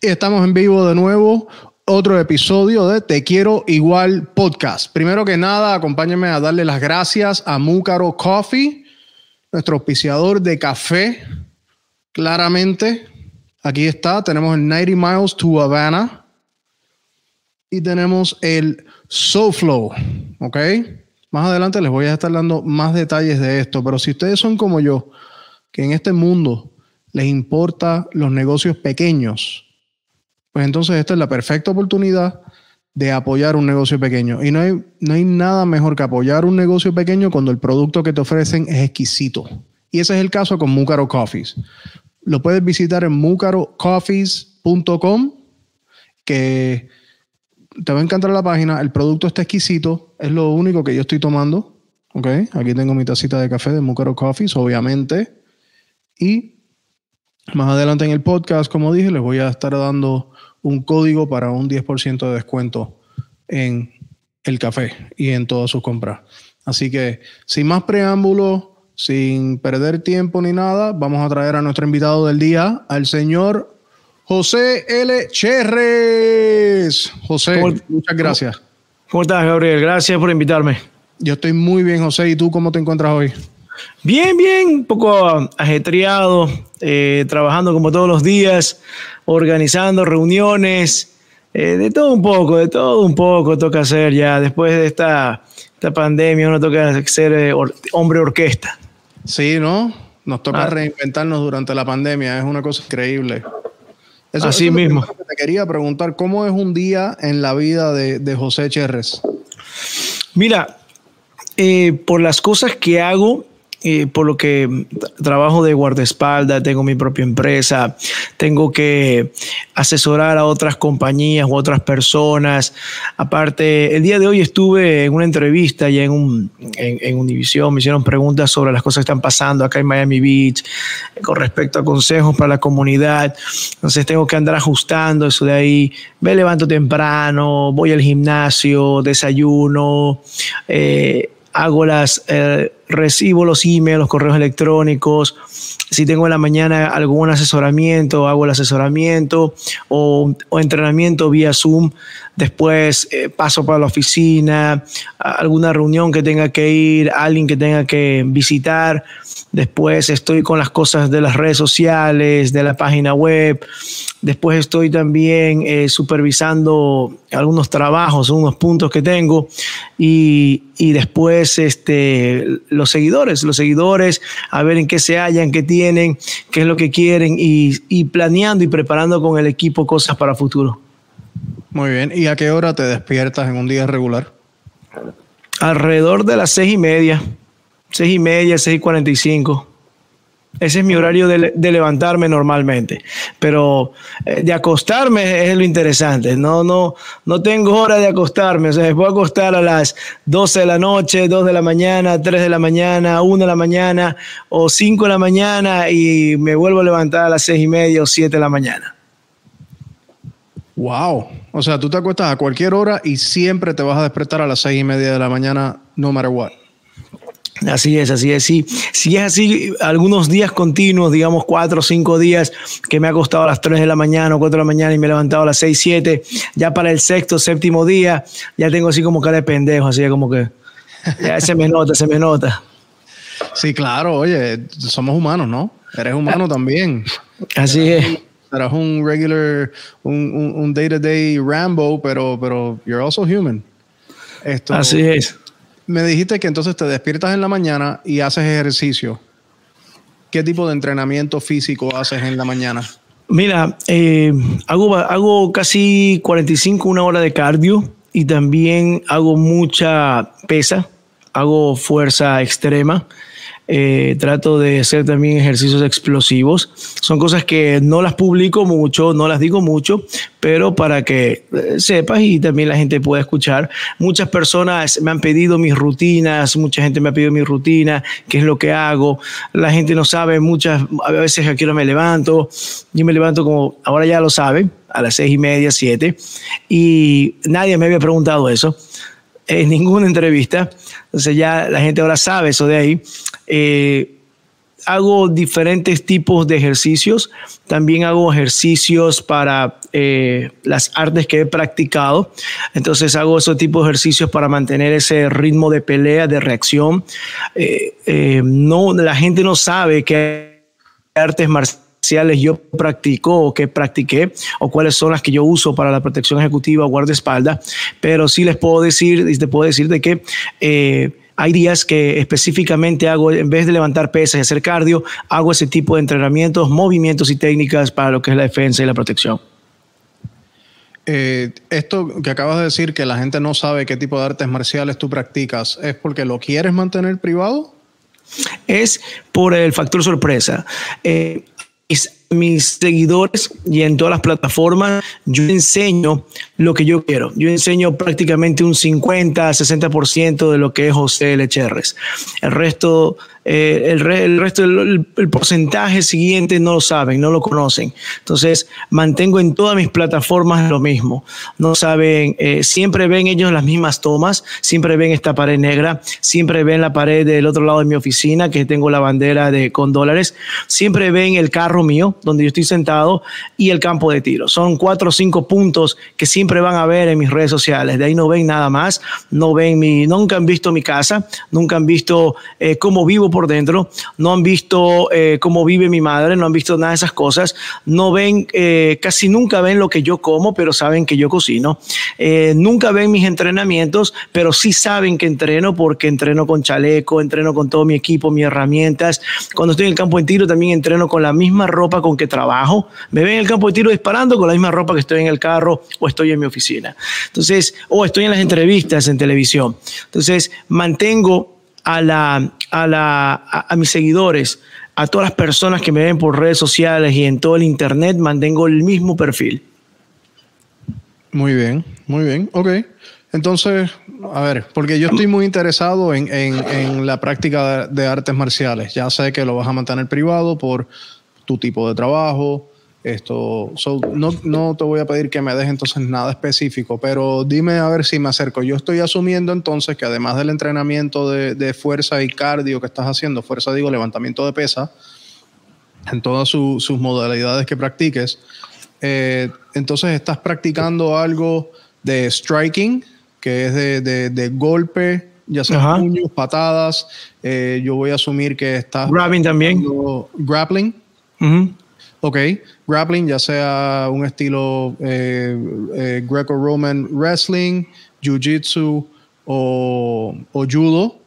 Estamos en vivo de nuevo, otro episodio de Te Quiero Igual Podcast. Primero que nada, acompáñenme a darle las gracias a Múcaro Coffee, nuestro auspiciador de café. Claramente, aquí está, tenemos el 90 Miles to Havana y tenemos el SoFlow, ¿ok? Más adelante les voy a estar dando más detalles de esto, pero si ustedes son como yo, que en este mundo les importa los negocios pequeños, pues entonces esta es la perfecta oportunidad de apoyar un negocio pequeño. Y no hay, no hay nada mejor que apoyar un negocio pequeño cuando el producto que te ofrecen es exquisito. Y ese es el caso con Mucaro Coffees. Lo puedes visitar en mucarocoffees.com, que te va a encantar la página. El producto está exquisito. Es lo único que yo estoy tomando. Ok, aquí tengo mi tacita de café de Mucaro Coffees, obviamente. Y más adelante en el podcast, como dije, les voy a estar dando un código para un 10% de descuento en el café y en todas sus compras. Así que sin más preámbulos, sin perder tiempo ni nada, vamos a traer a nuestro invitado del día, al señor José L. Cherres. José, muchas gracias. ¿Cómo estás, Gabriel? Gracias por invitarme. Yo estoy muy bien, José. ¿Y tú cómo te encuentras hoy? Bien, bien, un poco ajetreado, eh, trabajando como todos los días, organizando reuniones, eh, de todo un poco, de todo un poco toca hacer ya. Después de esta, esta pandemia, uno toca ser eh, hombre orquesta. Sí, ¿no? Nos toca ah. reinventarnos durante la pandemia, es una cosa increíble. Así mismo. te quería preguntar, ¿cómo es un día en la vida de, de José Cherres? Mira, por las cosas que hago, por lo que trabajo de guardaespaldas, tengo mi propia empresa, tengo que asesorar a otras compañías u otras personas. Aparte, el día de hoy estuve en una entrevista ya en, un, en, Univision, me hicieron preguntas sobre las cosas que están pasando acá en Miami Beach con respecto a consejos para la comunidad. Entonces tengo que andar ajustando eso de ahí. Me levanto temprano, voy al gimnasio, desayuno. Eh, hago las, eh, recibo los emails, los correos electrónicos, si tengo en la mañana algún asesoramiento, hago el asesoramiento o, entrenamiento vía Zoom, después eh, paso para la oficina, alguna reunión que tenga que ir, alguien que tenga que visitar, después estoy con las cosas de las redes sociales, de la página web, después estoy también eh, supervisando algunos trabajos, unos puntos que tengo y, y, después este, los seguidores, los seguidores, a ver en qué se hallan, qué tienen, qué es lo que quieren y, y planeando y preparando con el equipo cosas para futuro. Muy bien, ¿y a qué hora te despiertas en un día regular? Alrededor de las seis y media. Seis y media, seis y cuarenta y cinco. Ese es mi horario de, levantarme normalmente. Pero eh, de acostarme es lo interesante. No, no, no tengo hora de acostarme. O sea, me puedo acostar a las 12 de la noche, 2 de la mañana, 3 de la mañana, 1 de la mañana o 5 de la mañana y me vuelvo a levantar a las 6 y media o 7 de la mañana. Wow. O sea, tú te acuestas a cualquier hora y siempre te vas a despertar a las 6 y media de la mañana, no matter what. Así es, así es. Sí, si es así, algunos días continuos, digamos cuatro o cinco días que me ha costado a las 3 de la mañana o 4 de la mañana y me he levantado a las 6, 7, ya para el sexto, séptimo día, ya tengo así como cara de pendejo, así como que ya se me nota, se me nota. Sí, claro, oye, somos humanos, ¿no? Eres humano también. Así es. Eres un regular, un, day-to-day Rambo, pero, pero you're also human. Esto, así es me dijiste que entonces te despiertas en la mañana y haces ejercicio. ¿Qué tipo de entrenamiento físico haces en la mañana? Mira, eh, hago, hago casi 45, una hora de cardio y también hago mucha pesa, hago fuerza extrema. Eh, trato de hacer también ejercicios explosivos. Son cosas que no las publico mucho, no las digo mucho, pero para que eh, sepas y también la gente pueda escuchar. Muchas personas me han pedido mis rutinas, mucha gente me ha pedido mi rutina, qué es lo que hago. La gente no sabe, muchas, a veces aquí no me levanto. Yo me levanto como, ahora ya lo saben, a las seis y media, siete, y nadie me había preguntado eso en ninguna entrevista. Entonces ya la gente ahora sabe eso de ahí. Eh, hago diferentes tipos de ejercicios. También hago ejercicios para eh, las artes que he practicado. Entonces hago esos tipos de ejercicios para mantener ese ritmo de pelea, de reacción. Eh, eh, no, la gente no sabe qué artes marciales yo practico o que practiqué o cuáles son las que yo uso para la protección ejecutiva o guardaespaldas, pero sí les puedo decir, y te puedo decir de que hay días que específicamente hago, en vez de levantar pesas y hacer cardio, hago ese tipo de entrenamientos, movimientos y técnicas para lo que es la defensa y la protección. Eh, esto que acabas de decir, que la gente no sabe qué tipo de artes marciales tú practicas, ¿es porque lo quieres mantener privado? Es por el factor sorpresa. Eh, mis seguidores y en todas las plataformas, yo enseño lo que yo quiero. Yo enseño prácticamente un 50, 60% de lo que es José Lecherres. El resto eh, el, resto el porcentaje siguiente no lo saben, no lo conocen. Entonces, mantengo en todas mis plataformas lo mismo. No saben, eh, siempre ven ellos las mismas tomas, siempre ven esta pared negra, siempre ven la pared del otro lado de mi oficina, que tengo la bandera de con dólares, siempre ven el carro mío, donde yo estoy sentado, y el campo de tiro. Son cuatro o cinco puntos que siempre van a ver en mis redes sociales. De ahí no ven nada más, no ven mi, nunca han visto mi casa, nunca han visto eh, cómo vivo por dentro, no han visto eh, cómo vive mi madre, no han visto nada de esas cosas, no ven, eh, casi nunca ven lo que yo como, pero saben que yo cocino, eh, nunca ven mis entrenamientos, pero sí saben que entreno porque entreno con chaleco, entreno con todo mi equipo, mis herramientas. Cuando estoy en el campo de tiro también entreno con la misma ropa con que trabajo. Me ven en el campo de tiro disparando con la misma ropa que estoy en el carro o estoy en mi oficina. Entonces, o estoy en las entrevistas en televisión. Entonces, mantengo a, la, a, la, a, mis seguidores, a todas las personas que me ven por redes sociales y en todo el internet, mantengo el mismo perfil. Muy bien, muy bien, ok. Entonces, a ver, porque yo estoy muy interesado en, en, en la práctica de, artes marciales. Ya sé que lo vas a mantener privado por tu tipo de trabajo, esto, no, no te voy a pedir que me dejes entonces nada específico, pero dime a ver si me acerco. Yo estoy asumiendo entonces que además del entrenamiento de, de fuerza y cardio que estás haciendo, fuerza digo, levantamiento de pesa, en todas su, sus modalidades que practiques, eh, entonces estás practicando algo de striking, que es de, de, de golpe, ya sea puños, patadas. Eh, yo voy a asumir que estás... Grappling también. Grappling. Uh -huh. Ok, grappling, ya sea un estilo eh, eh, Greco-Roman Wrestling, Jiu-Jitsu o, o, Judo.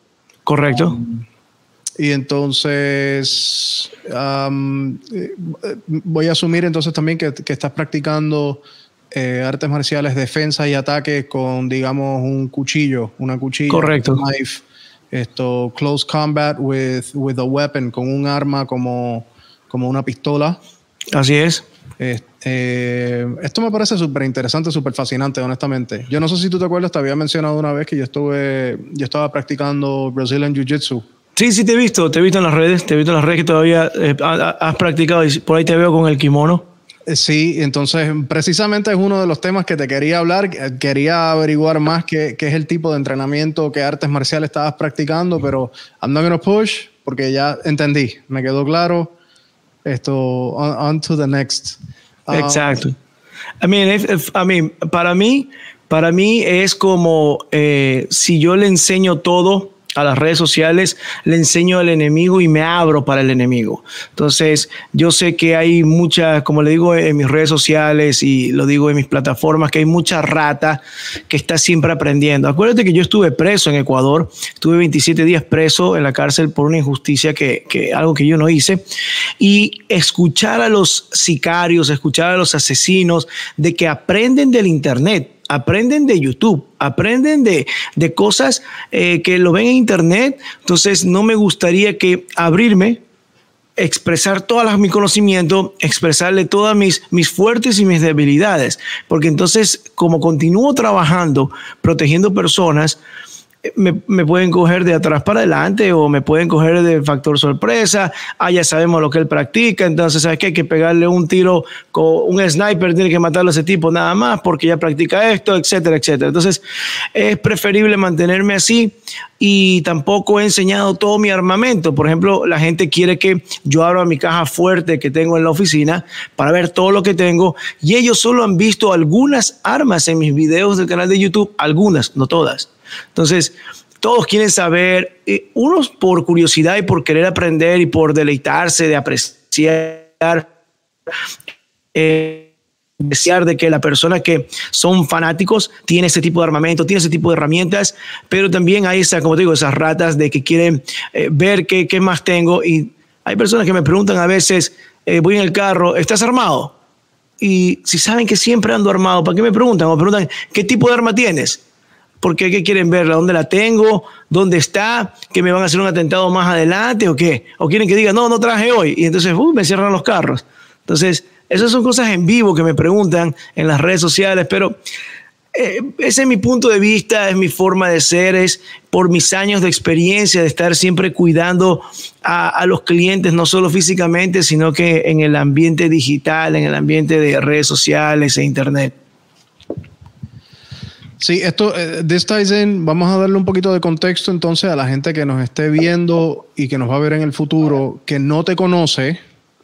Correcto. Um, y entonces um, voy a asumir entonces también que, que estás practicando eh, artes marciales, defensa y ataque con, digamos, un cuchillo, una cuchilla. Correcto. Knife, esto, close combat with, with a weapon, con un arma como, como una pistola. Así es. Eh, esto me parece súper interesante, súper fascinante, honestamente. Yo no sé si tú te acuerdas, te había mencionado una vez que yo estuve, yo estaba practicando Brazilian Jiu-Jitsu. Sí, sí, te he visto, te he visto en las redes, te he visto en las redes que todavía eh, has practicado y por ahí te veo con el kimono. Sí, entonces precisamente es uno de los temas que te quería hablar. Quería averiguar más qué, qué es el tipo de entrenamiento, qué artes marciales estabas practicando, pero I'm not gonna push porque ya entendí, me quedó claro esto, on, on to the next. Um, Exacto. I mean, if, I mean, para mí, para mí es como eh, si yo le enseño todo a las redes sociales, le enseño al enemigo y me abro para el enemigo. Entonces, yo sé que hay mucha, como le digo en mis redes sociales y lo digo en mis plataformas, que hay mucha rata que está siempre aprendiendo. Acuérdate que yo estuve preso en Ecuador, estuve 27 días preso en la cárcel por una injusticia que, que algo que yo no hice. Y escuchar a los sicarios, escuchar a los asesinos de que aprenden del Internet aprenden de YouTube, aprenden de, de cosas eh, que lo ven en Internet. Entonces, no me gustaría que abrirme, expresar todo mi conocimiento, expresarle todas mis, mis fuertes y mis debilidades, porque entonces, como continúo trabajando, protegiendo personas, me, pueden coger de atrás para adelante o me pueden coger de factor sorpresa. Ah, ya sabemos lo que él practica, entonces sabes que hay que pegarle un tiro con un sniper, tiene que matarlo a ese tipo nada más porque ya practica esto, etcétera, etcétera. Entonces es preferible mantenerme así y tampoco he enseñado todo mi armamento. Por ejemplo, la gente quiere que yo abra mi caja fuerte que tengo en la oficina para ver todo lo que tengo y ellos solo han visto algunas armas en mis videos del canal de YouTube, algunas, no todas. Entonces, todos quieren saber, eh, unos por curiosidad y por querer aprender y por deleitarse, de apreciar. Eh, desear de que la persona que son fanáticos tiene ese tipo de armamento, tiene ese tipo de herramientas, pero también hay esa, como digo, esas ratas de que quieren eh, ver qué, qué, más tengo y hay personas que me preguntan a veces, eh, voy en el carro, ¿estás armado? Y si saben que siempre ando armado, ¿para qué me preguntan? O me preguntan, ¿qué tipo de arma tienes? Porque ¿qué quieren verla? ¿Dónde la tengo? ¿Dónde está? ¿Que me van a hacer un atentado más adelante o qué? ¿O quieren que diga, no, no traje hoy? Y entonces, uh, me cierran los carros. Entonces, esas son cosas en vivo que me preguntan en las redes sociales, pero eh, ese es mi punto de vista, es mi forma de ser, es por mis años de experiencia de estar siempre cuidando a, los clientes, no solo físicamente, sino que en el ambiente digital, en el ambiente de redes sociales e internet. Sí, esto, eh, this ties vamos a darle un poquito de contexto entonces a la gente que nos esté viendo y que nos va a ver en el futuro, que no te conoce,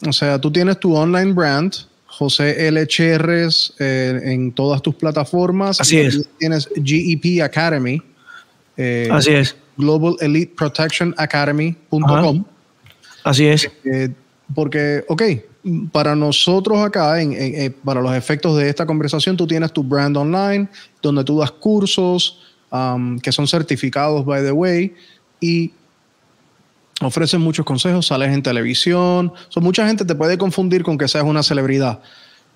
o sea, tú tienes tu online brand, José L. Cherres, eh, en todas tus plataformas. Así es. Tienes GEP Academy. Eh, Así es. Global Elite Protection Academy.com. Así es. Eh, porque, ok, para nosotros acá, para los efectos de esta conversación, tú tienes tu brand online, donde tú das cursos um, que son certificados, by the way, y ofrecen muchos consejos, sales en televisión. mucha gente te puede confundir con que seas una celebridad.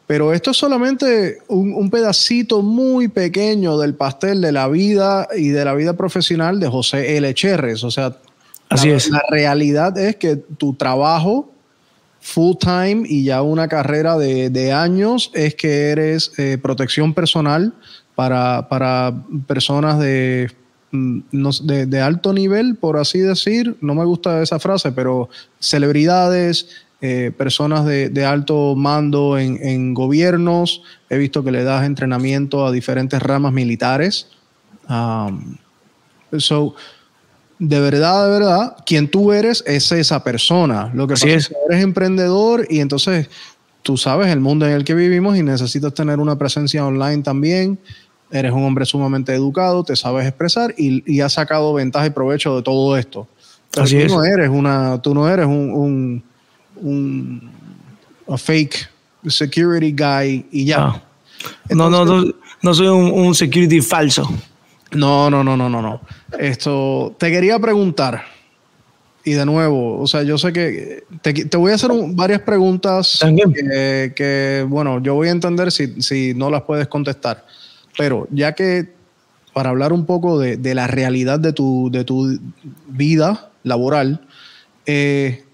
Pero esto es solamente un, pedacito muy pequeño del pastel de la vida y de la vida profesional de José L. Cherres. O sea, Así la, es. la realidad es que tu trabajo full time y ya una carrera de, años es que eres eh, protección personal para, para personas de Mm, de, alto nivel, por así decir, no me gusta esa frase, pero celebridades, eh, personas de, alto mando en, gobiernos, he visto que le das entrenamiento a diferentes ramas militares. Um, so, de verdad, de verdad, quien tú eres es esa persona. Lo que pasa es. que eres emprendedor y entonces tú sabes el mundo en el que vivimos y necesitas tener una presencia online también eres un hombre sumamente educado, te sabes expresar y, has sacado ventaja y provecho de todo esto. tú no eres una, tú no eres un, un, fake security guy y ya. Ah. no, no, no, no, soy un, security falso. No, no, no, no, no, no. Esto te quería preguntar. Y de nuevo, o sea, yo sé que te, voy a hacer varias preguntas que, que, bueno, yo voy a entender si, si no las puedes contestar. Pero ya que para hablar un poco de, la realidad de tu, de tu vida laboral, eh,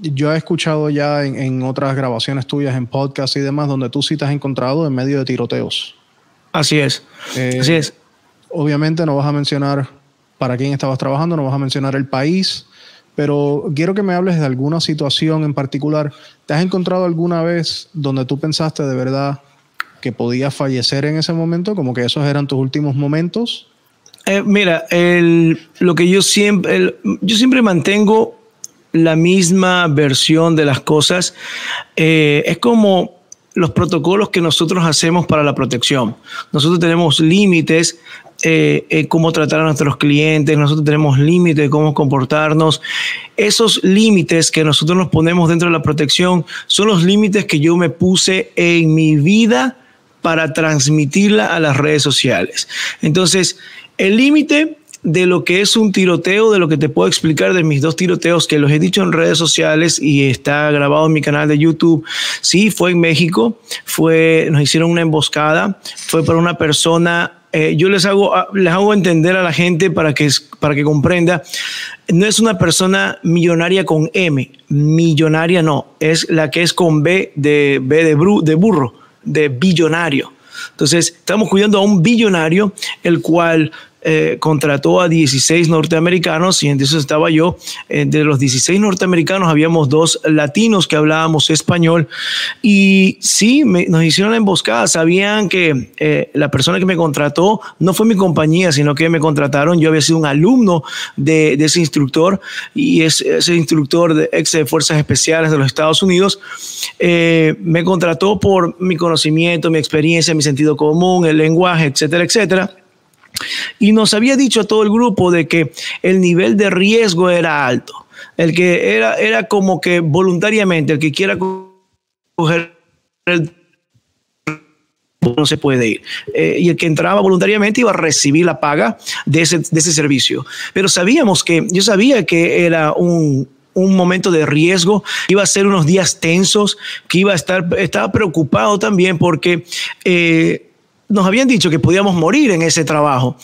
yo he escuchado ya en, otras grabaciones tuyas, en podcast y demás, donde tú sí te has encontrado en medio de tiroteos. Así es. Eh, Así es. Obviamente no vas a mencionar para quién estabas trabajando, no vas a mencionar el país, pero quiero que me hables de alguna situación en particular. ¿Te has encontrado alguna vez donde tú pensaste de verdad, que podías fallecer en ese momento, como que esos eran tus últimos momentos? Eh, mira, lo que yo siempre, yo siempre mantengo la misma versión de las cosas. Eh, es como los protocolos que nosotros hacemos para la protección. Nosotros tenemos límites eh, en cómo tratar a nuestros clientes, nosotros tenemos límites de cómo comportarnos. Esos límites que nosotros nos ponemos dentro de la protección son los límites que yo me puse en mi vida para transmitirla a las redes sociales. Entonces, el límite de lo que es un tiroteo, de lo que te puedo explicar de mis dos tiroteos que los he dicho en redes sociales y está grabado en mi canal de YouTube. Sí, fue en México, fue, nos hicieron una emboscada, fue para una persona. Eh, yo les hago, ah, les hago entender a la gente para que, para que comprenda. No es una persona millonaria con M, millonaria no, es la que es con B de, B de, de burro de billonario. Entonces, estamos cuidando a un billonario, el cual eh, contrató a 16 norteamericanos y entonces estaba yo. De los 16 norteamericanos habíamos dos latinos que hablábamos español y sí, nos hicieron la emboscada. Sabían que eh, la persona que me contrató no fue mi compañía, sino que me contrataron. Yo había sido un alumno de, ese instructor y es, ese instructor de ex de Fuerzas Especiales de los Estados Unidos eh, me contrató por mi conocimiento, mi experiencia, mi sentido común, el lenguaje, etcétera, etcétera. Y nos había dicho a todo el grupo de que el nivel de riesgo era alto. El que era, era como que voluntariamente, el que quiera coger el no se puede ir. Eh, y el que entraba voluntariamente iba a recibir la paga de ese, de ese servicio. Pero sabíamos que, yo sabía que era un, un momento de riesgo, iba a ser unos días tensos, que iba a estar, estaba preocupado también porque eh, nos habían dicho que podíamos morir en ese trabajo,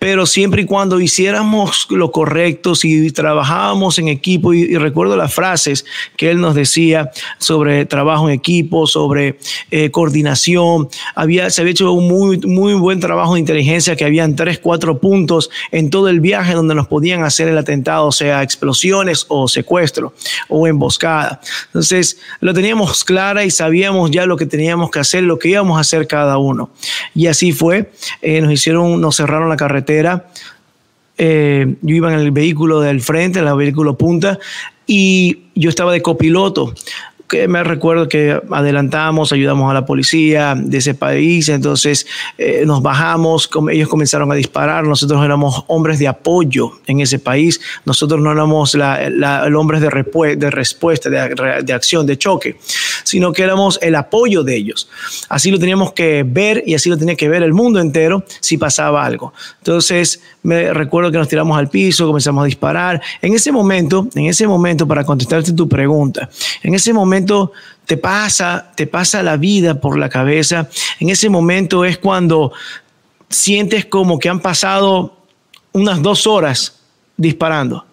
pero siempre y cuando hiciéramos lo correcto, si trabajábamos en equipo, y, recuerdo las frases que él nos decía sobre trabajo en equipo, sobre eh, coordinación, había, se había hecho un muy, muy buen trabajo de inteligencia, que habían tres, cuatro puntos en todo el viaje donde nos podían hacer el atentado, sea explosiones o secuestro o emboscada. Entonces, lo teníamos clara y sabíamos ya lo que teníamos que hacer, lo que íbamos a hacer cada uno. Y así fue. Eh, nos hicieron, nos cerraron la carretera. Eh, yo iba en el vehículo del frente, en el vehículo punta, y yo estaba de copiloto me recuerdo que adelantamos, ayudamos a la policía de ese país, entonces eh, nos bajamos, ellos comenzaron a disparar, nosotros éramos hombres de apoyo en ese país, nosotros no éramos la, el hombres de, respuesta, de, de, acción, de choque, sino que éramos el apoyo de ellos. Así lo teníamos que ver y así lo tenía que ver el mundo entero si pasaba algo. Entonces me recuerdo que nos tiramos al piso, comenzamos a disparar. En ese momento, en ese momento, para contestarte tu pregunta, en ese momento, te pasa, te pasa la vida por la cabeza. En ese momento es cuando sientes como que han pasado unas dos horas disparando.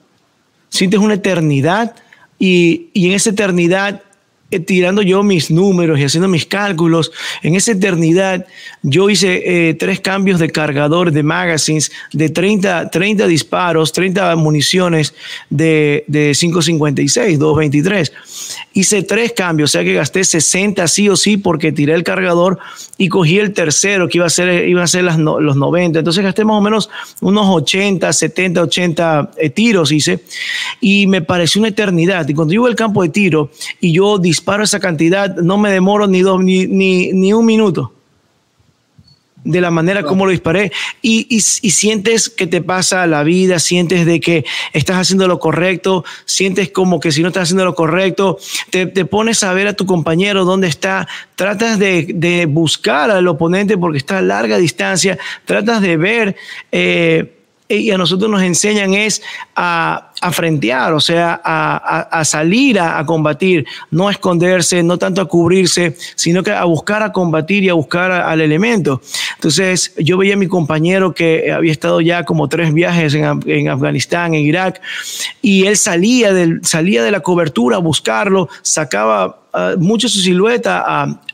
Sientes una eternidad y, y en esa eternidad eh, tirando yo mis números y haciendo mis cálculos, en esa eternidad yo hice eh, tres cambios de cargador de magazines de 30, 30 disparos, 30 municiones de, de 5.56, 2.23. Hice tres cambios, o sea que gasté 60 sí o sí porque tiré el cargador y cogí el tercero que iba a ser, iba a ser las los 90. Entonces gasté más o menos unos 80, 70, 80 tiros hice y me pareció una eternidad. Y cuando yo al campo de tiro y yo disparo esa cantidad, no me demoro ni, dos, ni, ni, un minuto. De la manera como lo disparé. Y, y, sientes que te pasa la vida, sientes de que estás haciendo lo correcto, sientes como que si no estás haciendo lo correcto, te, te pones a ver a tu compañero dónde está, tratas de, de, buscar al oponente porque está a larga distancia, tratas de ver... Eh, y a nosotros nos enseñan es a, a frentear, o sea, a, a, salir a, combatir, no a esconderse, no tanto a cubrirse, sino que a buscar a combatir y a buscar al elemento. Entonces, yo veía a mi compañero que había estado ya como tres viajes en, en Afganistán, en Irak, y él salía, del, salía de la cobertura a buscarlo, sacaba mucho su silueta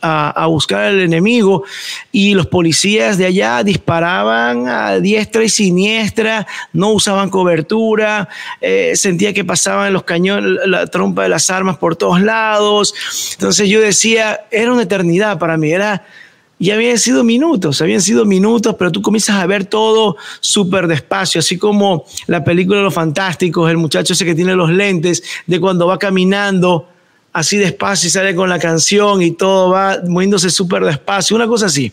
a, buscar al enemigo y los policías de allá disparaban a diestra y siniestra, no usaban cobertura, eh, sentía que pasaban los cañones, la trompa de las armas por todos lados. Entonces yo decía, era una eternidad para mí, era... Y habían sido minutos, habían sido minutos, pero tú comienzas a ver todo súper despacio, así como la película los fantásticos, el muchacho ese que tiene los lentes, de cuando va caminando así despacio y sale con la canción y todo va moviéndose súper despacio, una cosa así.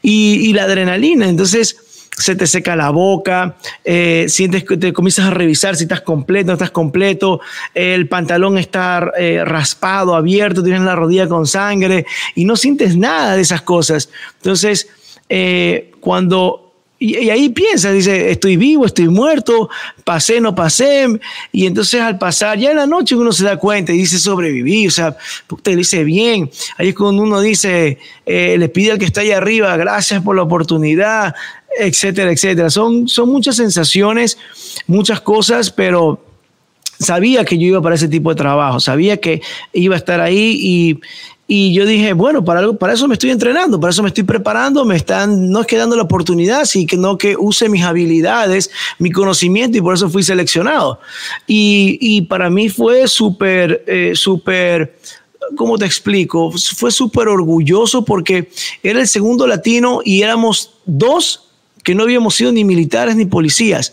Y, la adrenalina, entonces se te seca la boca, eh, sientes que te comienzas a revisar si estás completo, no estás completo, el pantalón está eh, raspado, abierto, tienes la rodilla con sangre y no sientes nada de esas cosas. Entonces, eh, cuando y, ahí piensa, dice, estoy vivo, estoy muerto, pasé, no pasé. Y entonces al pasar, ya en la noche uno se da cuenta y dice, sobreviví, o sea, usted dice bien. Ahí es cuando uno dice, eh, le pide al que está ahí arriba, gracias por la oportunidad, etcétera, etcétera. Son, son muchas sensaciones, muchas cosas, pero sabía que yo iba para ese tipo de trabajo, sabía que iba a estar ahí y, Y yo dije, bueno, para, algo, para eso me estoy entrenando, para eso me estoy preparando, me están, no es que dando la oportunidad, sino que use mis habilidades, mi conocimiento y por eso fui seleccionado. Y, y para mí fue súper, eh, súper, ¿cómo te explico? Fue súper orgulloso porque era el segundo latino y éramos dos que no habíamos sido ni militares ni policías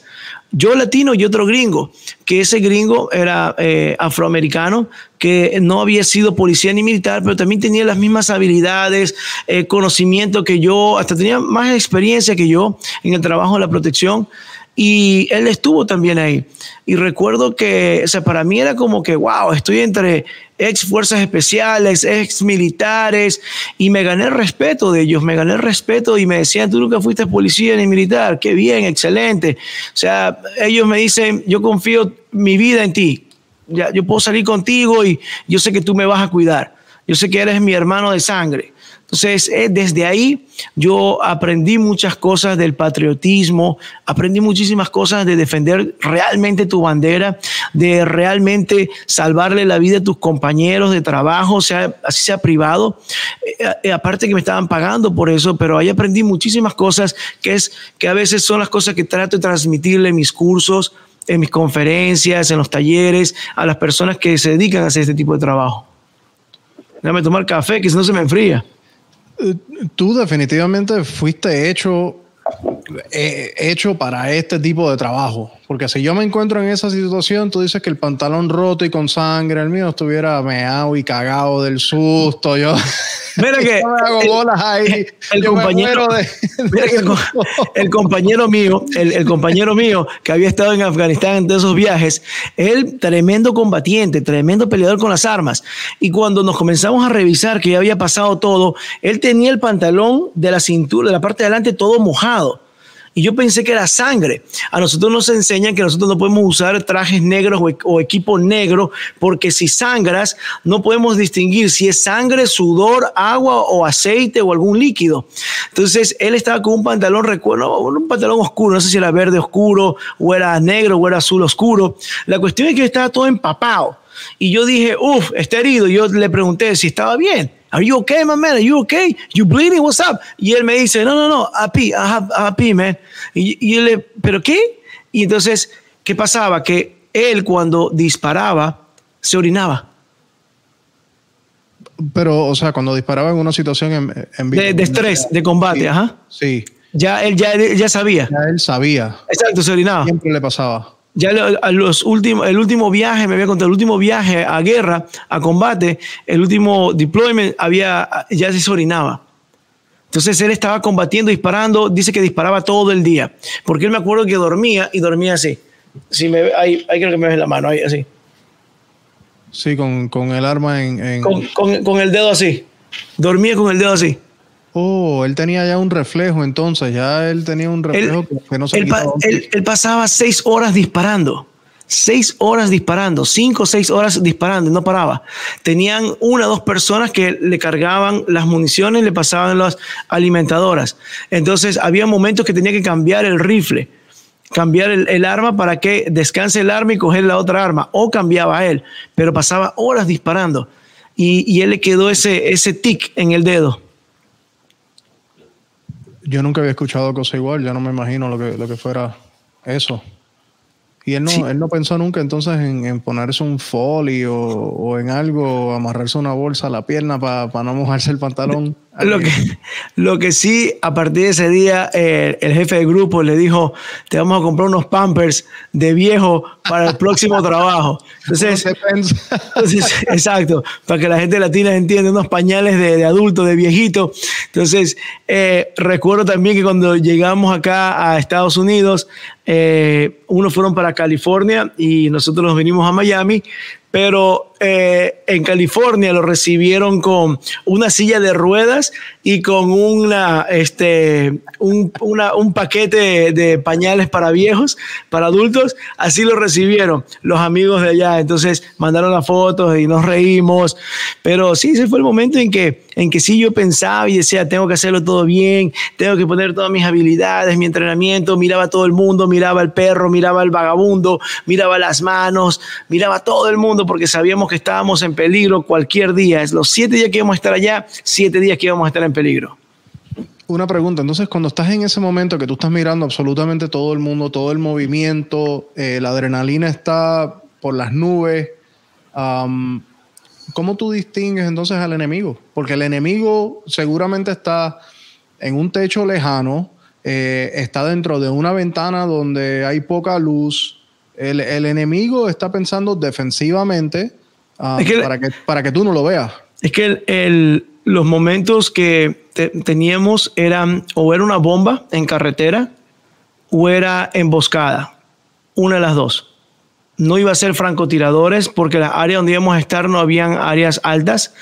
yo latino y otro gringo, que ese gringo era eh, afroamericano, que no había sido policía ni militar, pero también tenía las mismas habilidades, eh, conocimiento que yo, hasta tenía más experiencia que yo en el trabajo de la protección. Y él estuvo también ahí. Y recuerdo que, o para mí era como que, wow, estoy entre ex fuerzas especiales, ex militares, y me gané el respeto de ellos, me gané el respeto y me decían, tú nunca fuiste policía ni militar, qué bien, excelente. O sea, ellos me dicen, yo confío mi vida en ti, ya, yo puedo salir contigo y yo sé que tú me vas a cuidar, yo sé que eres mi hermano de sangre. Entonces, eh, desde ahí yo aprendí muchas cosas del patriotismo, aprendí muchísimas cosas de defender realmente tu bandera, de realmente salvarle la vida a tus compañeros de trabajo, sea, así sea privado. Eh, eh, aparte que me estaban pagando por eso, pero ahí aprendí muchísimas cosas que, es, que a veces son las cosas que trato de transmitirle en mis cursos, en mis conferencias, en los talleres, a las personas que se dedican a hacer este tipo de trabajo. Déjame tomar café, que si no se me enfría tú definitivamente fuiste hecho, eh, hecho para este tipo de trabajo. Porque si yo me encuentro en esa situación, tú dices que el pantalón roto y con sangre, el mío estuviera meado y cagado del susto. Yo. Mira que. el, compañero. el, compañero mío, el, compañero mío que había estado en Afganistán en esos viajes, él, tremendo combatiente, tremendo peleador con las armas. Y cuando nos comenzamos a revisar que ya había pasado todo, él tenía el pantalón de la cintura, de la parte de adelante, todo mojado y yo pensé que era sangre. A nosotros nos enseñan que nosotros no podemos usar trajes negros o, equipo negro porque si sangras no podemos distinguir si es sangre, sudor, agua o aceite o algún líquido. Entonces él estaba con un pantalón, recuerdo, un pantalón oscuro, no sé si era verde oscuro o era negro o era azul oscuro. La cuestión es que estaba todo empapado. Y yo dije, uff, está herido. Yo le pregunté si estaba bien. Are you okay, my man? Are you okay? You bleeding? What's up? Y él me dice, no, no, no, a pee, man. Y, y él le, ¿pero qué? Y entonces, ¿qué pasaba? Que él cuando disparaba, se orinaba. Pero, o sea, cuando disparaba en una situación en, en de, de, estrés, de combate, ajá. Sí. Ya él ya, ya sabía. Ya él sabía. Exacto, se orinaba. Siempre le pasaba ya los últimos, el último viaje, me había contado, el último viaje a guerra, a combate, el último deployment, había, ya se orinaba. Entonces él estaba combatiendo, disparando, dice que disparaba todo el día, porque él me acuerdo que dormía y dormía así. Si me ahí, ahí creo que me ves la mano, ahí así. Sí, con, con el arma en... Con, con, con el dedo así. Dormía con el dedo así. Oh, él tenía ya un reflejo entonces, ya él tenía un reflejo que no se él, él, pasaba seis horas disparando, seis horas disparando, cinco o seis horas disparando y no paraba. Tenían una o dos personas que le cargaban las municiones, le pasaban las alimentadoras. Entonces había momentos que tenía que cambiar el rifle, cambiar el, arma para que descanse el arma y coger la otra arma, o cambiaba él, pero pasaba horas disparando. Y, y él le quedó ese, ese tic en el dedo. Yo nunca había escuchado cosa igual, ya no me imagino lo que, lo que fuera eso. Y él no, él no pensó nunca entonces en, ponerse un folio o, en algo, amarrarse una bolsa a la pierna para no mojarse el pantalón. Lo que, lo que sí, a partir de ese día, eh, el jefe del grupo le dijo, te vamos a comprar unos pampers de viejo para el próximo trabajo. Entonces, exacto, para que la gente latina entienda, unos pañales de, de adulto, de viejito. Entonces, eh, recuerdo también que cuando llegamos acá a Estados Unidos, eh, unos fueron para California y nosotros nos vinimos a Miami, pero eh, en California lo recibieron con una silla de ruedas y con una, este, un, un paquete de pañales para viejos, para adultos. Así lo recibieron los amigos de allá. Entonces mandaron las fotos y nos reímos. Pero sí, ese fue el momento en que, en que sí yo pensaba y decía, tengo que hacerlo todo bien, tengo que poner todas mis habilidades, mi entrenamiento. Miraba a todo el mundo, miraba al perro, miraba al vagabundo, miraba las manos, miraba a todo el mundo porque sabíamos que estábamos en peligro cualquier día. Es los siete días que íbamos a estar allá, siete días que íbamos a estar en peligro. Una pregunta, entonces cuando estás en ese momento que tú estás mirando absolutamente todo el mundo, todo el movimiento, eh, la adrenalina está por las nubes, ¿cómo tú distingues entonces al enemigo? Porque el enemigo seguramente está en un techo lejano, eh, está dentro de una ventana donde hay poca luz. El, enemigo está pensando defensivamente para, que, para que tú no lo veas. Es que el, los momentos que teníamos eran o era una bomba en carretera o era emboscada. Una de las dos. No iba a ser francotiradores porque la área donde íbamos a estar no habían áreas altas.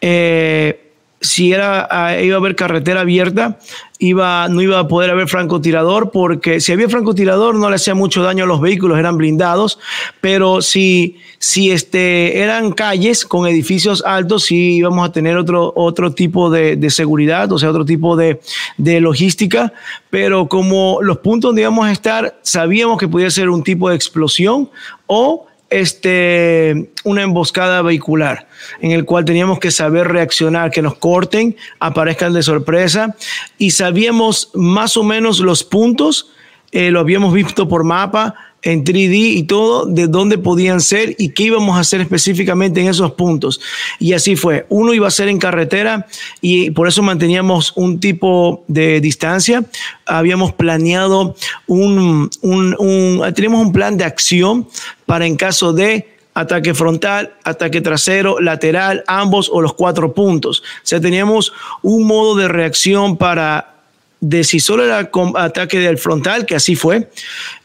Eh, si era, ah, iba a haber carretera abierta, iba, no iba a poder haber francotirador, porque si había francotirador no le hacía mucho daño a los vehículos, eran blindados, pero si, si este, eran calles con edificios altos, sí íbamos a tener otro, otro tipo de, de seguridad, o sea, otro tipo de, de, logística, pero como los puntos donde íbamos a estar, sabíamos que podía ser un tipo de explosión o este, una emboscada vehicular en el cual teníamos que saber reaccionar, que nos corten, aparezcan de sorpresa. Y sabíamos más o menos los puntos, eh, lo habíamos visto por mapa, en 3D y todo, de dónde podían ser y qué íbamos a hacer específicamente en esos puntos. Y así fue. Uno iba a ser en carretera y por eso manteníamos un tipo de distancia. Habíamos planeado un, un, un un plan de acción para en caso de ataque frontal, ataque trasero, lateral, ambos o los cuatro puntos. O sea, teníamos un modo de reacción para de si solo era ataque del frontal, que así fue,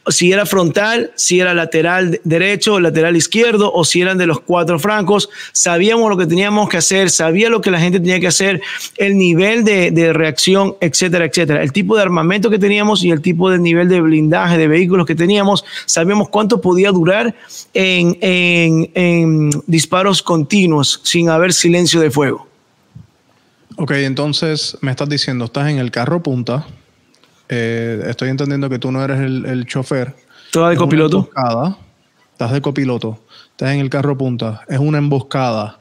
si era frontal, si era lateral derecho, lateral izquierdo o si eran de los cuatro francos. Sabíamos lo que teníamos que hacer, sabía lo que la gente tenía que hacer, el nivel de, reacción, etcétera, etcétera. El tipo de armamento que teníamos y el tipo de nivel de blindaje de vehículos que teníamos, sabíamos cuánto podía durar en, en disparos continuos sin haber silencio de fuego. Ok, entonces me estás diciendo, estás en el carro punta. Eh, estoy entendiendo que tú no eres el, chofer. ¿Estás de copiloto? Estás de copiloto. Estás en el carro punta. Es una emboscada.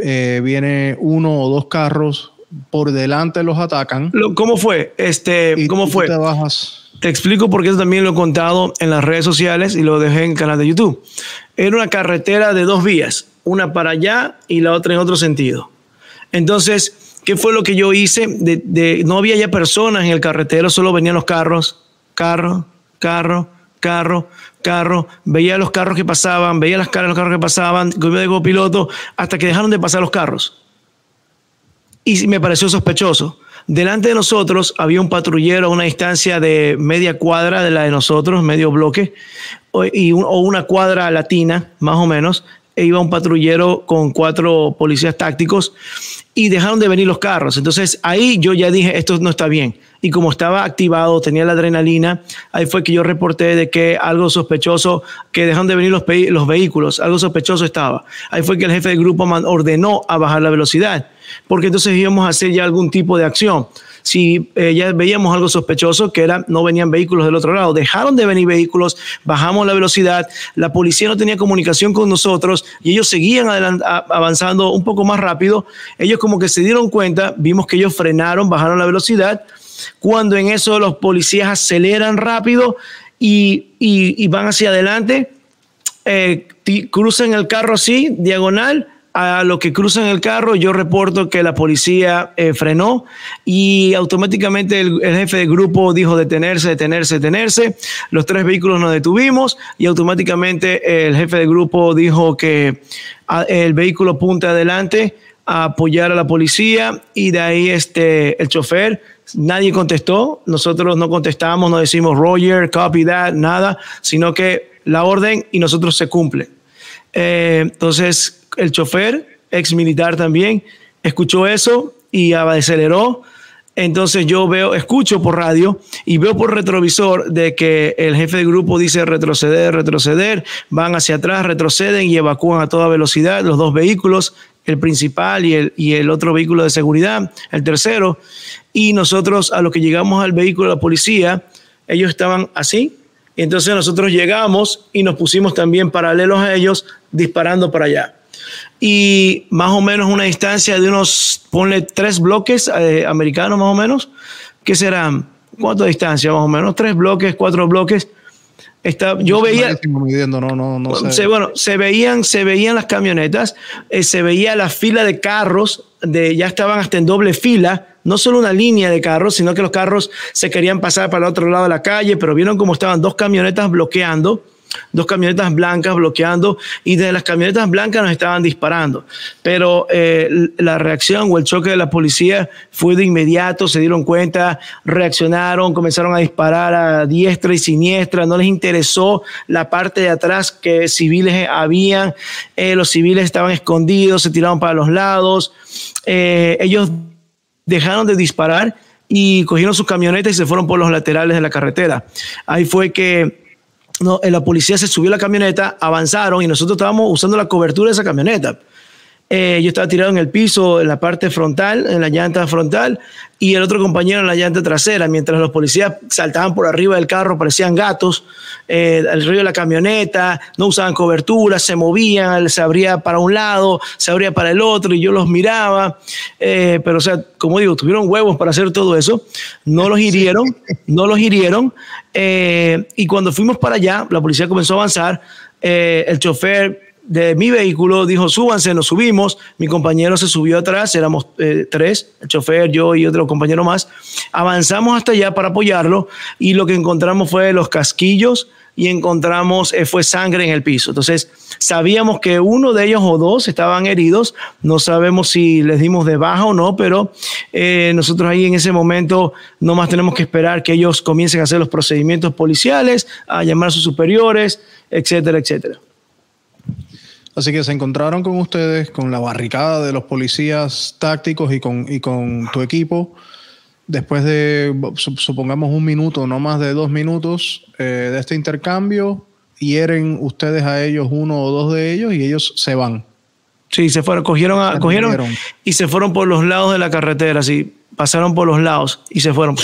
Eh, viene uno o dos carros por delante los atacan. ¿Cómo fue? Este, ¿Cómo fue? Te bajas. Te explico porque eso también lo he contado en las redes sociales y lo dejé en el canal de YouTube. Era una carretera de dos vías, una para allá y la otra en otro sentido. Entonces, ¿Qué fue lo que yo hice? De, no había ya personas en el carretero, solo venían los carros, carro, carro, carro, carro. Veía los carros que pasaban, veía las caras de los carros que pasaban, como de piloto, hasta que dejaron de pasar los carros. Y me pareció sospechoso. Delante de nosotros había un patrullero a una distancia de media cuadra de la de nosotros, medio bloque, o una cuadra latina, más o menos, e iba un patrullero con cuatro policías tácticos y dejaron de venir los carros. Entonces ahí yo ya dije, esto no está bien. Y como estaba activado, tenía la adrenalina, ahí fue que yo reporté de que algo sospechoso, que dejaron de venir los, los vehículos, algo sospechoso estaba. Ahí fue que el jefe del grupo ordenó a bajar la velocidad, porque entonces íbamos a hacer ya algún tipo de acción si eh, ya veíamos algo sospechoso, que era no venían vehículos del otro lado. Dejaron de venir vehículos, bajamos la velocidad, la policía no tenía comunicación con nosotros y ellos seguían avanzando un poco más rápido. Ellos como que se dieron cuenta, vimos que ellos frenaron, bajaron la velocidad. Cuando en eso los policías aceleran rápido y, van hacia adelante, eh, cruzan el carro así, diagonal, a lo que cruzan el carro, yo reporto que la policía eh, frenó y automáticamente el, jefe del grupo dijo detenerse, detenerse, detenerse. Los tres vehículos nos detuvimos y automáticamente el jefe del grupo dijo que el vehículo punta adelante a apoyar a la policía y de ahí este, el chofer nadie contestó, nosotros no contestamos, no decimos Roger, copy that, nada, sino que la orden y nosotros se cumple. Eh, entonces, el chofer, ex militar también, escuchó eso y aceleró. Entonces yo veo, escucho por radio y veo por retrovisor de que el jefe del grupo dice retroceder, retroceder, van hacia atrás, retroceden y evacúan a toda velocidad los dos vehículos, el principal y el, y el otro vehículo de seguridad, el tercero. Y nosotros a lo que llegamos al vehículo de la policía, ellos estaban así. Y entonces nosotros llegamos y nos pusimos también paralelos a ellos disparando para allá. Y más o menos una distancia de unos, ponle tres bloques eh, americanos más o menos, que serán, ¿cuánto distancia más o menos? Tres bloques, cuatro bloques. Está, yo veía, no, no, no se, bueno, se veían, se veían las camionetas, eh, se veía la fila de carros, de, ya estaban hasta en doble fila, no solo una línea de carros, sino que los carros se querían pasar para el otro lado de la calle, pero vieron cómo estaban dos camionetas bloqueando dos camionetas blancas bloqueando y de las camionetas blancas nos estaban disparando. Pero eh, la reacción o el choque de la policía fue de inmediato, se dieron cuenta, reaccionaron, comenzaron a disparar a diestra y siniestra, no les interesó la parte de atrás que civiles habían, eh, los civiles estaban escondidos, se tiraron para los lados, eh, ellos dejaron de disparar y cogieron sus camionetas y se fueron por los laterales de la carretera. Ahí fue que no, la policía se subió a la camioneta, avanzaron y nosotros estábamos usando la cobertura de esa camioneta. Eh, yo estaba tirado en el piso, en la parte frontal, en la llanta frontal, y el otro compañero en la llanta trasera, mientras los policías saltaban por arriba del carro, parecían gatos, eh, el río de la camioneta, no usaban cobertura, se movían, se abría para un lado, se abría para el otro, y yo los miraba, eh, pero o sea, como digo, tuvieron huevos para hacer todo eso, no los hirieron, no los hirieron, y cuando fuimos para allá, la policía comenzó a avanzar, el chofer de mi vehículo, dijo, súbanse, nos subimos, mi compañero se subió atrás, éramos eh, tres, el chofer, yo y otro compañero más, avanzamos hasta allá para apoyarlo y lo que encontramos fue los casquillos y encontramos, eh, fue sangre en el piso. Entonces, sabíamos que uno de ellos o dos estaban heridos, no sabemos si les dimos de baja o no, pero eh, nosotros ahí en ese momento no más tenemos que esperar que ellos comiencen a hacer los procedimientos policiales, a llamar a sus superiores, etcétera, etcétera. Así que se encontraron con ustedes, con la barricada de los policías tácticos y con, y con tu equipo. Después de, supongamos, un minuto, no más de dos minutos eh, de este intercambio, hieren ustedes a ellos, uno o dos de ellos, y ellos se van. Sí, se fueron, cogieron, a, cogieron y se fueron por los lados de la carretera, sí, pasaron por los lados y se fueron.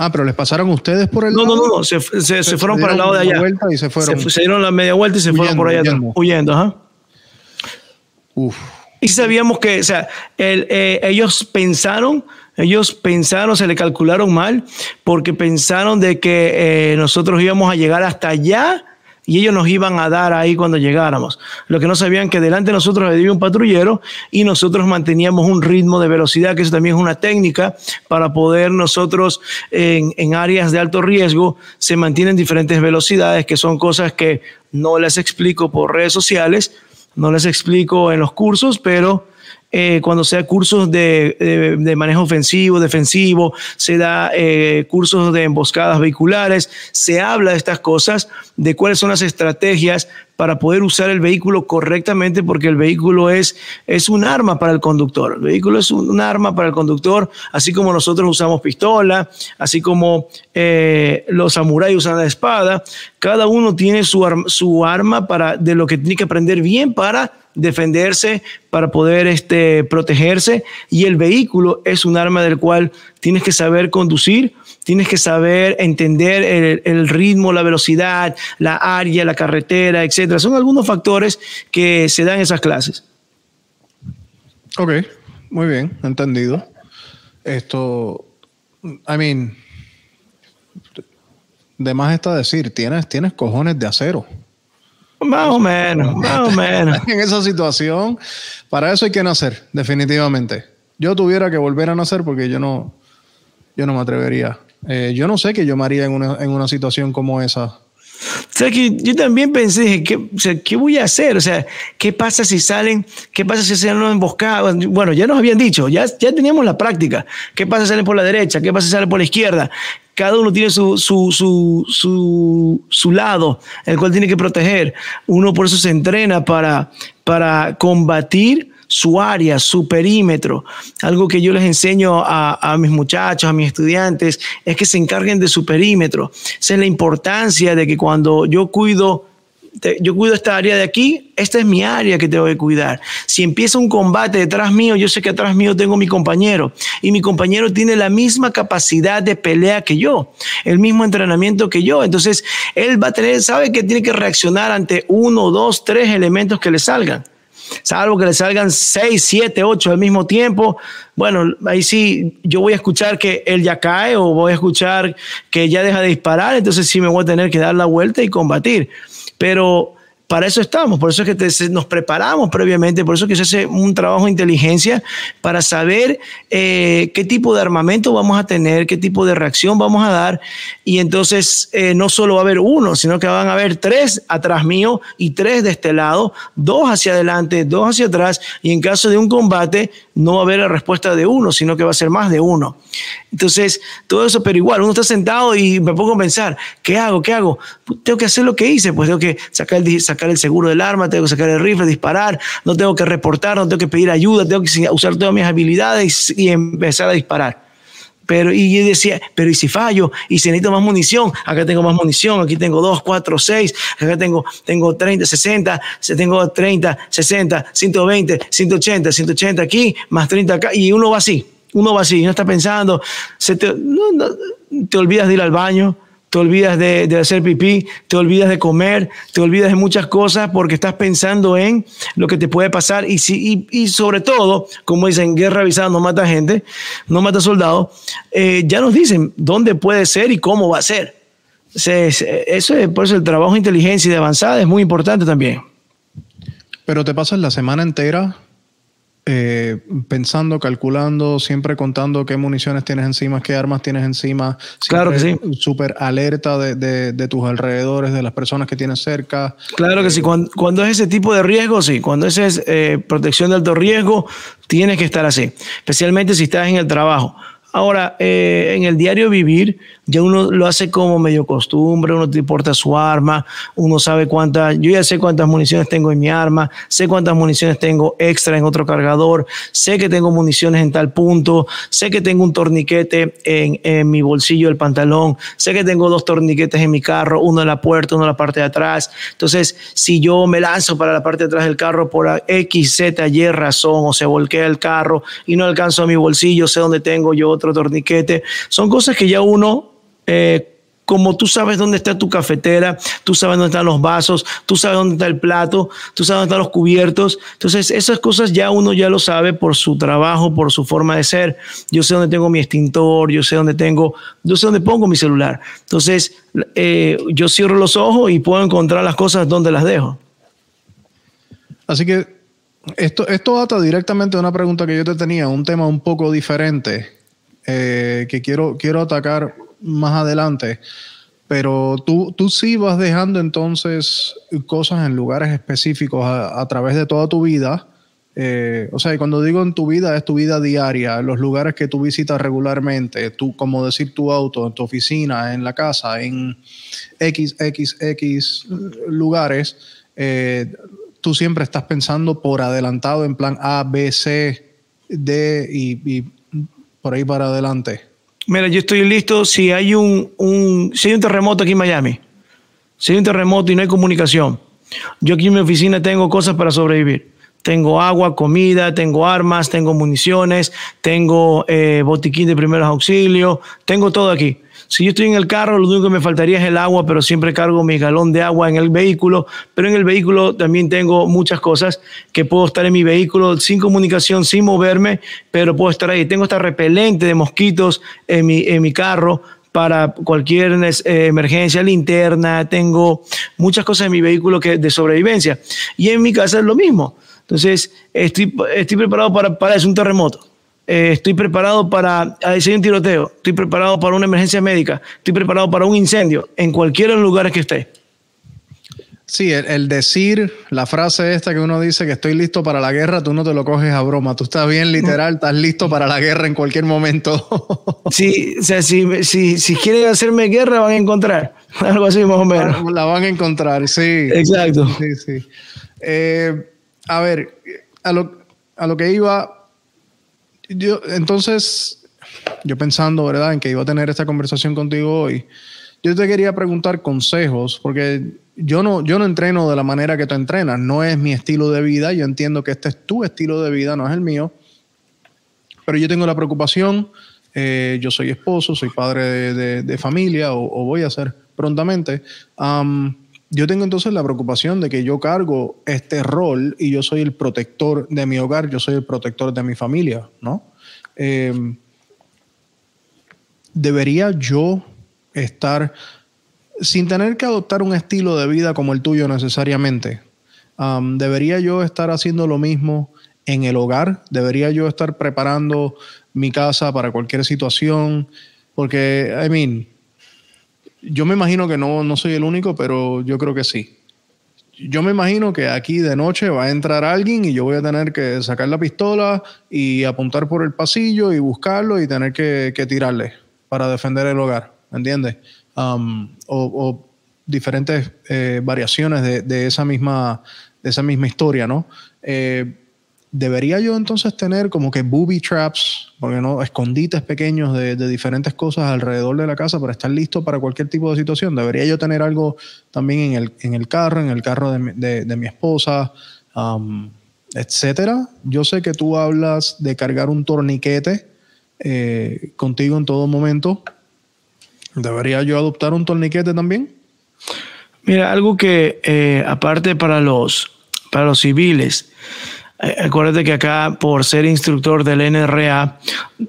Ah, pero les pasaron ustedes por el no, lado. No, no, no, se, se, fueron para el lado de allá. y se, fueron. se, dieron la media vuelta y se fueron por allá huyendo. ajá. Uf. Y sabíamos que, o sea, eh, ellos pensaron, ellos pensaron, se le calcularon mal, porque pensaron de que eh, nosotros íbamos a llegar hasta allá y ellos nos iban a dar ahí cuando llegáramos. Lo que no sabían que delante de nosotros había un patrullero y nosotros manteníamos un ritmo de velocidad, que eso también es una técnica para poder nosotros en, en áreas de alto riesgo se mantienen diferentes velocidades, que son cosas que no les explico por redes sociales, no les explico en los cursos, pero eh, cuando sea cursos de, de, manejo ofensivo, defensivo, se da eh, cursos de emboscadas vehiculares, se habla de estas cosas, de cuáles son las estrategias para poder usar el vehículo correctamente, porque el vehículo es, es un arma para el conductor. El vehículo es un, arma para el conductor, así como nosotros usamos pistola, así como eh, los samuráis usan la espada. Cada uno tiene su, su arma para, de lo que tiene que aprender bien para defenderse, para poder este, protegerse. Y el vehículo es un arma del cual tienes que saber conducir, tienes que saber entender el, ritmo, la velocidad, la área, la carretera, etcétera. Son algunos factores que se dan en esas clases. Ok, muy bien, entendido. Esto, I mean, de más está decir, tienes, tienes cojones de acero. Más o menos, más o menos. en esa situación, para eso hay que nacer, definitivamente. Yo tuviera que volver a nacer porque yo no, yo no me atrevería. Eh, yo no sé qué yo me haría en una, en una situación como esa. Sea, que yo también pensé, ¿qué, o sea, ¿qué voy a hacer? O sea, ¿qué pasa si salen, qué pasa si salen una emboscada? Bueno, ya nos habían dicho, ya, ya teníamos la práctica. ¿Qué pasa si salen por la derecha? ¿Qué pasa si salen por la izquierda? cada uno tiene su, su, su, su, su lado, el cual tiene que proteger. Uno por eso se entrena para, para combatir su área, su perímetro. Algo que yo les enseño a, mis muchachos, a mis estudiantes, es que se encarguen de su perímetro. Esa es la importancia de que cuando yo cuido yo cuido esta área de aquí, esta es mi área que tengo que cuidar. Si empieza un combate detrás mío, yo sé que atrás mío tengo mi compañero y mi compañero tiene la misma capacidad de pelea que yo, el mismo entrenamiento que yo. Entonces, él va a tener, sabe que tiene que reaccionar ante uno, dos, tres elementos que le salgan. Salvo que le salgan 6, 7, 8 al mismo tiempo. Bueno, ahí sí, yo voy a escuchar que él ya cae o voy a escuchar que ya deja de disparar, entonces sí me voy a tener que dar la vuelta y combatir. Pero para eso estamos, por eso es que nos preparamos previamente, por eso es que se hace un trabajo de inteligencia para saber eh, qué tipo de armamento vamos a tener, qué tipo de reacción vamos a dar. Y entonces eh, no solo va a haber uno, sino que van a haber tres atrás mío y tres de este lado, dos hacia adelante, dos hacia atrás. Y en caso de un combate, no va a haber la respuesta de uno, sino que va a ser más de uno. Entonces, todo eso, pero igual, uno está sentado y me pongo a pensar, ¿qué hago? ¿Qué hago? Tengo que hacer lo que hice, pues tengo que sacar el, sacar el seguro del arma, tengo que sacar el rifle, disparar, no tengo que reportar, no tengo que pedir ayuda, tengo que usar todas mis habilidades y, empezar a disparar. Pero, y decía, pero ¿y si fallo? ¿Y si necesito más munición? Acá tengo más munición, aquí tengo 2, 4, 6, acá tengo, tengo 30, 60, tengo 30, 60, 120, 180, 180 aquí, más 30 acá, y uno va así, uno va así, no está pensando, se te, te olvidas de ir al baño, te olvidas de, hacer pipí, te olvidas de comer, te olvidas de muchas cosas porque estás pensando en lo que te puede pasar y, y, sobre todo, como dicen, guerra avisada no mata gente, no mata soldados, eh, ya nos dicen dónde puede ser y cómo va a ser. eso es, por eso el trabajo de inteligencia y de avanzada es muy importante también. Pero te pasas la semana entera eh, pensando, calculando, siempre contando qué municiones tienes encima, qué armas tienes encima. Claro que sí. Súper alerta de, tus alrededores, de las personas que tienes cerca. Claro que sí. Cuando, es ese tipo de riesgo, sí. Cuando es eh, protección de alto riesgo, tienes que estar así. Especialmente si estás en el trabajo. Ahora, eh, en el diario vivir, ya uno lo hace como medio costumbre, uno te importa su arma, uno sabe cuántas, yo ya sé cuántas municiones tengo en mi arma, sé cuántas municiones tengo extra en otro cargador, sé que tengo municiones en tal punto, sé que tengo un torniquete en, en mi bolsillo del pantalón, sé que tengo dos torniquetes en mi carro, uno en la puerta, uno en la parte de atrás. Entonces, si yo me lanzo para la parte de atrás del carro por X, Z, Y razón, o se volquea el carro y no alcanzo a mi bolsillo, sé dónde tengo yo otro torniquete, son cosas que ya uno eh, como tú sabes dónde está tu cafetera, tú sabes dónde están los vasos, tú sabes dónde está el plato, tú sabes dónde están los cubiertos. Entonces, esas cosas ya uno ya lo sabe por su trabajo, por su forma de ser. Yo sé dónde tengo mi extintor, yo sé dónde tengo, yo sé dónde pongo mi celular. Entonces, eh, yo cierro los ojos y puedo encontrar las cosas donde las dejo. Así que esto, esto data directamente de una pregunta que yo te tenía, un tema un poco diferente eh, que quiero, quiero atacar más adelante. Pero tú, tú sí vas dejando entonces cosas en lugares específicos a, través de toda tu vida. Eh, o sea, y cuando digo en tu vida, es tu vida diaria, los lugares que tú visitas regularmente, tú, como decir tu auto, tu oficina, en la casa, en XXX lugares, eh, tú siempre estás pensando por adelantado en plan A, B, C, D y por ahí para adelante. Mira, yo estoy listo si hay un, un, si hay un terremoto aquí en Miami. Si hay un terremoto y no hay comunicación. Yo aquí en mi oficina tengo cosas para sobrevivir. Tengo agua, comida, tengo armas, tengo municiones, tengo eh, botiquín de primeros auxilios, tengo todo aquí. Si yo estoy en el carro, lo único que me faltaría es el agua, pero siempre cargo mi galón de agua en el vehículo. Pero en el vehículo también tengo muchas cosas que puedo estar en mi vehículo sin comunicación, sin moverme, pero puedo estar ahí. Tengo esta repelente de mosquitos en mi, en mi carro para cualquier eh, emergencia, linterna, tengo muchas cosas en mi vehículo que de sobrevivencia. Y en mi casa es lo mismo. Entonces, estoy, preparado para, para un terremoto. Eh, estoy preparado para hacer un tiroteo, estoy preparado para una emergencia médica, estoy preparado para un incendio, en cualquiera de los lugares que esté. Sí, el, decir la frase esta que uno dice que estoy listo para la guerra, tú no te lo coges a broma, tú estás bien literal, estás listo para la guerra en cualquier momento. sí, o sea, si, si, si quieren hacerme guerra van a encontrar, algo así más o menos. La van a encontrar, sí. Exacto. Sí, sí. Eh, a ver, a lo, a lo que iba, yo, entonces, yo pensando, ¿verdad?, en que iba a tener esta conversación contigo hoy, yo te quería preguntar consejos, porque yo no, yo no entreno de la manera que tú entrenas, no es mi estilo de vida, yo entiendo que este es tu estilo de vida, no es el mío, pero yo tengo la preocupación, eh, yo soy esposo, soy padre de, familia o, voy a ser prontamente, yo tengo entonces la preocupación de que yo cargo este rol y yo soy el protector de mi hogar, yo soy el protector de mi familia, ¿no? Eh, debería yo estar sin tener que adoptar un estilo de vida como el tuyo necesariamente. Um, debería yo estar haciendo lo mismo en el hogar, debería yo estar preparando mi casa para cualquier situación, porque, I mean, yo me imagino que no, no soy el único, pero yo creo que sí. Yo me imagino que aquí de noche va a entrar alguien y yo voy a tener que sacar la pistola y apuntar por el pasillo y buscarlo y tener que, tirarle para defender el hogar, ¿me entiendes? Um, o, diferentes eh, variaciones de, de, esa misma, de esa misma historia, ¿no? Eh, debería yo entonces tener como que booby traps, porque no, escondites pequeños de, diferentes cosas alrededor de la casa para estar listo para cualquier tipo de situación. Debería yo tener algo también en el, en el carro, en el carro de, de, mi esposa, um, etcétera. Yo sé que tú hablas de cargar un torniquete eh, contigo en todo momento. ¿Debería yo adoptar un torniquete también? Mira, algo que eh, aparte para los, para los civiles, acuérdate que acá por ser instructor del NRA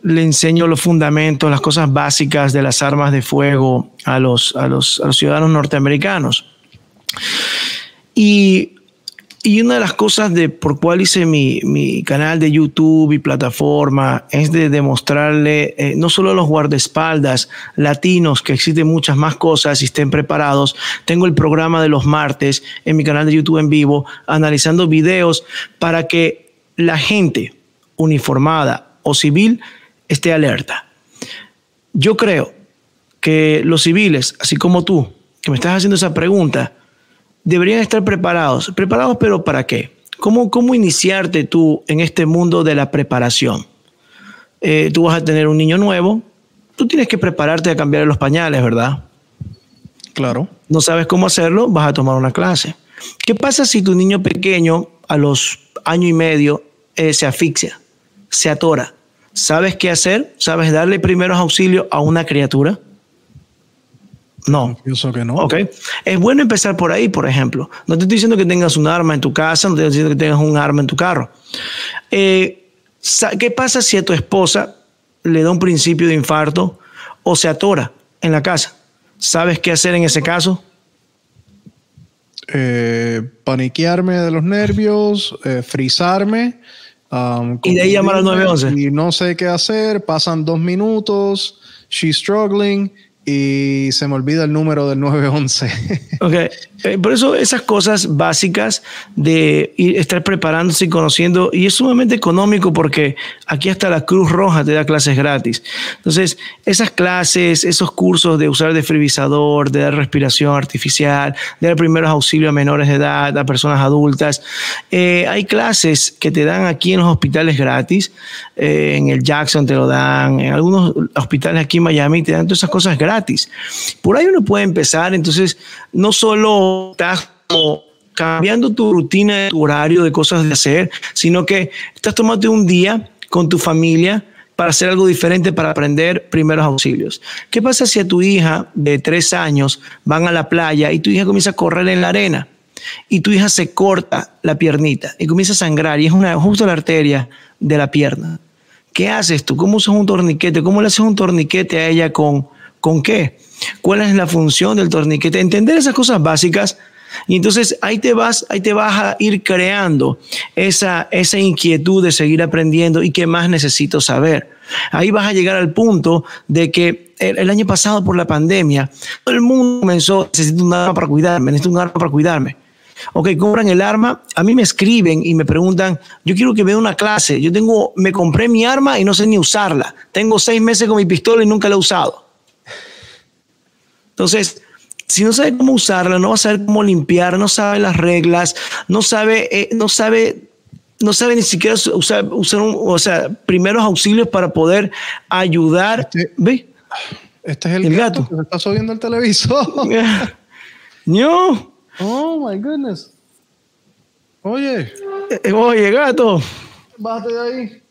le enseño los fundamentos, las cosas básicas de las armas de fuego a los, a los, a los ciudadanos norteamericanos. Y y una de las cosas de por cuál hice mi, mi, canal de YouTube y plataforma es de demostrarle eh, no solo a los guardaespaldas latinos que existen muchas más cosas y estén preparados. Tengo el programa de los martes en mi canal de YouTube en vivo analizando videos para que la gente uniformada o civil esté alerta. Yo creo que los civiles, así como tú, que me estás haciendo esa pregunta, deberían estar preparados. ¿Preparados pero para qué? ¿Cómo, cómo iniciarte tú en este mundo de la preparación? Eh, tú vas a tener un niño nuevo, tú tienes que prepararte a cambiar los pañales, ¿verdad? Claro. No sabes cómo hacerlo, vas a tomar una clase. ¿Qué pasa si tu niño pequeño a los año y medio eh, se asfixia, se atora? ¿Sabes qué hacer? ¿Sabes darle primeros auxilios a una criatura? No. Pienso que no. Ok. Es bueno empezar por ahí, por ejemplo. No te estoy diciendo que tengas un arma en tu casa, no te estoy diciendo que tengas un arma en tu carro. Eh, ¿Qué pasa si a tu esposa le da un principio de infarto o se atora en la casa? ¿Sabes qué hacer en ese caso? Eh, paniquearme de los nervios, eh, frizarme. Um, y de ahí llamar al 911. Y no sé qué hacer, pasan dos minutos, she's struggling y se me olvida el número del 911. ok, eh, por eso esas cosas básicas de ir, estar preparándose y conociendo, y es sumamente económico porque aquí hasta la Cruz Roja te da clases gratis. Entonces, esas clases, esos cursos de usar desfibrilador, de dar respiración artificial, de dar primeros auxilios a menores de edad, a personas adultas, eh, hay clases que te dan aquí en los hospitales gratis, eh, en el Jackson te lo dan, en algunos hospitales aquí en Miami te dan todas esas cosas gratis. Por ahí uno puede empezar, entonces, no solo estás cambiando tu rutina, tu horario de cosas de hacer, sino que estás tomando un día con tu familia para hacer algo diferente, para aprender primeros auxilios. ¿Qué pasa si a tu hija de tres años van a la playa y tu hija comienza a correr en la arena? Y tu hija se corta la piernita y comienza a sangrar y es una, justo la arteria de la pierna. ¿Qué haces tú? ¿Cómo usas un torniquete? ¿Cómo le haces un torniquete a ella con, con qué? ¿Cuál es la función del torniquete? Entender esas cosas básicas y entonces ahí te vas, ahí te vas a ir creando esa, esa inquietud de seguir aprendiendo y qué más necesito saber. Ahí vas a llegar al punto de que el, el año pasado por la pandemia, todo el mundo comenzó, necesito un arma para cuidarme, necesito un arma para cuidarme. Ok, compran el arma, a mí me escriben y me preguntan, yo quiero que dé una clase, yo tengo, me compré mi arma y no sé ni usarla, tengo seis meses con mi pistola y nunca la he usado. Entonces, si no sabe cómo usarla, no va a saber cómo limpiar, no sabe las reglas, no sabe, eh, no sabe, no sabe ni siquiera usar, usar un, o sea, primeros auxilios para poder ayudar. Este, ¿Ve? Este es el, El gato, gato. que se está subiendo el televisor. No. oh my goodness. Oye, Eh, Oye, gato. bájate de ahí.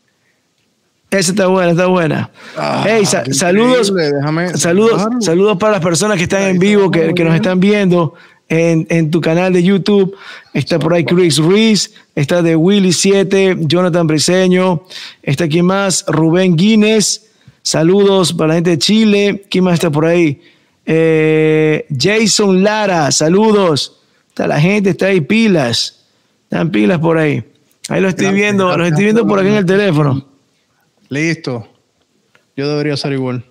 Esa está buena, está buena. Ah, hey, sa- qué saludos, déjame saludos, saludos para las personas que están Ahí en vivo, que, que nos están viendo. en, tu canal de YouTube. Está por ahí Chris Ruiz, está de Willy 7, Jonathan Briseño, está aquí más, Rubén Guinness. Saludos para la gente de Chile. ¿Quién más está por ahí? Eh, Jason Lara, saludos. Está la gente, está ahí pilas. Están pilas por ahí. Ahí lo estoy viendo, lo estoy viendo por aquí en el teléfono. Listo. Yo debería ser igual.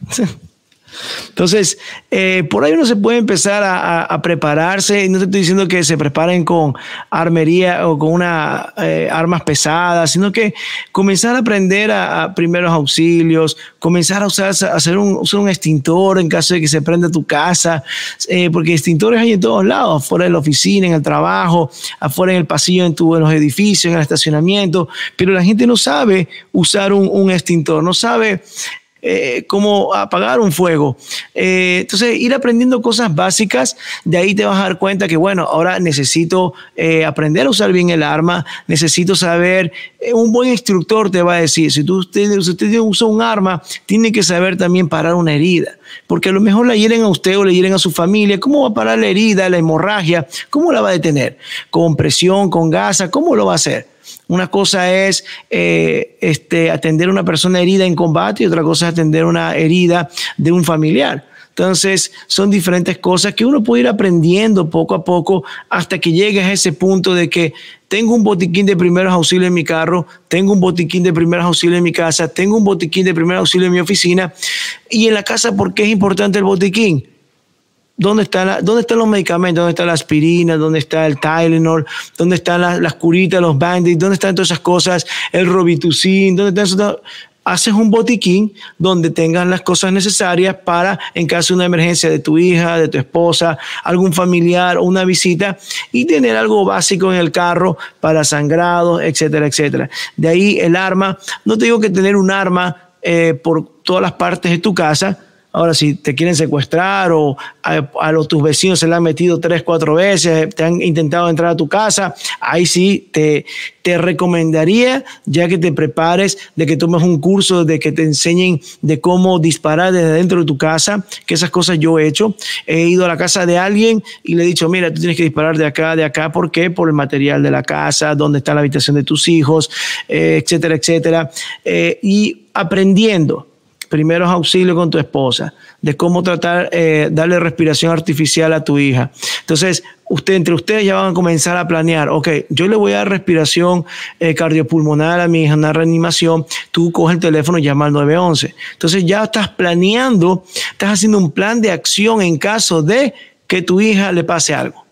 Entonces, eh, por ahí uno se puede empezar a, prepararse. No te estoy diciendo que se preparen con armería o con eh, armas pesadas, sino que comenzar a aprender a, primeros auxilios, comenzar a usar hacer un, usar un extintor en caso de que se prenda tu casa, eh, porque extintores hay en todos lados, afuera de la oficina, en el trabajo, afuera en el pasillo, en, tu, los edificios, en el estacionamiento, pero la gente no sabe usar un, un extintor, no sabe eh, cómo apagar un fuego. Eh, entonces, ir aprendiendo cosas básicas, de ahí te vas a dar cuenta que, bueno, ahora necesito eh, aprender a usar bien el arma, necesito saber, un buen instructor te va a decir, si tú, usted, usted usa un arma, tiene que saber también parar una herida, porque a lo mejor la hieren a usted o le hieren a su familia, ¿cómo va a parar la herida, la hemorragia? ¿Cómo la va a detener? ¿Con presión, con gasa? ¿Cómo lo va a hacer? Una cosa es eh, este, atender a una persona herida en combate y otra cosa es atender una herida de un familiar. Entonces, son diferentes cosas que uno puede ir aprendiendo poco a poco hasta que llegues a ese punto de que tengo un botiquín de primeros auxilios en mi carro, tengo un botiquín de primeros auxilios en mi casa, tengo un botiquín de primeros auxilios en mi oficina. Y en la casa, ¿por qué es importante el botiquín? ¿Dónde, está ¿Dónde están los medicamentos? ¿Dónde está la aspirina? ¿Dónde está el Tylenol? ¿Dónde están las, curitas, los bandits? ¿Dónde están todas esas cosas? El Robitussin. ¿Dónde están Haces un botiquín donde tengan las cosas necesarias para, en caso de una emergencia de tu hija, de tu esposa, algún familiar o una visita, y tener algo básico en el carro para sangrado, etcétera, etcétera. De ahí el arma. No te digo que tener un arma eh, por todas las partes de tu casa, Ahora, si te quieren secuestrar o a, los, tus vecinos se le han metido tres, cuatro veces, te han intentado entrar a tu casa, ahí sí te, te recomendaría, ya que te prepares, de que tomes un curso, de que te enseñen de cómo disparar desde dentro de tu casa, que esas cosas yo he hecho. He ido a la casa de alguien y le he dicho, mira, tú tienes que disparar de acá, de acá, ¿por qué? Por el material de la casa, dónde está la habitación de tus hijos, eh, etcétera, etcétera. Eh, y aprendiendo primeros auxilios con tu esposa, de cómo tratar, eh, darle respiración artificial a tu hija. Entonces, usted, entre ustedes ya van a comenzar a planear, ok, yo le voy a dar respiración eh, cardiopulmonar a mi hija, una reanimación, tú coges el teléfono y llama al 911. Entonces ya estás planeando, estás haciendo un plan de acción en caso de que tu hija le pase algo.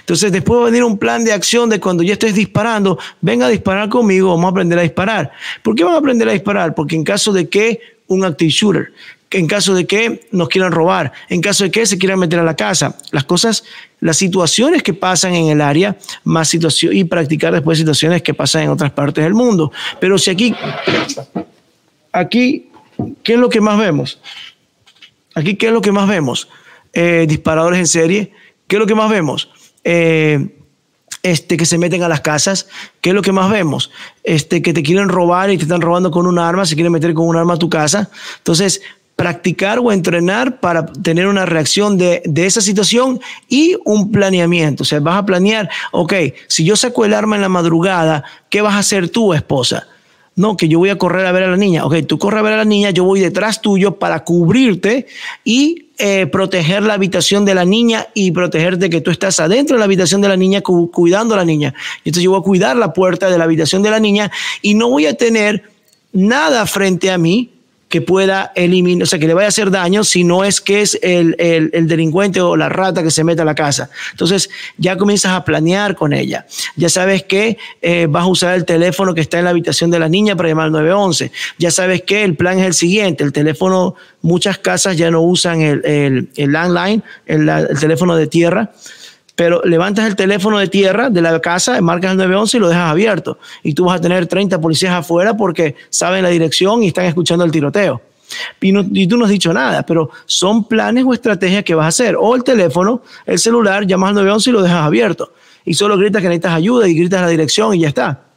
Entonces, después va a venir un plan de acción de cuando ya estés disparando, venga a disparar conmigo, vamos a aprender a disparar. ¿Por qué van a aprender a disparar? Porque en caso de que un active shooter. En caso de que nos quieran robar, en caso de que se quieran meter a la casa, las cosas, las situaciones que pasan en el área, más situación y practicar después situaciones que pasan en otras partes del mundo. Pero si aquí, aquí, ¿qué es lo que más vemos? Aquí, ¿qué es lo que más vemos? Eh, disparadores en serie. ¿Qué es lo que más vemos? Eh, este, que se meten a las casas, ¿qué es lo que más vemos? Este, que te quieren robar y te están robando con un arma, se quieren meter con un arma a tu casa. Entonces, practicar o entrenar para tener una reacción de, de, esa situación y un planeamiento. O sea, vas a planear, ok, si yo saco el arma en la madrugada, ¿qué vas a hacer tú, esposa? No, que yo voy a correr a ver a la niña. Ok, tú corres a ver a la niña, yo voy detrás tuyo para cubrirte y eh, proteger la habitación de la niña y protegerte que tú estás adentro de la habitación de la niña cuidando a la niña. Entonces yo voy a cuidar la puerta de la habitación de la niña y no voy a tener nada frente a mí que pueda eliminar, o sea, que le vaya a hacer daño si no es que es el, el, delincuente o la rata que se mete a la casa. Entonces ya comienzas a planear con ella. Ya sabes que eh, vas a usar el teléfono que está en la habitación de la niña para llamar al 911. Ya sabes que el plan es el siguiente. El teléfono, muchas casas ya no usan el, el landline, el teléfono de tierra pero levantas el teléfono de tierra de la casa, marcas el 911 y lo dejas abierto. Y tú vas a tener 30 policías afuera porque saben la dirección y están escuchando el tiroteo. Y, tú no has dicho nada, pero son planes o estrategias que vas a hacer. O el teléfono, el celular, llamas al 911 y lo dejas abierto. Y solo gritas que necesitas ayuda y gritas la dirección y ya está.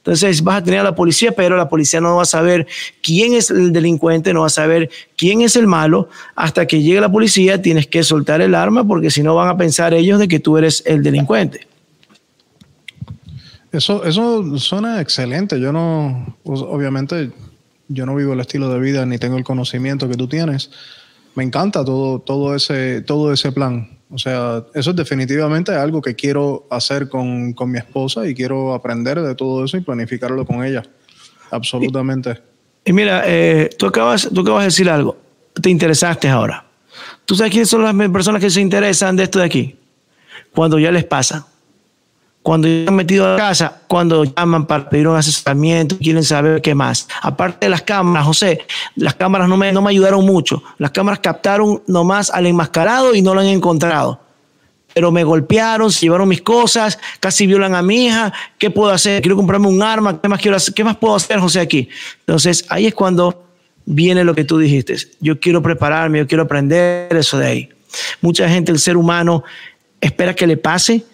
Entonces vas a tener a la policía, pero la policía no va a saber quién es el delincuente, no va a saber quién es el malo. Hasta que llegue la policía tienes que soltar el arma porque si no van a pensar ellos de que tú eres el delincuente. Eso, eso suena excelente. Yo no, pues, obviamente, yo no vivo el estilo de vida ni tengo el conocimiento que tú tienes. Me encanta todo, todo, ese, todo ese plan. O sea, eso es definitivamente algo que quiero hacer con, mi esposa y quiero aprender de todo eso y planificarlo con ella. Absolutamente. Y, mira, eh, tú, acabas, tú acabas de decir algo. Te interesaste ahora. ¿Tú sabes quiénes son las personas que se interesan de esto de aquí? Cuando ya les pasa cuando ya han metido a casa, cuando llaman para pedir un asesoramiento, quieren saber qué más. Aparte de las cámaras, José, las cámaras no me, no me ayudaron mucho. Las cámaras captaron nomás al enmascarado y no lo han encontrado. Pero me golpearon, se llevaron mis cosas, casi violan a mi hija. ¿Qué puedo hacer? Quiero comprarme un arma. ¿Qué más, quiero hacer? ¿Qué más puedo hacer, José, aquí? Entonces, ahí es cuando viene lo que tú dijiste. Yo quiero prepararme, yo quiero aprender eso de ahí. Mucha gente, el ser humano, espera que le pase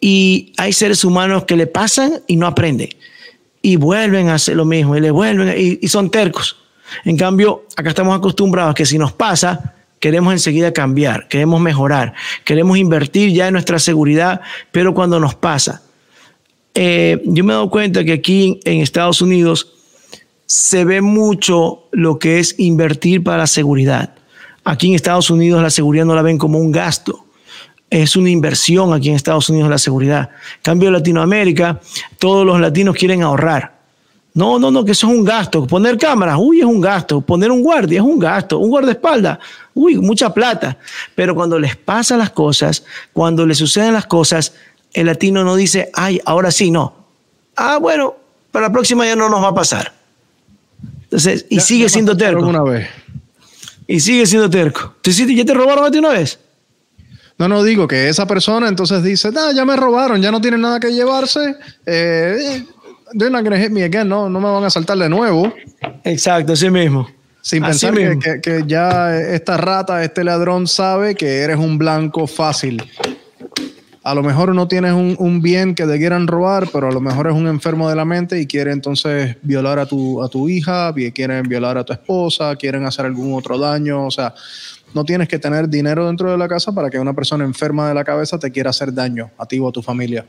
y hay seres humanos que le pasan y no aprenden. Y vuelven a hacer lo mismo y le vuelven y, son tercos. En cambio, acá estamos acostumbrados a que si nos pasa, queremos enseguida cambiar, queremos mejorar, queremos invertir ya en nuestra seguridad, pero cuando nos pasa, eh, yo me he dado cuenta que aquí en Estados Unidos se ve mucho lo que es invertir para la seguridad. Aquí en Estados Unidos la seguridad no la ven como un gasto, es una inversión aquí en Estados Unidos la seguridad. cambio, en Latinoamérica, todos los latinos quieren ahorrar. No, no, no, que eso es un gasto. Poner cámaras, uy, es un gasto. Poner un guardia es un gasto. Un guardaespaldas, uy, mucha plata. Pero cuando les pasan las cosas, cuando les suceden las cosas, el latino no dice, ay, ahora sí, no. Ah, bueno, para la próxima ya no nos va a pasar. Entonces, y sigue siendo terco. Vez. Y sigue siendo terco. ¿Ya te robaron a ti una vez? No, no digo que esa persona entonces dice, nah, ya me robaron, ya no tienen nada que llevarse. Eh, they're not gonna hit me again, no, no me van a saltar de nuevo. Exacto, así mismo. Sin pensar Que, que, ya esta rata, este ladrón sabe que eres un blanco fácil. A lo mejor no tienes un, un, bien que te quieran robar, pero a lo mejor es un enfermo de la mente y quiere entonces violar a tu, a tu hija, quieren violar a tu esposa, quieren hacer algún otro daño. O sea, no tienes que tener dinero dentro de la casa para que una persona enferma de la cabeza te quiera hacer daño a ti o a tu familia.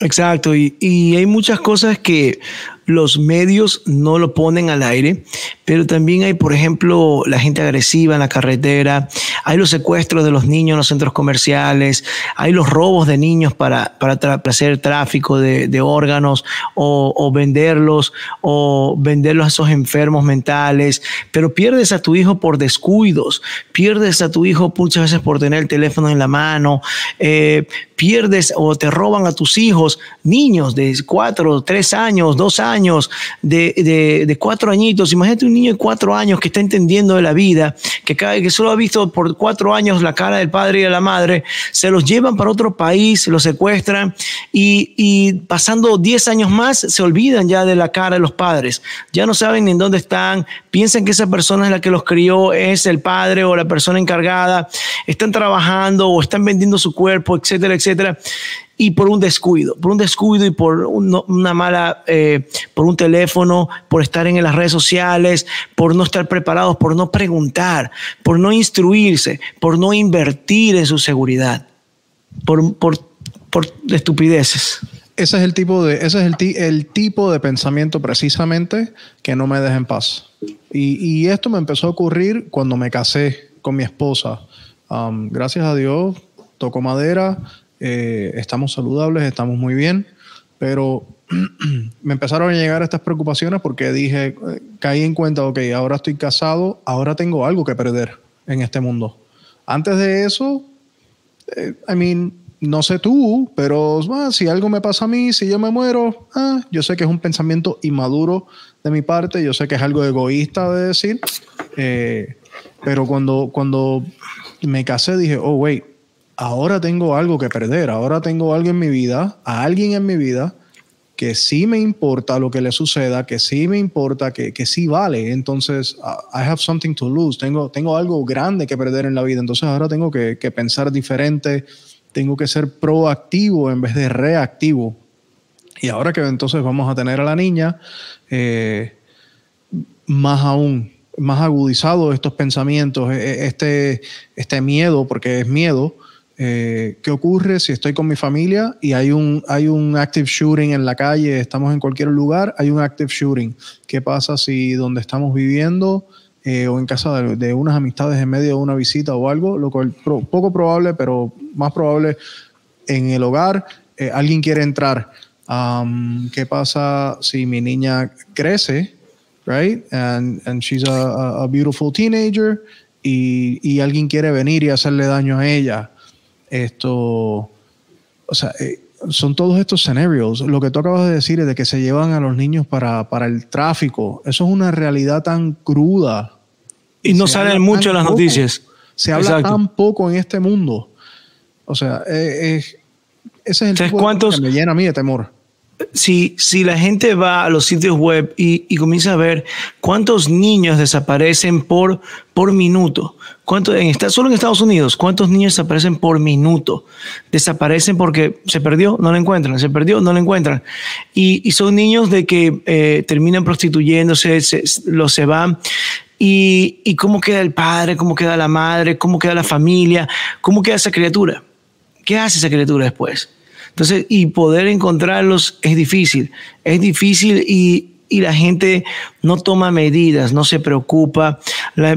Exacto, y, y, hay muchas cosas que los medios no lo ponen al aire, pero también hay, por ejemplo, la gente agresiva en la carretera, hay los secuestros de los niños en los centros comerciales, hay los robos de niños para, para, hacer tráfico de, órganos o, venderlos o venderlos a esos enfermos mentales, pero pierdes a tu hijo por descuidos, pierdes a tu hijo muchas veces por tener el teléfono en la mano, eh, pierdes o te roban a tus hijos, niños de cuatro, tres años, dos años, años, de, de, cuatro añitos, imagínate un niño de cuatro años que está entendiendo de la vida, que, que solo ha visto por cuatro años la cara del padre y de la madre, se los llevan para otro país, los secuestran y, y pasando diez años más se olvidan ya de la cara de los padres, ya no saben ni en dónde están, piensan que esa persona es la que los crió, es el padre o la persona encargada, están trabajando o están vendiendo su cuerpo, etcétera, etcétera y por un descuido, por un descuido y por una mala, eh, por un teléfono, por estar en las redes sociales, por no estar preparados, por no preguntar, por no instruirse, por no invertir en su seguridad, por, por, por estupideces. Ese es el tipo de, ese es el, el tipo de pensamiento precisamente que no me deja en paz. Y, y, esto me empezó a ocurrir cuando me casé con mi esposa. Gracias a Dios, toco madera, eh, estamos saludables, estamos muy bien, pero me empezaron a llegar estas preocupaciones porque dije, eh, caí en cuenta, ok, ahora estoy casado, ahora tengo algo que perder en este mundo. Antes de eso, eh, I mean, no sé tú, pero ah, si algo me pasa a mí, si yo me muero, ah, yo sé que es un pensamiento inmaduro de mi parte, yo sé que es algo egoísta de decir, pero cuando, cuando me casé dije, oh, wait, ahora tengo algo que perder, ahora tengo algo en mi vida, a alguien en mi vida que sí me importa lo que le suceda, que sí me importa, que, que sí vale. Entonces, I have something to lose, tengo, tengo algo grande que perder en la vida. Entonces, ahora tengo que, pensar diferente, tengo que ser proactivo en vez de reactivo. Y ahora que entonces vamos a tener a la niña, eh, más aún, más agudizado estos pensamientos, e, e, este, este miedo, porque es miedo, eh, ¿qué ocurre si estoy con mi familia y hay un, hay un active shooting en la calle, estamos en cualquier lugar, hay un active shooting? ¿Qué pasa si donde estamos viviendo eh, o en casa de, unas amistades en medio de una visita o algo, lo cual poco probable, pero más probable en el hogar, eh, alguien quiere entrar? Um, ¿Qué pasa si mi niña crece, right? And, and she's a, a beautiful teenager y, y alguien quiere venir y hacerle daño a ella? Esto, o sea, eh, son todos estos escenarios. Lo que tú acabas de decir es de que se llevan a los niños para, para el tráfico. Eso es una realidad tan cruda. Y no salen mucho en las noticias. Se habla tan poco en este mundo. O sea, eh, ese es el tipo cuántos, que me llena a mí de temor. Si, si la gente va a los sitios web y, y comienza a ver cuántos niños desaparecen por, por minuto, ¿Cuánto, en, solo en Estados Unidos, ¿cuántos niños desaparecen por minuto? Desaparecen porque se perdió, no lo encuentran, se perdió, no lo encuentran. Y, son niños de que eh, terminan prostituyéndose, se, los se van. Y, y, cómo queda el padre, cómo queda la madre, cómo queda la familia, cómo queda esa criatura. ¿Qué hace esa criatura después? Entonces, y poder encontrarlos es difícil. Es difícil y, y la gente no toma medidas, no se preocupa.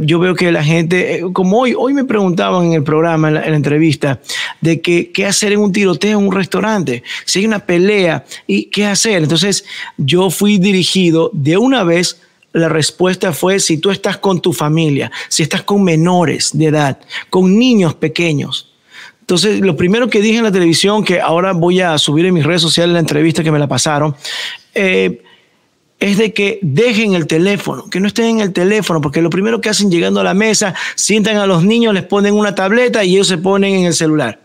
yo veo que la gente, eh, como hoy, hoy me preguntaban en el programa, en la, entrevista, de que, qué hacer en un tiroteo en un restaurante, si hay una pelea, y qué hacer. Entonces yo fui dirigido de una vez la respuesta fue si tú estás con tu familia, si estás con menores de edad, con niños pequeños. Entonces, lo primero que dije en la televisión, que ahora voy a subir en mis redes sociales la entrevista que me la pasaron, eh, es de que dejen el teléfono, que no estén en el teléfono, porque lo primero que hacen llegando a la mesa, sientan a los niños, les ponen una tableta y ellos se ponen en el celular.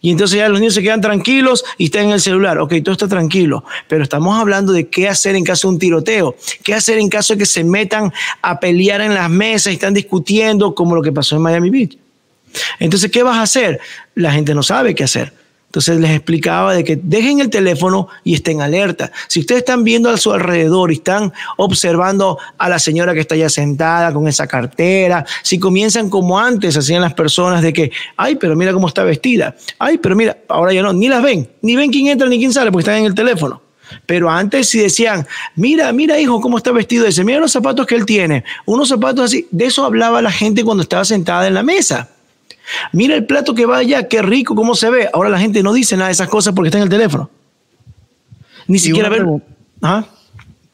Y entonces ya los niños se quedan tranquilos y están en el celular. Ok, todo está tranquilo. Pero estamos hablando de qué hacer en caso de un tiroteo. ¿Qué hacer en caso de que se metan a pelear en las mesas y están discutiendo como lo que pasó en Miami Beach? Entonces, ¿qué vas a hacer? La gente no sabe qué hacer. Entonces les explicaba de que dejen el teléfono y estén alerta. Si ustedes están viendo a su alrededor y están observando a la señora que está ya sentada con esa cartera, si comienzan como antes hacían las personas de que, ay, pero mira cómo está vestida, ay, pero mira, ahora ya no, ni las ven, ni ven quién entra ni quién sale porque están en el teléfono. Pero antes si decían, mira, mira hijo, cómo está vestido ese, mira los zapatos que él tiene, unos zapatos así, de eso hablaba la gente cuando estaba sentada en la mesa. Mira el plato que va allá, qué rico, cómo se ve. Ahora la gente no dice nada de esas cosas porque está en el teléfono. Ni siquiera ven.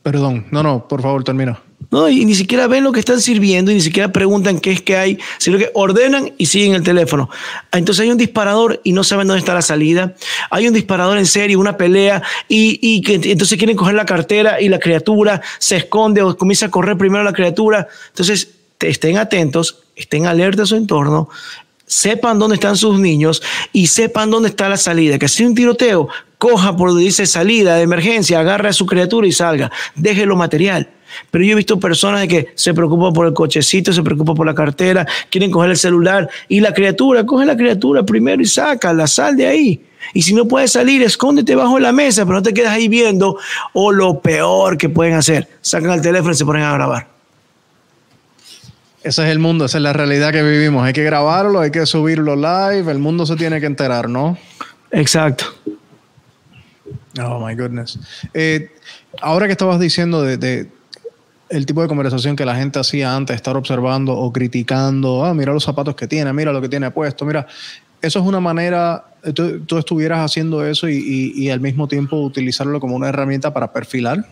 Perdón, no, no, por favor, termina. No, y ni siquiera ven lo que están sirviendo y ni siquiera preguntan qué es que hay, sino que ordenan y siguen el teléfono. Entonces hay un disparador y no saben dónde está la salida. Hay un disparador en serio, una pelea, y, y que entonces quieren coger la cartera y la criatura se esconde o comienza a correr primero la criatura. Entonces, estén atentos, estén alerta a su entorno, sepan dónde están sus niños y sepan dónde está la salida. Que si un tiroteo, coja por donde dice salida de emergencia, agarre a su criatura y salga. Déjelo material. Pero yo he visto personas que se preocupan por el cochecito, se preocupan por la cartera, quieren coger el celular y la criatura, coge la criatura primero y saca, la sal de ahí. Y si no puedes salir, escóndete bajo la mesa, pero no te quedas ahí viendo. O lo peor que pueden hacer, sacan el teléfono y se ponen a grabar. Ese es el mundo, esa es la realidad que vivimos. Hay que grabarlo, hay que subirlo live, el mundo se tiene que enterar, ¿no? Exacto. Oh, my goodness. Eh, ahora que estabas diciendo de, el tipo de conversación que la gente hacía antes, estar observando o criticando, ah, mira los zapatos que tiene, mira lo que tiene puesto, mira, eso es una manera, tú, estuvieras haciendo eso y al mismo tiempo utilizarlo como una herramienta para perfilar.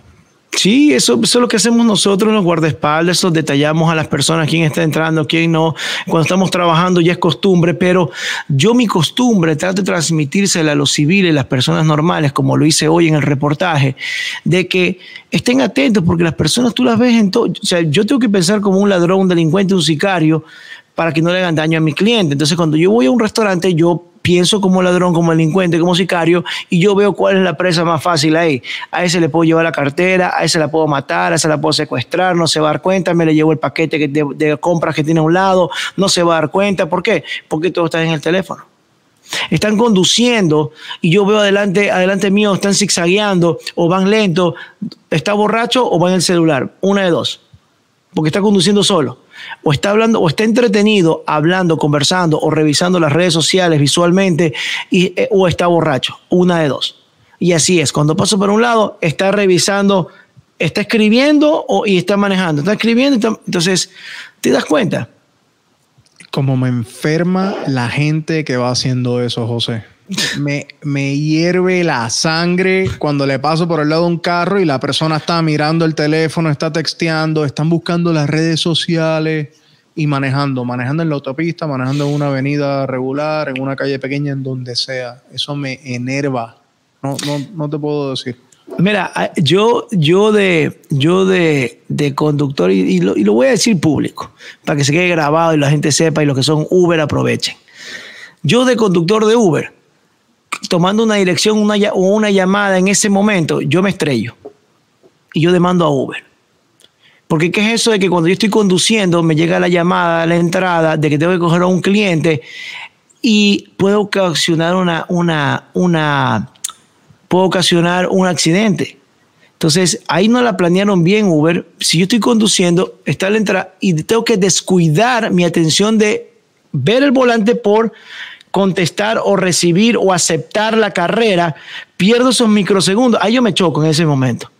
Sí, eso, es lo que hacemos nosotros los guardaespaldas, eso detallamos a las personas quién está entrando, quién no. Cuando estamos trabajando ya es costumbre, pero yo mi costumbre trato de transmitírsela a los civiles, las personas normales, como lo hice hoy en el reportaje, de que estén atentos porque las personas tú las ves en todo. O sea, yo tengo que pensar como un ladrón, un delincuente, un sicario para que no le hagan daño a mi cliente. Entonces, cuando yo voy a un restaurante, yo pienso como ladrón, como delincuente, como sicario, y yo veo cuál es la presa más fácil ahí. A ese le puedo llevar la cartera, a ese la puedo matar, a ese la puedo secuestrar, no se va a dar cuenta, me le llevo el paquete de, compras que tiene a un lado, no se va a dar cuenta. ¿Por qué? Porque todo está en el teléfono. Están conduciendo y yo veo adelante, adelante mío, están zigzagueando o van lento, está borracho o va en el celular, una de dos, porque está conduciendo solo. O está hablando, o está entretenido, hablando, conversando, o revisando las redes sociales visualmente, y, eh, o está borracho, una de dos. Y así es, cuando paso por un lado, está revisando, está escribiendo o, y está manejando, está escribiendo, entonces, ¿te das cuenta? Como me enferma la gente que va haciendo eso, José. Me, me, hierve la sangre cuando le paso por el lado de un carro y la persona está mirando el teléfono, está texteando, están buscando las redes sociales y manejando, manejando en la autopista, manejando en una avenida regular, en una calle pequeña, en donde sea. Eso me enerva. No, no, no te puedo decir. Mira, yo, yo de, yo de, de conductor, y, lo, y, lo, voy a decir público, para que se quede grabado y la gente sepa y los que son Uber aprovechen. Yo de conductor de Uber, tomando una dirección una, o una llamada en ese momento, yo me estrello y yo demando a Uber. Porque ¿qué es eso de que cuando yo estoy conduciendo me llega la llamada, la entrada de que tengo que coger a un cliente y puedo ocasionar una, una, una, puedo ocasionar un accidente. Entonces, ahí no la planearon bien Uber. Si yo estoy conduciendo, está la entrada y tengo que descuidar mi atención de ver el volante por contestar o recibir o aceptar la carrera, pierdo esos microsegundos. Ahí yo me choco en ese momento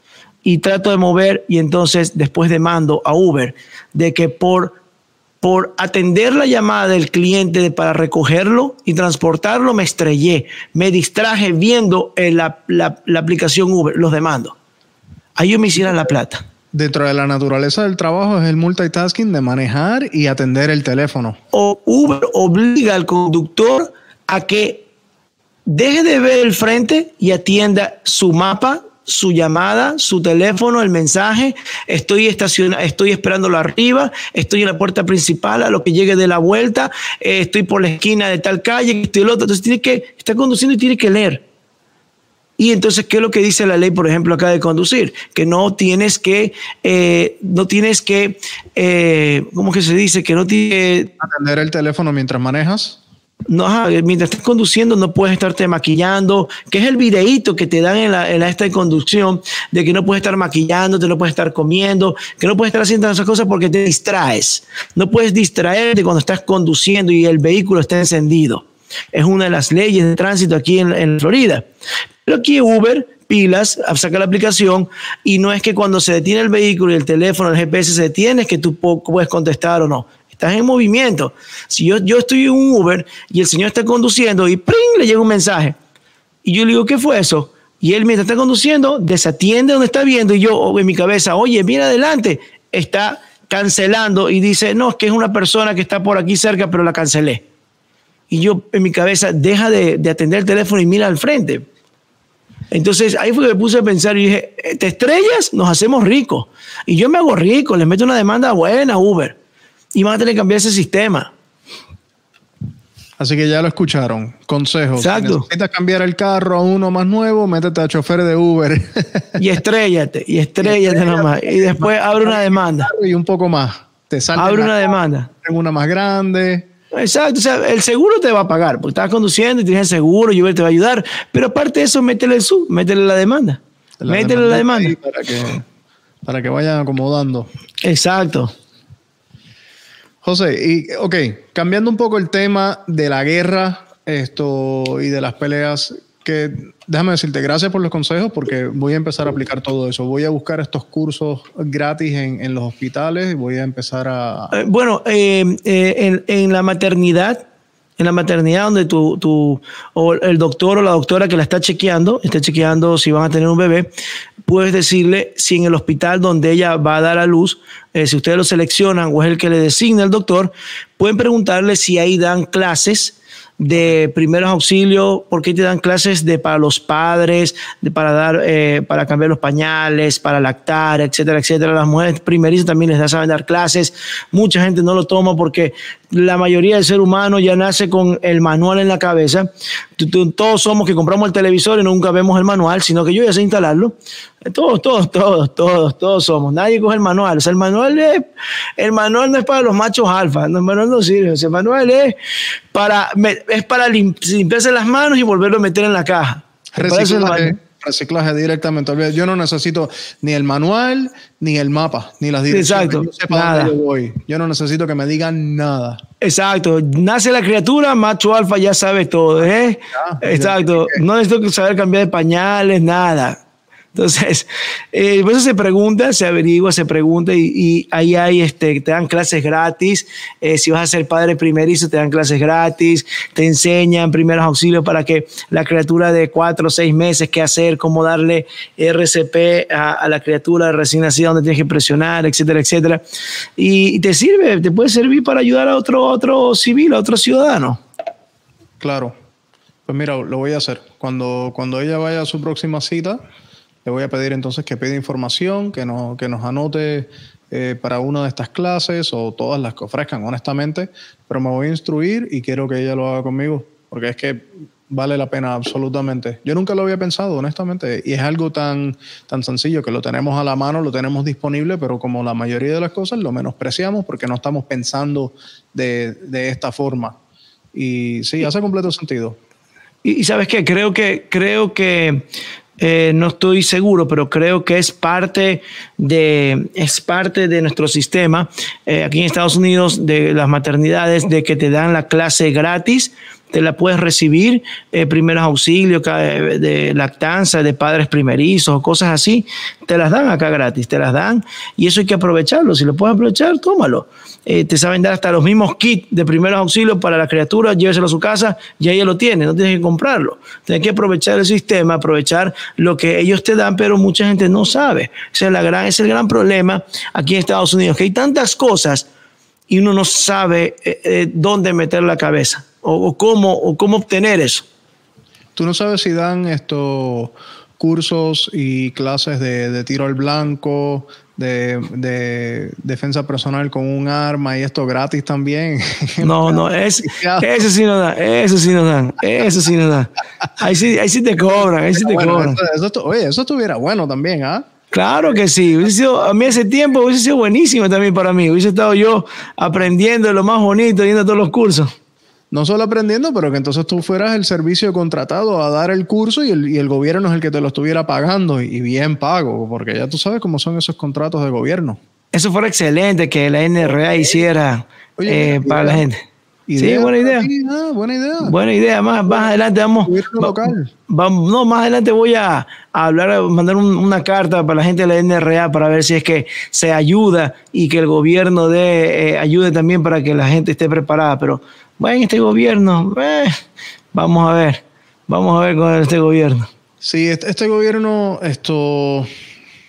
y trato de mover y entonces después demando a Uber de que por, por atender la llamada del cliente para recogerlo y transportarlo me estrellé, me distraje viendo la, la, la aplicación Uber, los demando. Ahí yo me hiciera la plata dentro de la naturaleza del trabajo es el multitasking de manejar y atender el teléfono. O Uber obliga al conductor a que deje de ver el frente y atienda su mapa, su llamada, su teléfono, el mensaje. Estoy estacionado, estoy esperándolo arriba, estoy en la puerta principal a lo que llegue de la vuelta, eh, estoy por la esquina de tal calle, estoy el otro. Entonces tiene que, está conduciendo y tiene que leer. Y entonces, ¿qué es lo que dice la ley, por ejemplo, acá de conducir? Que no tienes que, eh, no tienes que, eh, ¿cómo que se dice? Que no tienes que... Atender el teléfono mientras manejas. No, mientras estás conduciendo no puedes estarte maquillando, que es el videíto que te dan en, la, en esta conducción de que no puedes estar maquillando, te no puedes estar comiendo, que no puedes estar haciendo esas cosas porque te distraes. No puedes distraerte cuando estás conduciendo y el vehículo está encendido. Es una de las leyes de tránsito aquí en, en Florida. Pero aquí Uber, pilas, saca la aplicación y no es que cuando se detiene el vehículo y el teléfono, el GPS se detiene, es que tú puedes contestar o no. Estás en movimiento. Si yo, yo estoy en un Uber y el señor está conduciendo y ¡pring! le llega un mensaje. Y yo le digo, ¿qué fue eso? Y él mientras está conduciendo, desatiende donde está viendo y yo oh, en mi cabeza, oye, mira adelante, está cancelando y dice, no, es que es una persona que está por aquí cerca, pero la cancelé. Y yo en mi cabeza, deja de, de atender el teléfono y mira al frente entonces ahí fue que me puse a pensar y dije, eh, ¿te estrellas? Nos hacemos ricos. Y yo me hago rico, les meto una demanda buena a Uber. Y van a tener que cambiar ese sistema. Así que ya lo escucharon. Consejos. Exacto. Si necesitas cambiar el carro a uno más nuevo, métete a chofer de Uber. Y estrellate, y estrellate nomás. Y después abre una demanda. Y un poco más. Te abre una demanda. Tengo una más grande. Exacto, o sea, el seguro te va a pagar, porque estás conduciendo y tienes el seguro, y te va a ayudar, pero aparte de eso, métele el sub, métele la demanda. métele la demanda. Para que, para que vayan acomodando. Exacto. José, y ok, cambiando un poco el tema de la guerra esto, y de las peleas, que déjame decirte, gracias por los consejos porque voy a empezar a aplicar todo eso. Voy a buscar estos cursos gratis en, en los hospitales y voy a empezar a... Eh, bueno, eh, eh, en, en, la maternidad, en la maternidad donde tu, tu, o el doctor o la doctora que la está chequeando, está chequeando si van a tener un bebé, puedes decirle si en el hospital donde ella va a dar a luz, si ustedes lo seleccionan o es el que le designa el doctor, pueden preguntarle si ahí dan clases de primeros auxilios, porque te dan clases de para los padres, de para dar, eh, para cambiar los pañales, para lactar, etcétera, etcétera. Las mujeres primerizas también les saben dar clases. Mucha gente no lo toma porque la mayoría del ser humano ya nace con el manual en la cabeza. Todos somos que compramos el televisor y nunca vemos el manual, sino que yo ya sé instalarlo. Todos, todos, todos, todos, todos somos. Nadie coge el manual. O sea, el manual es, el manual no es para los machos alfa. el manual no sirve. el manual es para, es para limpiarse las manos y volverlo a meter en la caja. Reciclaje, reciclaje directamente. Yo no necesito ni el manual, ni el mapa, ni las direcciones. Exacto. nada. Yo, voy. yo no necesito que me digan nada. Exacto. Nace la criatura, macho alfa ya sabe todo. ¿eh? Exacto. No necesito saber cambiar de pañales, nada. Entonces, eh, eso se pregunta, se averigua, se pregunta y, ahí hay, este, te dan clases gratis. Eh, si vas a ser padre primerizo, te dan clases gratis, te enseñan primeros auxilios para que la criatura de cuatro o seis meses, qué hacer, cómo darle RCP a, la criatura recién nacida, donde tienes que presionar, etcétera, etcétera. Y, te sirve, te puede servir para ayudar a otro, otro civil, a otro ciudadano. Claro. Pues mira, lo voy a hacer. Cuando, cuando ella vaya a su próxima cita, le voy a pedir entonces que pida información, que, no, que nos anote eh, para una de estas clases o todas las que ofrezcan, honestamente, pero me voy a instruir y quiero que ella lo haga conmigo, porque es que vale la pena absolutamente. Yo nunca lo había pensado, honestamente, y es algo tan, tan sencillo que lo tenemos a la mano, lo tenemos disponible, pero como la mayoría de las cosas lo menospreciamos porque no estamos pensando de, de esta forma. Y sí, hace completo sentido. Y, sabes qué, creo que, creo que eh, no estoy seguro, pero creo que es parte de, es parte de nuestro sistema eh, aquí en Estados Unidos de las maternidades de que te dan la clase gratis te la puedes recibir, eh, primeros auxilios de lactancia, de padres primerizos o cosas así, te las dan acá gratis, te las dan y eso hay que aprovecharlo. Si lo puedes aprovechar, tómalo. Eh, te saben dar hasta los mismos kits de primeros auxilios para la criatura, lléveselo a su casa y ella lo tiene, no tienes que comprarlo. Tienes que aprovechar el sistema, aprovechar lo que ellos te dan, pero mucha gente no sabe. Ese es, la gran, es el gran problema aquí en Estados Unidos, que hay tantas cosas y uno no sabe eh, dónde meter la cabeza o, cómo, o cómo obtener eso. Tú no sabes si dan estos cursos y clases de, tiro al blanco, de, defensa personal con un arma y esto gratis también. No, no, es, eso sí no da, eso sí no dan, eso sí no da. Ahí sí, ahí sí te cobran, ahí sí te cobran. oye, eso estuviera bueno también, ¿ah? Claro que sí. a mí ese tiempo hubiese sido buenísimo también para mí. Hubiese estado yo aprendiendo lo más bonito, yendo a todos los cursos no solo aprendiendo, pero que entonces tú fueras el servicio contratado a dar el curso y el, gobierno es el que te lo estuviera pagando y, bien pago, porque ya tú sabes cómo son esos contratos de gobierno. Eso fuera excelente que la NRA hiciera eh, para la gente. sí, buena idea. Buena idea. Buena idea. Más, más adelante vamos, vamos. No, más adelante voy a, hablar, a mandar una carta para la gente de la NRA para ver si es que se ayuda y que el gobierno de, eh, ayude también para que la gente esté preparada. Pero bueno, este gobierno, eh, vamos a ver, vamos a ver con este gobierno. Sí, este, este gobierno, esto,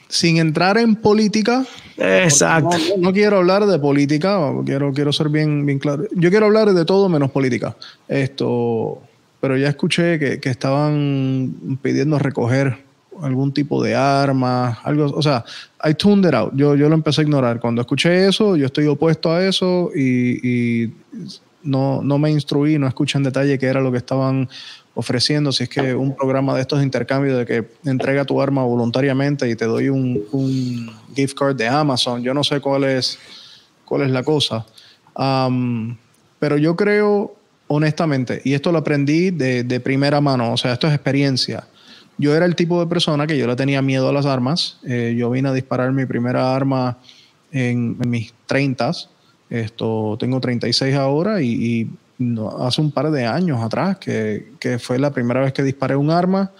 sin entrar en política. Exacto. No, quiero hablar de política, quiero, quiero ser bien, bien claro. Yo quiero hablar de todo menos política. Esto, pero ya escuché que, que estaban pidiendo recoger algún tipo de arma, algo, o sea, I tuned it out. Yo, yo lo empecé a ignorar. Cuando escuché eso, yo estoy opuesto a eso y, y no, no me instruí, no escuché en detalle qué era lo que estaban ofreciendo, si es que un programa de estos de intercambio de que entrega tu arma voluntariamente y te doy un, un gift card de Amazon, yo no sé cuál es, cuál es la cosa. pero yo creo, honestamente, y esto lo aprendí de, de, primera mano, o sea, esto es experiencia. Yo era el tipo de persona que yo le tenía miedo a las armas. Eh, yo vine a disparar mi primera arma en, en mis 30 esto, tengo 36 ahora y, hace un par de años atrás que, fue la primera vez que disparé un arma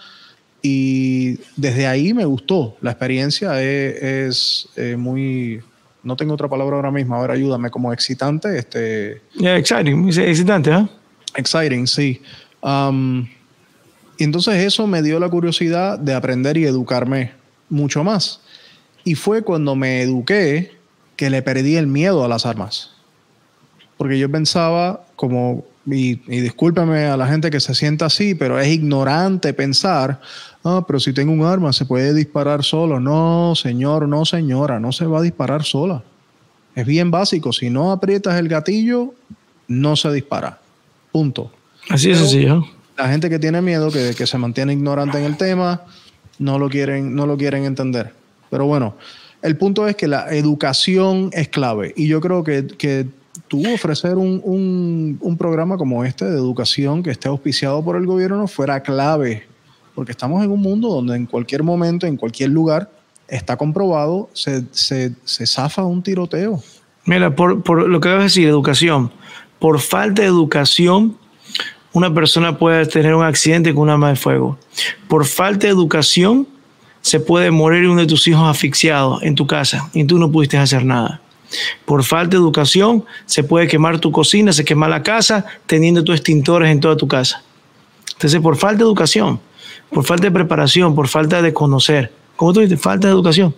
y desde ahí me gustó. La experiencia es, eh, muy, no tengo otra palabra ahora mismo, ahora ayúdame, como excitante. Este, exciting, excitante, ¿eh? Exciting, sí. Um, y entonces eso me dio la curiosidad de aprender y educarme mucho más. Y fue cuando me eduqué que le perdí el miedo a las armas. Porque yo pensaba, como, y, y discúlpeme a la gente que se sienta así, pero es ignorante pensar, ah, pero si tengo un arma se puede disparar solo. No, señor, no, señora, no se va a disparar sola. Es bien básico, si no aprietas el gatillo, no se dispara. Punto. Así es sencillo. La gente que tiene miedo, que, que se mantiene ignorante en el tema, no lo quieren, no lo quieren entender. Pero bueno, el punto es que la educación es clave y yo creo que, tú ofrecer un, un, programa como este de educación que esté auspiciado por el gobierno fuera clave, porque estamos en un mundo donde en cualquier momento, en cualquier lugar, está comprobado, se, se, se zafa un tiroteo. Mira, por, por lo que vas a decir, educación. Por falta de educación, una persona puede tener un accidente con un arma de fuego. Por falta de educación, se puede morir uno de tus hijos asfixiado en tu casa y tú no pudiste hacer nada. Por falta de educación, se puede quemar tu cocina, se quema la casa, teniendo tus extintores en toda tu casa. Entonces, por falta de educación, por falta de preparación, por falta de conocer, como tú dices, falta de educación.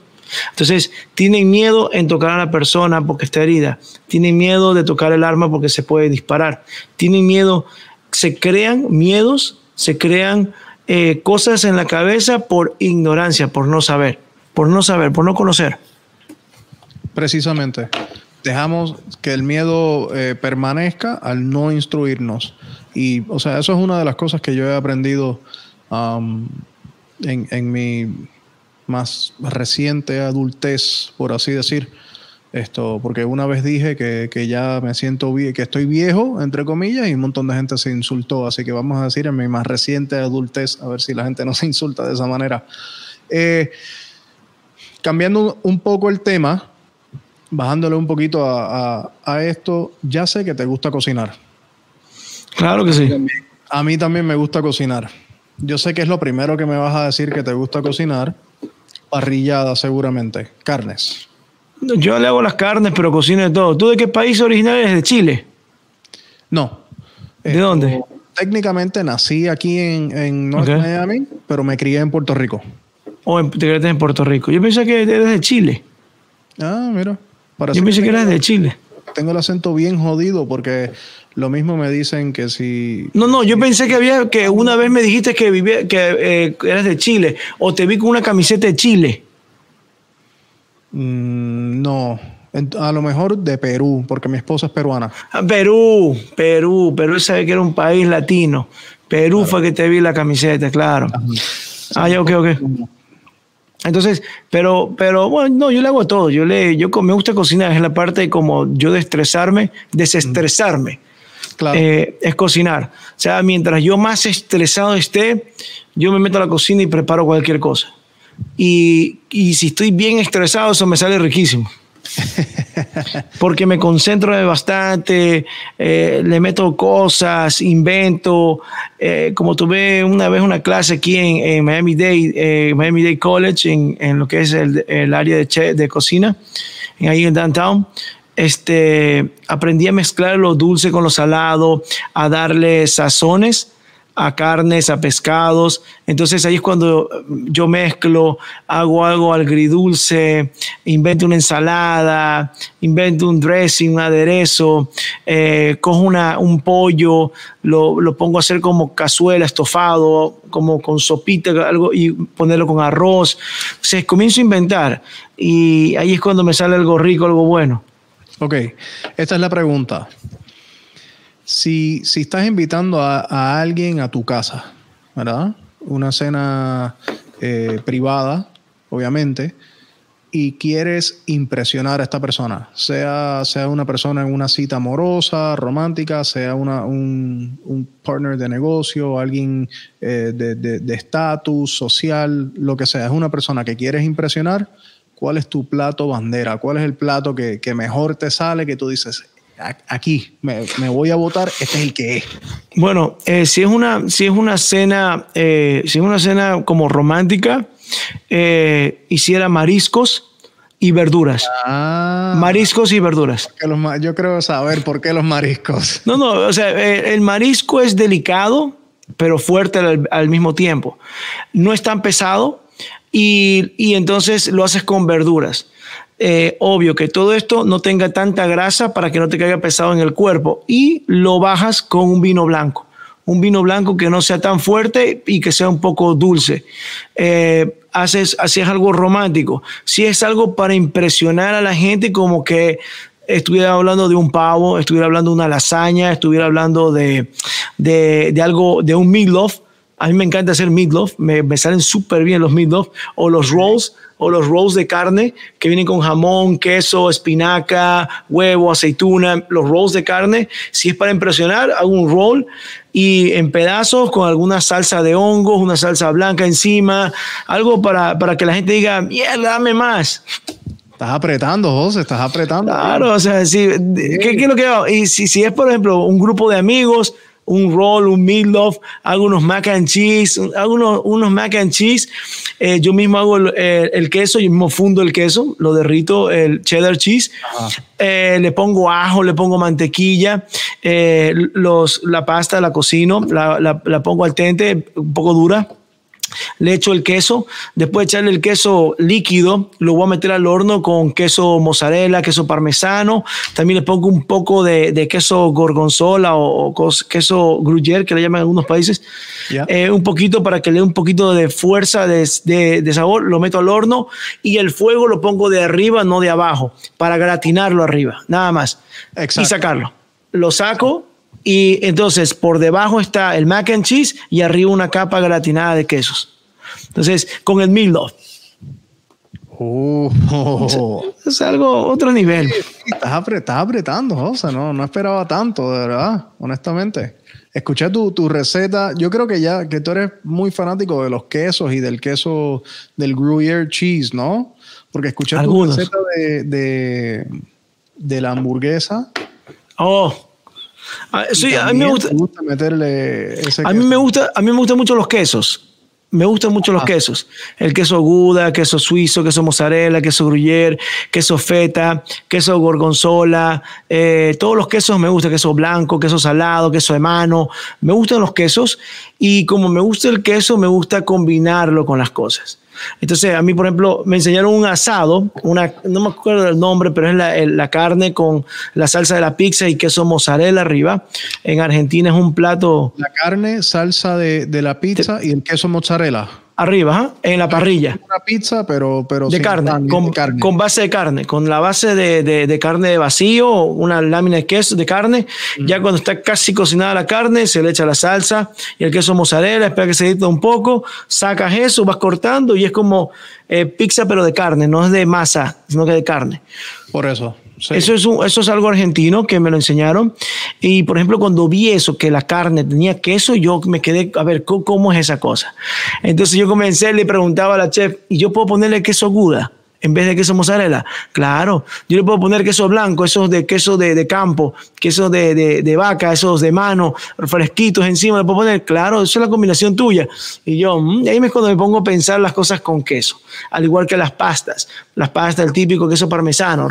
Entonces, tienen miedo en tocar a la persona porque está herida. Tienen miedo de tocar el arma porque se puede disparar. Tienen miedo, se crean miedos, se crean eh, cosas en la cabeza por ignorancia, por no saber, por no saber, por no conocer. Precisamente. Dejamos que el miedo eh, permanezca al no instruirnos. Y, o sea, eso es una de las cosas que yo he aprendido um, en, en mi más reciente adultez, por así decir. Esto, porque una vez dije que, que ya me siento bien, que estoy viejo, entre comillas, y un montón de gente se insultó. Así que vamos a decir en mi más reciente adultez, a ver si la gente no se insulta de esa manera. Eh, cambiando un poco el tema, bajándole un poquito a, a, esto, ya sé que te gusta cocinar. Claro que sí. A mí también me gusta cocinar. Yo sé que es lo primero que me vas a decir que te gusta cocinar. Parrillada, seguramente. Carnes. Yo le hago las carnes, pero cocino de todo. ¿Tú de qué país original eres? ¿De Chile? No. ¿De dónde? Técnicamente nací aquí en, en North Miami, pero me crié en Puerto Rico. ¿O oh, te criaste en Puerto Rico? Yo pensé que eres de Chile. Ah, mira. Yo pensé que, eras de Chile. Tengo el acento bien jodido porque lo mismo me dicen que si. No, no, yo pensé que había que una vez me dijiste que vivía, que eh, eras de Chile o te vi con una camiseta de Chile. Mm, no, a lo mejor de Perú, porque mi esposa es peruana. Ah, Perú, Perú, Perú sabe que era un país latino. Perú fue que te vi la camiseta, claro. Ah, ya, ok, ok. Entonces, pero, pero bueno, no, yo le hago todo. Yo le, yo me gusta cocinar, es la parte como yo de estresarme, desestresarme. Claro. Eh, es cocinar. O sea, mientras yo más estresado esté, yo me meto a la cocina y preparo cualquier cosa. Y, y si estoy bien estresado, eso me sale riquísimo. Porque me concentro bastante, eh, le meto cosas, invento. Eh, como tuve una vez una clase aquí en, Miami Dade, eh, Miami Dade College, en, en, lo que es el, el área de, de cocina, ahí en downtown, este, aprendí a mezclar lo dulce con lo salado, a darle sazones a carnes, a pescados. Entonces ahí es cuando yo mezclo, hago algo agridulce, invento una ensalada, invento un dressing, un aderezo, eh, cojo una, un pollo, lo, lo, pongo a hacer como cazuela, estofado, como con sopita, algo, y ponerlo con arroz. Entonces comienzo a inventar y ahí es cuando me sale algo rico, algo bueno. Ok, esta es la pregunta. Si, si estás invitando a, alguien a tu casa, ¿verdad? Una cena eh, privada, obviamente, y quieres impresionar a esta persona, sea, sea una persona en una cita amorosa, romántica, sea una, un, un, partner de negocio, alguien eh, de estatus social, lo que sea, es una persona que quieres impresionar, ¿cuál es tu plato bandera? ¿Cuál es el plato que, que mejor te sale, que tú dices, aquí me, voy a votar, este es el que es. Bueno, eh, si es una, si es una cena, eh, si es una cena como romántica, eh, hiciera mariscos y verduras. Ah. mariscos y verduras. yo creo saber por qué los mariscos. No, no, o sea, el marisco es delicado, pero fuerte al, mismo tiempo. No es tan pesado y, y entonces lo haces con verduras. Eh, obvio que todo esto no tenga tanta grasa para que no te caiga pesado en el cuerpo y lo bajas con un vino blanco. Un vino blanco que no sea tan fuerte y que sea un poco dulce. Eh, haces, haces algo romántico. Si es algo para impresionar a la gente, como que estuviera hablando de un pavo, estuviera hablando de una lasaña, estuviera hablando de, de, de algo, de un meatloaf, A mí me encanta hacer meatloaf, me, me salen súper bien los meatloaf o los rolls o los rolls de carne que vienen con jamón, queso, espinaca, huevo, aceituna, los rolls de carne. Si es para impresionar, hago un roll y en pedazos con alguna salsa de hongos, una salsa blanca encima, algo para, para que la gente diga, mierda, dame más. Estás apretando, José, estás apretando. Claro, o sea, si, ¿qué, ¿qué, es lo que hago? Y si, si es, por ejemplo, un grupo de amigos, un roll, un meatloaf, hago unos mac and cheese, hago unos, unos mac and cheese. Eh, yo mismo hago el, el, queso, yo mismo fundo el queso, lo derrito, el cheddar cheese. Eh, le pongo ajo, le pongo mantequilla, eh, los, la pasta la cocino, la, la, la pongo al tente, un poco dura le echo el queso, después de echarle el queso líquido, lo voy a meter al horno con queso mozzarella, queso parmesano, también le pongo un poco de, de queso gorgonzola o, o, queso gruyere, que le llaman en algunos países, yeah. eh, un poquito para que le dé un poquito de fuerza, de, de, de, sabor, lo meto al horno y el fuego lo pongo de arriba, no de abajo, para gratinarlo arriba, nada más, Exacto. y sacarlo. Lo saco, y entonces por debajo está el mac and cheese y arriba una capa gratinada de quesos. Entonces, con el meatloaf. Oh, oh. Es, es, algo, otro nivel. Sí, estás, apret, estás, apretando, José. No, no esperaba tanto, de verdad, honestamente. Escuché tu, tu, receta. Yo creo que ya que tú eres muy fanático de los quesos y del queso del Gruyere cheese, ¿no? Porque escuché Algunos. tu receta de, de, de la hamburguesa. Oh, Ah, sí, a mí me gusta, gusta meterle ese a mí me gusta a mí me gustan mucho los quesos me gustan mucho los quesos. El queso Gouda, queso suizo, queso mozzarella, queso gruyere, queso feta, queso gorgonzola. Eh, todos los quesos me gustan. Queso blanco, queso salado, queso de mano. Me gustan los quesos. Y como me gusta el queso, me gusta combinarlo con las cosas. Entonces, a mí, por ejemplo, me enseñaron un asado, una, no me acuerdo del nombre, pero es la, la, carne con la salsa de la pizza y queso mozzarella arriba. En Argentina es un plato. La carne, salsa de, de la pizza y el queso mozzarella. Arriba, ¿eh? en la parrilla. Una pizza, pero. pero de, carne, pan, con, de carne, con, base de carne, con la base de, de, de, carne de vacío, una lámina de queso de carne. Mm. Ya cuando está casi cocinada la carne, se le echa la salsa y el queso mozzarella, espera que se edite un poco, sacas eso, vas cortando y es como eh, pizza, pero de carne, no es de masa, sino que de carne. Por eso. Eso, es algo argentino que me lo enseñaron. Y por ejemplo, cuando vi eso, que la carne tenía queso, yo me quedé, a ver, ¿cómo, es esa cosa? Entonces yo comencé, le preguntaba a la chef, ¿y yo puedo ponerle queso Gouda? en vez de queso mozzarella. Claro, yo le puedo poner queso blanco, esos de queso de, campo, queso de, de, de, vaca, esos de mano, fresquitos encima, le puedo poner, claro, eso es la combinación tuya. Y yo, mmm, ahí es cuando me pongo a pensar las cosas con queso, al igual que las pastas, las pastas, el típico queso parmesano.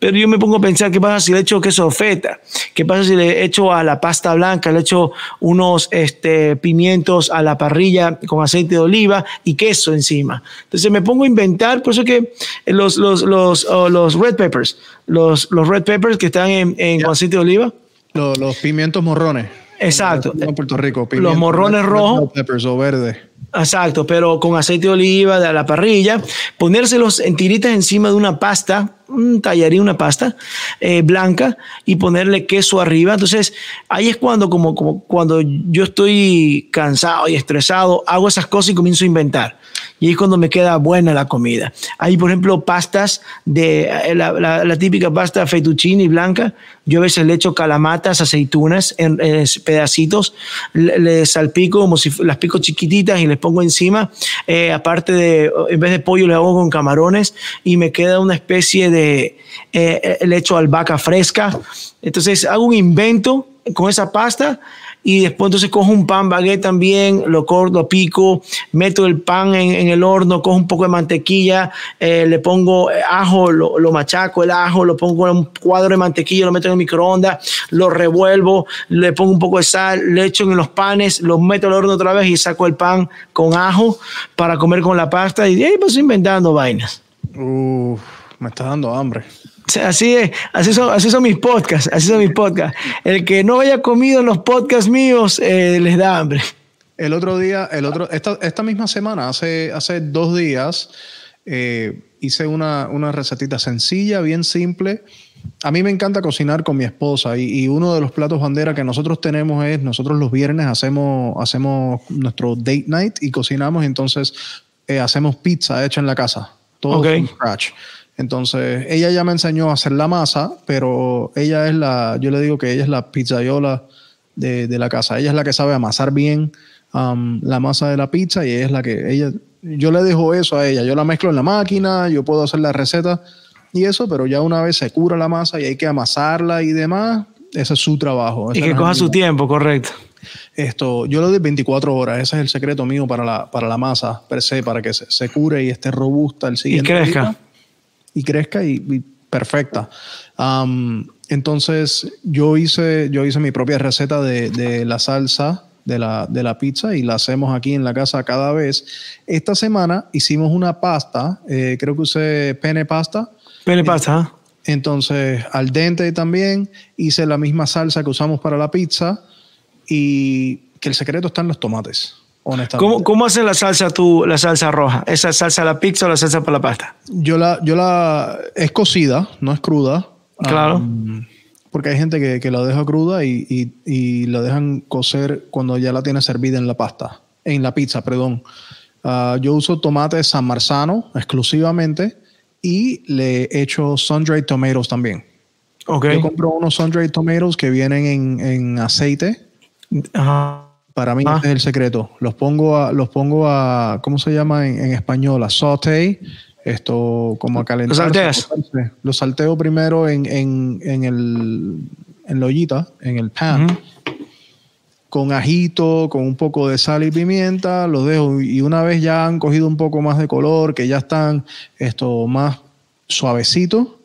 Pero yo me pongo a pensar qué pasa si le echo queso feta, qué pasa si le echo a la pasta blanca, le echo unos este, pimientos a la parrilla con aceite de oliva y queso encima. Entonces me pongo a inventar, por eso que los, los, los, oh, los red peppers, los, los red peppers que están en, en con aceite de oliva. Los, los pimientos morrones. Exacto. En Puerto Rico. los morrones rojos. Peppers o verdes. Exacto, pero con aceite de oliva de la parrilla, ponérselos en tiritas encima de una pasta, un tallarín, una pasta eh, blanca y ponerle queso arriba. Entonces, ahí es cuando, como, como cuando yo estoy cansado y estresado, hago esas cosas y comienzo a inventar. Y es cuando me queda buena la comida. Hay, por ejemplo, pastas de la, la, típica pasta fettuccine blanca. Yo a veces le echo calamatas, aceitunas en, pedacitos, le, salpico como si las pico chiquititas y les pongo encima. Eh, aparte de, en vez de pollo, le hago con camarones y me queda una especie de, eh, le echo albahaca fresca. Entonces hago un invento con esa pasta y después entonces cojo un pan baguette también, lo corto, lo pico, meto el pan en, el horno, cojo un poco de mantequilla, eh, le pongo ajo, lo, lo, machaco el ajo, lo pongo en un cuadro de mantequilla, lo meto en el microondas, lo revuelvo, le pongo un poco de sal, le echo en los panes, lo meto al horno otra vez y saco el pan con ajo para comer con la pasta y ahí pues inventando vainas. Uh, me está dando hambre. Así es, así son, así son mis podcasts, así son mis podcasts. El que no haya comido en los podcasts míos eh, les da hambre. El otro día, el otro, esta, esta misma semana, hace, hace dos días, Eh, hice una, una recetita sencilla, bien simple. A mí me encanta cocinar con mi esposa y, uno de los platos bandera que nosotros tenemos es, nosotros los viernes hacemos, hacemos nuestro date night y cocinamos, entonces eh, hacemos pizza hecha en la casa, todo from scratch. Entonces, ella ya me enseñó a hacer la masa, pero ella es la, yo le digo que ella es la pizzaiola de, de la casa. Ella es la que sabe amasar bien um, la masa de la pizza y ella es la que, ella, yo le dejo eso a ella. Yo la mezclo en la máquina, yo puedo hacer la receta y eso, pero ya una vez se cura la masa y hay que amasarla y demás, ese es su trabajo. Y que coja su tiempo, correcto. Esto, yo lo doy 24 horas, ese es el secreto mío para la, para la masa per se, para que se, cure y esté robusta el siguiente. Y crezca. Y crezca y, perfecta. entonces, yo hice, yo hice mi propia receta de, de la salsa de la, de la, pizza y la hacemos aquí en la casa cada vez. Esta semana hicimos una pasta, eh, creo que usé pene pasta. Pene pasta. Entonces, al dente también hice la misma salsa que usamos para la pizza y que el secreto está en los tomates. Honestamente. ¿Cómo, cómo haces la salsa tú, la salsa roja? ¿Esa salsa la pizza o la salsa para la pasta? Yo la, yo la, es cocida, no es cruda. Claro. porque hay gente que, que la deja cruda y, y, y, la dejan cocer cuando ya la tiene servida en la pasta, en la pizza, perdón. Uh, yo uso tomate San Marzano exclusivamente y le echo sun-dried tomatoes también. Okay. Yo compro unos sun-dried tomatoes que vienen en, en aceite. Ajá. Para mí ah. es el secreto. Los pongo a, los pongo a, ¿cómo se llama en, en español? A saute. Esto como a calentar. ¿Los salteas? Los salteo primero en, en, en el en la ollita, en el pan. Uh -huh. Con ajito, con un poco de sal y pimienta, los dejo. Y una vez ya han cogido un poco más de color, que ya están esto más suavecito,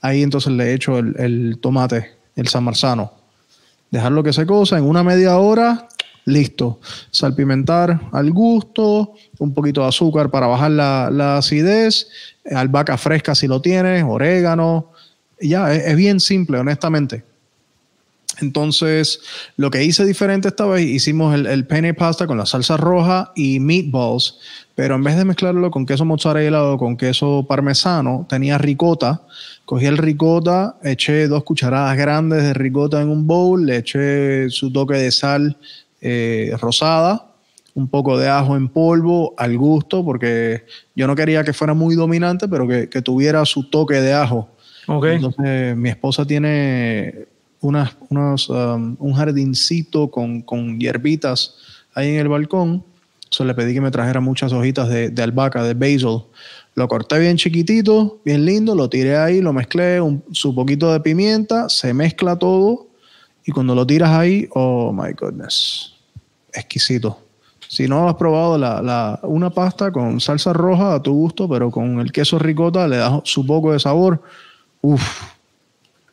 ahí entonces le echo el, el tomate, el san marzano. Dejarlo que se cosa en una media hora, listo. Salpimentar al gusto, un poquito de azúcar para bajar la, acidez, albahaca fresca si lo tienes, orégano. Ya, es, es, bien simple, honestamente. Entonces, lo que hice diferente esta vez, hicimos el, el penne pasta con la salsa roja y meatballs, pero en vez de mezclarlo con queso mozzarella o con queso parmesano, tenía ricota. Cogí el ricota, eché dos cucharadas grandes de ricota en un bowl, le eché su toque de sal eh, rosada, un poco de ajo en polvo al gusto, porque yo no quería que fuera muy dominante, pero que, que tuviera su toque de ajo. Okay. Entonces, mi esposa tiene unas, unos, um, un jardincito con, con, hierbitas ahí en el balcón. So, le pedí que me trajera muchas hojitas de, de, albahaca, de basil. Lo corté bien chiquitito, bien lindo, lo tiré ahí, lo mezclé, un, su poquito de pimienta, se mezcla todo y cuando lo tiras ahí, oh my goodness, exquisito. Si no has probado la, la, una pasta con salsa roja a tu gusto, pero con el queso ricota le das su poco de sabor, uff,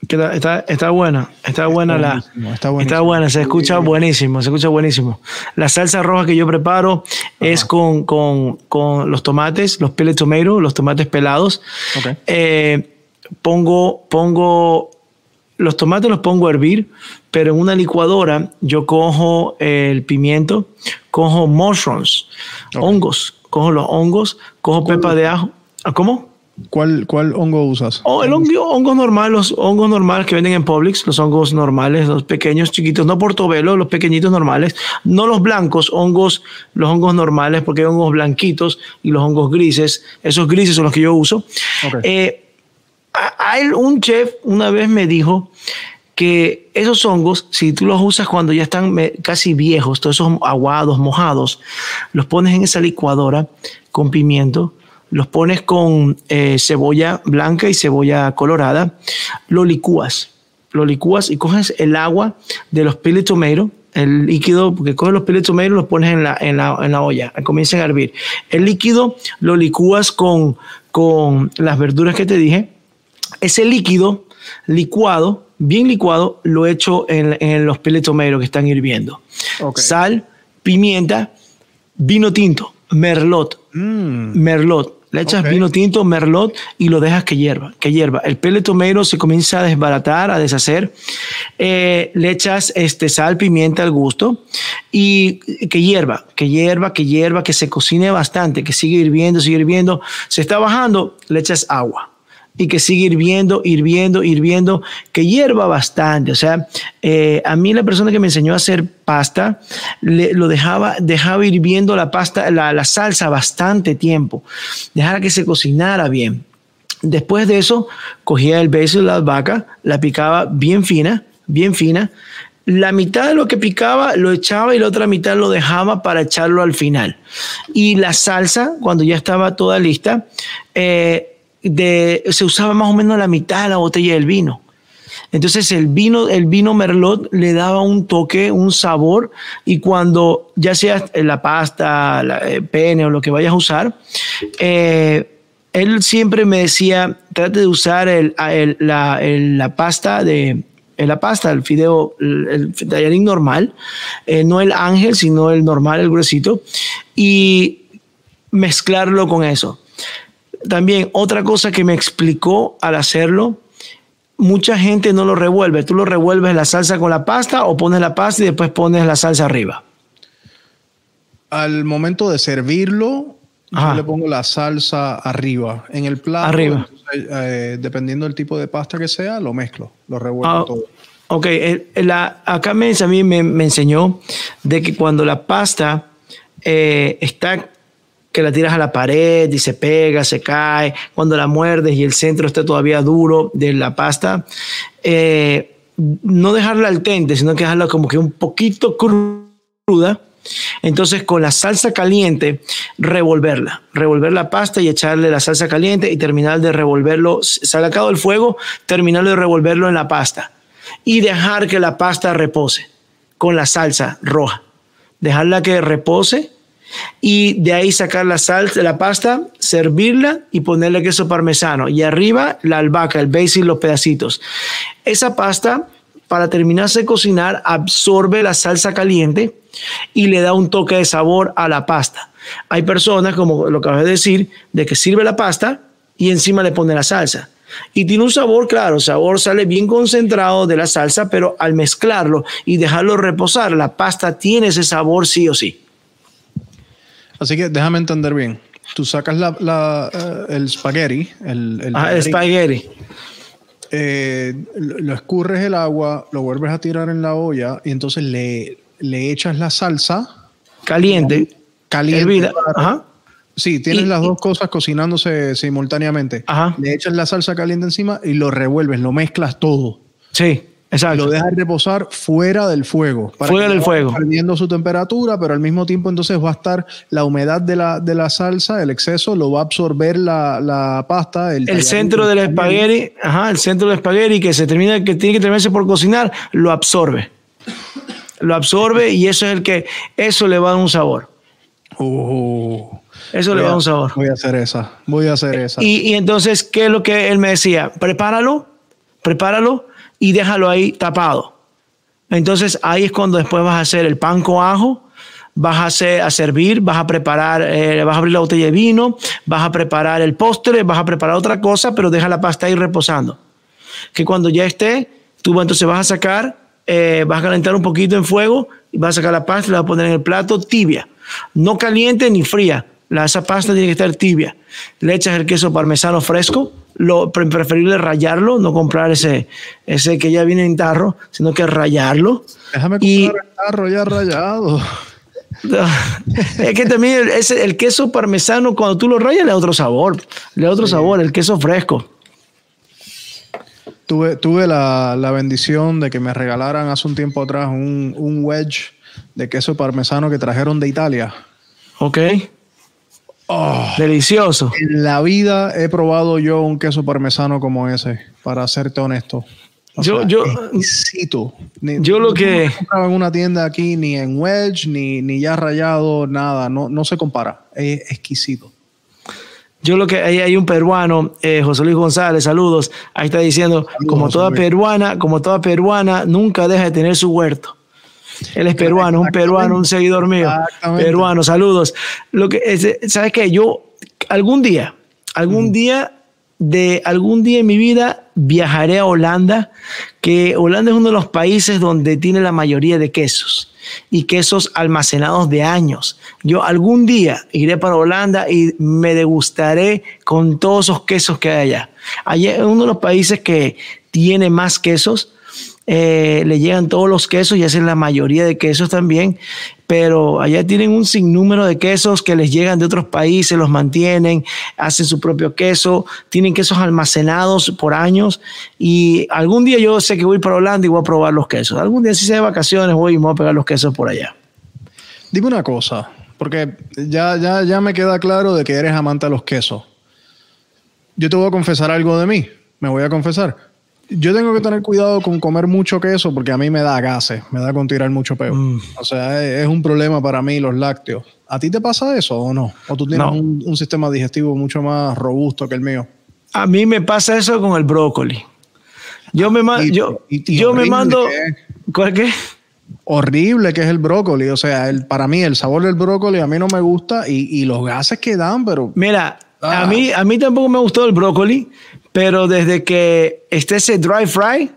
Está, está, está, buena, está buena la. Está, está, buena, se escucha buenísimo, se escucha buenísimo. La salsa roja que yo preparo Ajá. es con, con, con, los tomates, los pellet tomato, los tomates pelados. Okay. Eh, pongo, pongo los tomates los pongo a hervir, pero en una licuadora yo cojo el pimiento, cojo mushrooms, okay. hongos, cojo los hongos, cojo pepa de ajo. ¿Cómo? ¿Cuál, ¿Cuál hongo usas? Oh, el hongo, hongo normal, los hongos normales que venden en Publix, los hongos normales, los pequeños, chiquitos, no portobelo, los pequeñitos normales, no los blancos, hongos, los hongos normales, porque hay hongos blanquitos y los hongos grises, esos grises son los que yo uso. Okay. Eh, hay un chef una vez me dijo que esos hongos, si tú los usas cuando ya están casi viejos, todos esos aguados, mojados, los pones en esa licuadora con pimiento, los pones con eh, cebolla blanca y cebolla colorada, lo licúas, lo licúas y coges el agua de los pili tomato, el líquido, porque coges los pili tomato y los pones en la, en la, en la olla, comienzan a hervir. El líquido lo licúas con, con las verduras que te dije. Ese líquido licuado, bien licuado, lo echo en, en los pili tomato que están hirviendo. Okay. Sal, pimienta, vino tinto, merlot, Mm. merlot Le echas vino tinto, merlot y lo dejas que hierva, que hierva. El pele tomato se comienza a desbaratar, a deshacer. Eh, le echas este, sal, pimienta al gusto y que hierva, que hierva, que hierva, que se cocine bastante, que sigue hirviendo, sigue hirviendo. Se está bajando, le echas agua y que sigue hirviendo, hirviendo, hirviendo, que hierva bastante. O sea, eh, a mí la persona que me enseñó a hacer pasta, le- lo dejaba, dejaba hirviendo la pasta, la, la salsa bastante tiempo, dejara que se cocinara bien. Después de eso, cogía el de la albahaca, la picaba bien fina, bien fina. La mitad de lo que picaba lo echaba y la otra mitad lo dejaba para echarlo al final. Y la salsa, cuando ya estaba toda lista, eh, de, se usaba más o menos la mitad de la botella del vino. Entonces el vino, el vino merlot le daba un toque, un sabor y cuando ya sea la pasta, la eh, pene o lo que vayas a usar, eh, él siempre me decía, trate de usar el- el- la, el- pasta de eh, la pasta, el fideo, el, el tallarín normal, no el ángel, sino el normal, el gruesito, y mezclarlo con eso. También otra cosa que me explicó al hacerlo, mucha gente no lo revuelve. Tú lo revuelves la salsa con la pasta o pones la pasta y después pones la salsa arriba. Al momento de servirlo, Ajá. yo le pongo la salsa arriba. En el plato, Arriba. entonces, eh, dependiendo del tipo de pasta que sea, lo mezclo, lo revuelvo Ah, todo. ok, la, acá me, a mí me, me enseñó de que cuando la pasta eh, está que la tiras a la pared y se pega, se cae, cuando la muerdes y el centro está todavía duro de la pasta, eh, no dejarla al tente, sino que dejarla como que un poquito cruda. Entonces con la salsa caliente, revolverla, revolver la pasta y echarle la salsa caliente y terminar de revolverlo, sacado del fuego, terminar de revolverlo en la pasta y dejar que la pasta repose con la salsa roja. Dejarla que repose y de ahí sacar la salsa, la pasta, servirla y ponerle queso parmesano y arriba la albahaca, el basil, los pedacitos. Esa pasta para terminarse de cocinar absorbe la salsa caliente y le da un toque de sabor a la pasta. Hay personas, como lo acabas de decir, de que sirve la pasta y encima le pone la salsa. Y tiene un sabor, claro, sabor sale bien concentrado de la salsa, pero al mezclarlo y dejarlo reposar, la pasta tiene ese sabor sí o sí. Así que déjame entender bien. Tú sacas la, la, eh, el spaghetti, el, el Ah, el espagueti. eh, lo escurres el agua, lo vuelves a tirar en la olla y entonces le, le echas la salsa Caliente. caliente. Hervida. Ajá. Sí, tienes Y- las y- dos cosas cocinándose simultáneamente. Ajá. Le echas la salsa caliente encima y lo revuelves, lo mezclas todo. Sí, exacto. Lo dejas reposar fuera del fuego. Fuera que del fuego. Perdiendo su temperatura, pero al mismo tiempo entonces va a estar la humedad de la, de la salsa, el exceso, lo va a absorber la, la pasta. El, centro del espagueti, ajá, el centro del espagueti que se termina, que tiene que terminarse por cocinar, lo absorbe. Lo absorbe y eso es el que, eso le va a dar un sabor. Oh. Eso le va a a- dar un sabor. Voy a hacer esa. Voy a hacer esa. Y, y entonces, ¿qué es lo que él me decía? Prepáralo, prepáralo y déjalo ahí tapado. Entonces ahí es cuando después vas a hacer el pan con ajo, vas a, hacer, a servir, vas a preparar, eh, vas a abrir la botella de vino, vas a preparar el postre, vas a preparar otra cosa, pero deja la pasta ahí reposando. Que cuando ya esté, tú entonces vas a sacar, eh, vas a calentar un poquito en fuego y vas a sacar la pasta la vas a poner en el plato tibia, no caliente ni fría. La, esa pasta tiene que estar tibia. Le echas el queso parmesano fresco, lo pre- preferible rayarlo, no comprar ese, ese que ya viene en tarro, sino que rayarlo. Déjame y- comprar el tarro ya rayado. es que también el, ese- el queso parmesano, cuando tú lo rayas, le da otro sabor. Le da otro sabor, el queso fresco. Tuve, tuve la, la bendición de que me regalaran hace un tiempo atrás un, un wedge de queso parmesano que trajeron de Italia. ¿Ok? Oh, Delicioso. en la vida he probado yo un queso parmesano como ese, para serte honesto. O Yo- sea, yo- exquisito. Ni- yo lo no que- compraba en una tienda aquí ni en wedge ni, ni ya rayado nada, no, no se compara. Es exquisito. Yo lo que hay, hay un peruano, eh, José Luis González, saludos, ahí está diciendo, como toda Luis. peruana, como toda peruana, nunca deja de tener su huerto. Él es peruano, un peruano, un seguidor mío. Peruano, saludos. Lo que es- sabes que yo algún día, algún día de algún día en mi vida viajaré a Holanda, que Holanda es uno de los países donde tiene la mayoría de quesos y quesos almacenados de años. Yo algún día iré para Holanda y me degustaré con todos esos quesos que hay allá. Allá es uno de los países que tiene más quesos eh, le llegan todos los quesos y hacen la mayoría de quesos también, pero allá tienen un sinnúmero de quesos que les llegan de otros países, los mantienen, hacen su propio queso, tienen quesos almacenados por años y algún día yo sé que voy para Holanda y voy a probar los quesos. Algún día si sea de vacaciones voy y voy a pegar los quesos por allá. Dime una cosa, porque ya, ya, ya me queda claro de que eres amante de los quesos. Yo te voy a confesar algo de mí, me voy a confesar yo tengo que tener cuidado con comer mucho queso porque a mí me da gases, me da con tirar mucho peo. Mm. O sea, es, un problema para mí los lácteos. ¿A ti te pasa eso o no? ¿O tú tienes un, sistema digestivo mucho más robusto que el mío? A mí me pasa eso con el brócoli. Yo me, yo, yo me mando... ¿Cuál qué? Horrible que es el brócoli. O sea, el, para mí el sabor del brócoli a mí no me gusta y, los gases que dan, pero... Mira, a, ah. mí, a mí tampoco me gustó el brócoli, pero desde que esté ese dry fry,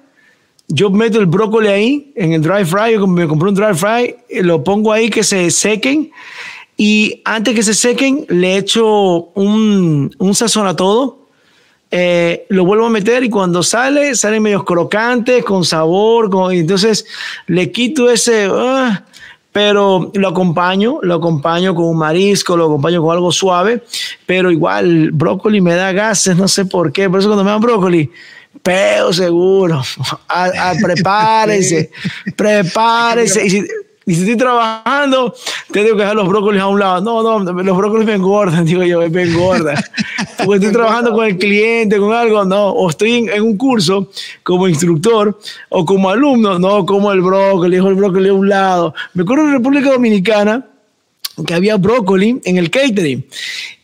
yo meto el brócoli ahí, en el dry fry, yo me compré un dry fry, lo pongo ahí que se sequen y antes que se sequen le echo un, un sazón a todo. Eh, lo vuelvo a meter y cuando sale, salen medio crocantes, con sabor, con, entonces le quito ese... Ah, pero lo acompaño, lo acompaño con un marisco, lo acompaño con algo suave, pero igual brócoli me da gases, no sé por qué, por eso cuando me dan brócoli, peo seguro, a, prepárese, prepárese. Y si estoy trabajando, tengo que dejar los brócolis a un lado. No, no, los brócolis me engordan, digo yo, me engordan. Porque estoy trabajando con el cliente, con algo, no. O estoy en, un curso como instructor o como alumno, no, como el brócoli, dejo el brócoli a un lado. Me acuerdo en República Dominicana que había brócoli en el catering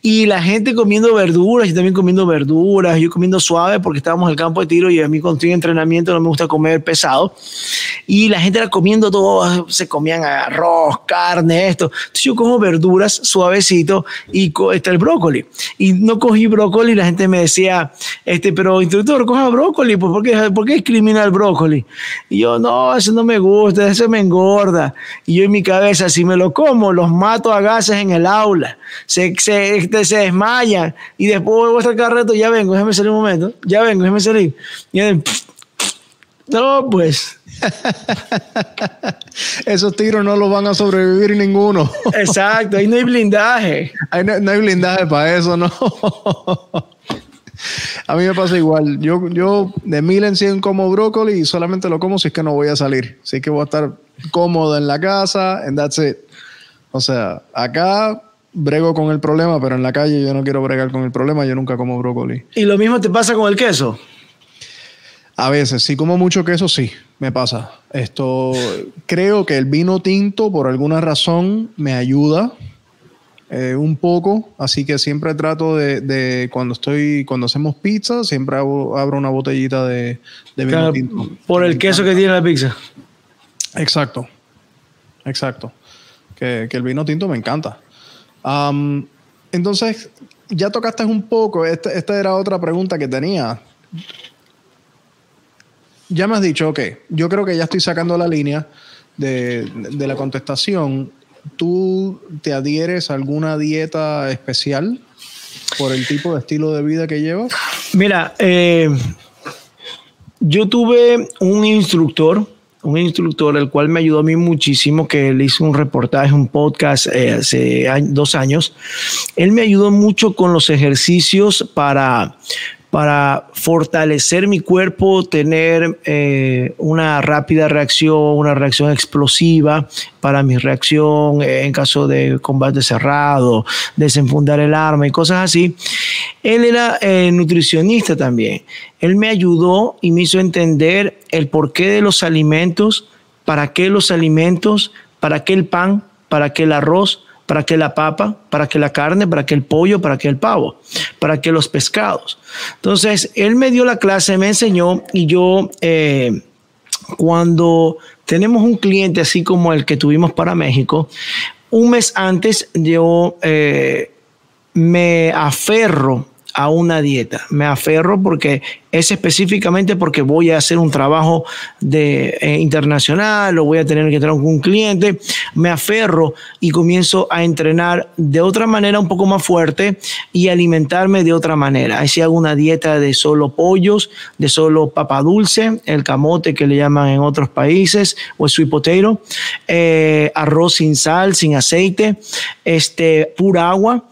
y la gente comiendo verduras, y también comiendo verduras, yo comiendo suave porque estábamos en el campo de tiro y a mí cuando estoy en entrenamiento no me gusta comer pesado. Y la gente era comiendo todo, se comían arroz, carne, esto. Entonces yo como verduras suavecito y está el brócoli. Y no cogí brócoli, la gente me decía, este, pero instructor, coja brócoli, pues, ¿por qué, ¿por qué discrimina el brócoli? Y yo, no, eso no me gusta, eso me engorda. Y yo en mi cabeza, si me lo como, los mato a gases en el aula. Se, se, se desmayan y después vuelvo a estar carreto, ya vengo, déjame salir un momento, ya vengo, déjame salir. Y no, pues. Esos tiros no los van a sobrevivir ninguno. Exacto, ahí no hay blindaje. no, hay blindaje para eso, no. A mí me pasa igual. Yo, yo de mil en cien como brócoli y solamente lo como si es que no voy a salir. Así que voy a estar cómodo en la casa and that's it. O sea, acá brego con el problema, pero en la calle yo no quiero bregar con el problema, yo nunca como brócoli. ¿Y lo mismo te pasa con el queso? A veces, si como mucho queso, sí, me pasa. Esto, creo que el vino tinto, por alguna razón, me ayuda eh, un poco, así que siempre trato de, cuando estoy, cuando hacemos pizza, siempre abro, una botellita de, vino tinto. Por el queso que tiene la pizza. Exacto, exacto. Que, que el vino tinto me encanta entonces, ya tocaste un poco, esta, era otra pregunta que tenía. Ya me has dicho, ok, yo creo que ya estoy sacando la línea de, de la contestación. ¿Tú te adhieres a alguna dieta especial por el tipo de estilo de vida que llevas? Mira, eh, yo tuve un instructor un instructor, el cual me ayudó a mí muchísimo, que le hizo un reportaje, un podcast eh, hace dos años. Él me ayudó mucho con los ejercicios para, para fortalecer mi cuerpo, tener eh, una rápida reacción, una reacción explosiva para mi reacción eh, en caso de combate cerrado, desenfundar el arma y cosas así. Él era eh, nutricionista también. Él me ayudó y me hizo entender el porqué de los alimentos, para qué los alimentos, para qué el pan, para qué el arroz, para qué la papa, para qué la carne, para qué el pollo, para qué el pavo, para qué los pescados. Entonces, él me dio la clase, me enseñó y yo, eh, cuando tenemos un cliente así como el que tuvimos para México, un mes antes yo eh, me aferro a una dieta. Me aferro porque es específicamente porque voy a hacer un trabajo de, eh, internacional o voy a tener que con un cliente. Me aferro y comienzo a entrenar de otra manera un poco más fuerte y alimentarme de otra manera. Si hago una dieta de solo pollos, de solo papa dulce, el camote que le llaman en otros países o el sweet potato, eh, arroz sin sal, sin aceite, este, pura agua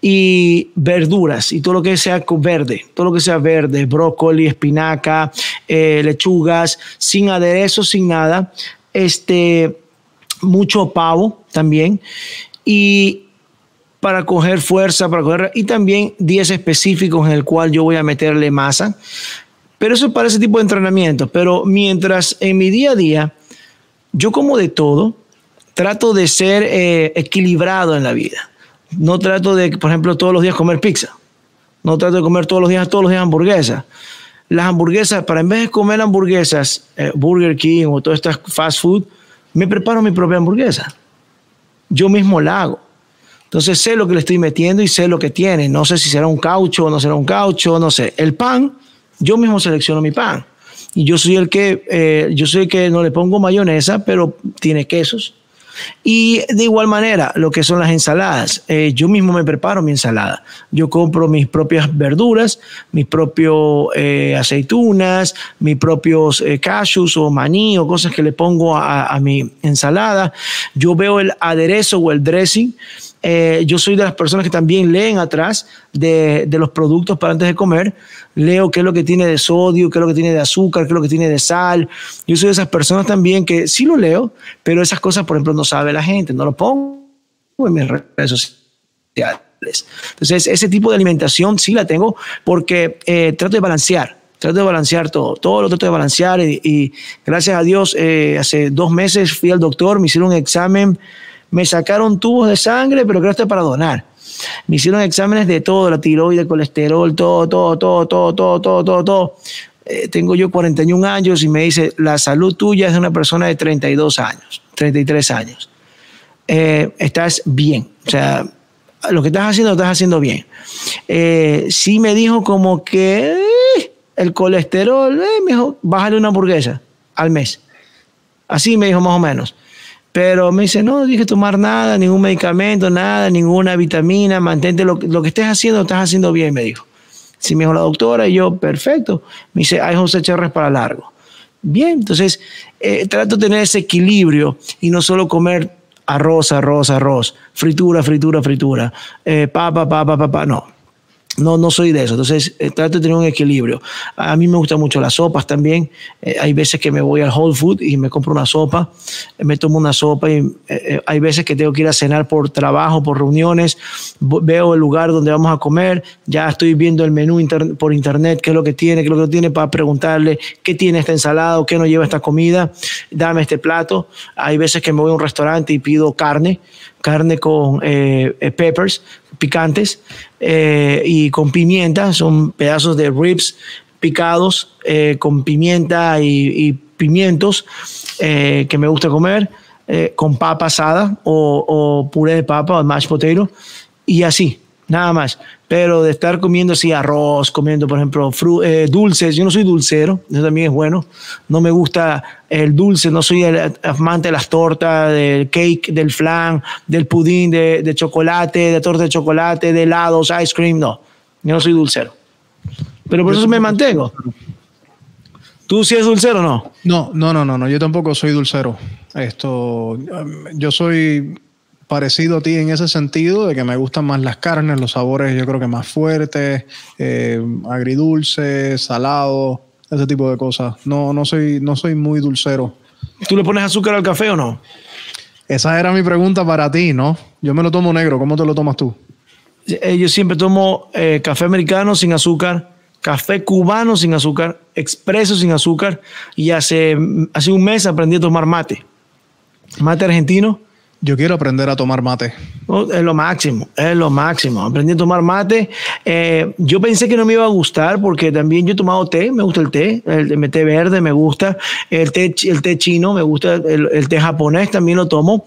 y verduras y todo lo que sea verde, todo lo que sea verde, brócoli, espinaca, eh, lechugas, sin aderezo, sin nada, este, mucho pavo también y para coger fuerza, para coger, y también días específicos en el cual yo voy a meterle masa. Pero eso es para ese tipo de entrenamiento. Pero mientras en mi día a día yo como de todo, trato de ser eh, equilibrado en la vida no trato de, por ejemplo, todos los días comer pizza. No trato de comer todos los días, todos los días hamburguesas. Las hamburguesas, para en vez de comer hamburguesas, eh, Burger King o todas estas fast food, me preparo mi propia hamburguesa. Yo mismo la hago. Entonces sé lo que le estoy metiendo y sé lo que tiene. No sé si será un caucho o no será un caucho, no sé. El pan, yo mismo selecciono mi pan. Y yo soy el que, eh, yo soy el que no le pongo mayonesa, pero tiene quesos y de igual manera, lo que son las ensaladas. Eh, yo mismo me preparo mi ensalada. Yo compro mis propias verduras, mis propios eh, aceitunas, mis propios eh, cashews o maní o cosas que le pongo a, a mi ensalada. Yo veo el aderezo o el dressing eh, yo soy de las personas que también leen atrás de, de, los productos para antes de comer. Leo qué es lo que tiene de sodio, qué es lo que tiene de azúcar, qué es lo que tiene de sal. Yo soy de esas personas también que sí lo leo, pero esas cosas, por ejemplo, no sabe la gente, no lo pongo en mis redes sociales. Entonces, ese tipo de alimentación sí la tengo porque eh, trato de balancear trato de balancear todo, todo lo trato de balancear y, gracias a Dios eh, hace dos meses fui al doctor, me hicieron un examen me sacaron tubos de sangre, pero creo que esto es para donar. Me hicieron exámenes de todo, la tiroides, colesterol, todo, todo, todo, todo, todo, todo, todo, todo. Eh, tengo yo 41 años y me dice, la salud tuya es de una persona de 32 años, 33 años. Eh, estás bien. O sea, lo que estás haciendo, lo estás haciendo bien. Eh, sí me dijo como que el colesterol, me dijo, bájale una hamburguesa al mes. Así me dijo más o menos. Pero me dice, no, dije tomar nada, ningún medicamento, nada, ninguna vitamina, mantente lo, lo que estés haciendo, estás haciendo bien, me dijo. Sí, me dijo la doctora, y yo, perfecto. Me dice, hay José Cherres para largo. Bien, entonces eh, trato de tener ese equilibrio y no solo comer arroz, arroz, arroz, fritura, fritura, fritura, eh, papa, papa, papa, no. No, no soy de eso. Entonces, eh, trato de tener un equilibrio. A mí me gustan mucho las sopas también. Eh, hay veces que me voy al Whole Food y me compro una sopa, eh, me tomo una sopa y hay veces que tengo que ir a cenar por trabajo, por reuniones. Veo el lugar donde vamos a comer. Ya estoy viendo el menú por internet, qué es lo que tiene, qué es lo que no tiene, para preguntarle qué tiene esta ensalada o qué no lleva esta comida. Dame este plato. Hay veces que me voy a un restaurante y pido carne carne con eh, peppers picantes eh, y con pimienta, son pedazos de ribs picados eh, con pimienta y, y pimientos que me gusta comer, con papa asada o, o puré de papa o mashed potato y así nada más. Pero de estar comiendo así arroz, comiendo, por ejemplo, eh, dulces, yo no soy dulcero, eso también es bueno. No me gusta el dulce, no soy el amante de las tortas, del cake, del flan, del pudín de, de chocolate, de torta de chocolate, de helados, ice cream, no. Yo no soy dulcero. Pero por eso me mantengo. ¿Tú sí eres dulcero o no? No, no, no, no, no. Yo tampoco soy dulcero. Esto, yo soy parecido a ti en ese sentido, de que me gustan más las carnes, los sabores yo creo que más fuertes, eh, agridulces, salados, ese tipo de cosas. No, no, soy, no soy muy dulcero. ¿Tú le pones azúcar al café o no? Esa era mi pregunta para ti, ¿no? Yo me lo tomo negro, ¿cómo te lo tomas tú? Eh, yo siempre tomo eh, café americano sin azúcar, café cubano sin azúcar, expreso sin azúcar y hace, hace un mes aprendí a tomar mate. Mate argentino yo quiero aprender a tomar mate. Oh, es lo máximo, es lo máximo. Aprendí a tomar mate. Eh, yo pensé que no me iba a gustar porque también yo he tomado té, me gusta el té, el, té verde me gusta, el té, el té chino me gusta, el, el té japonés también lo tomo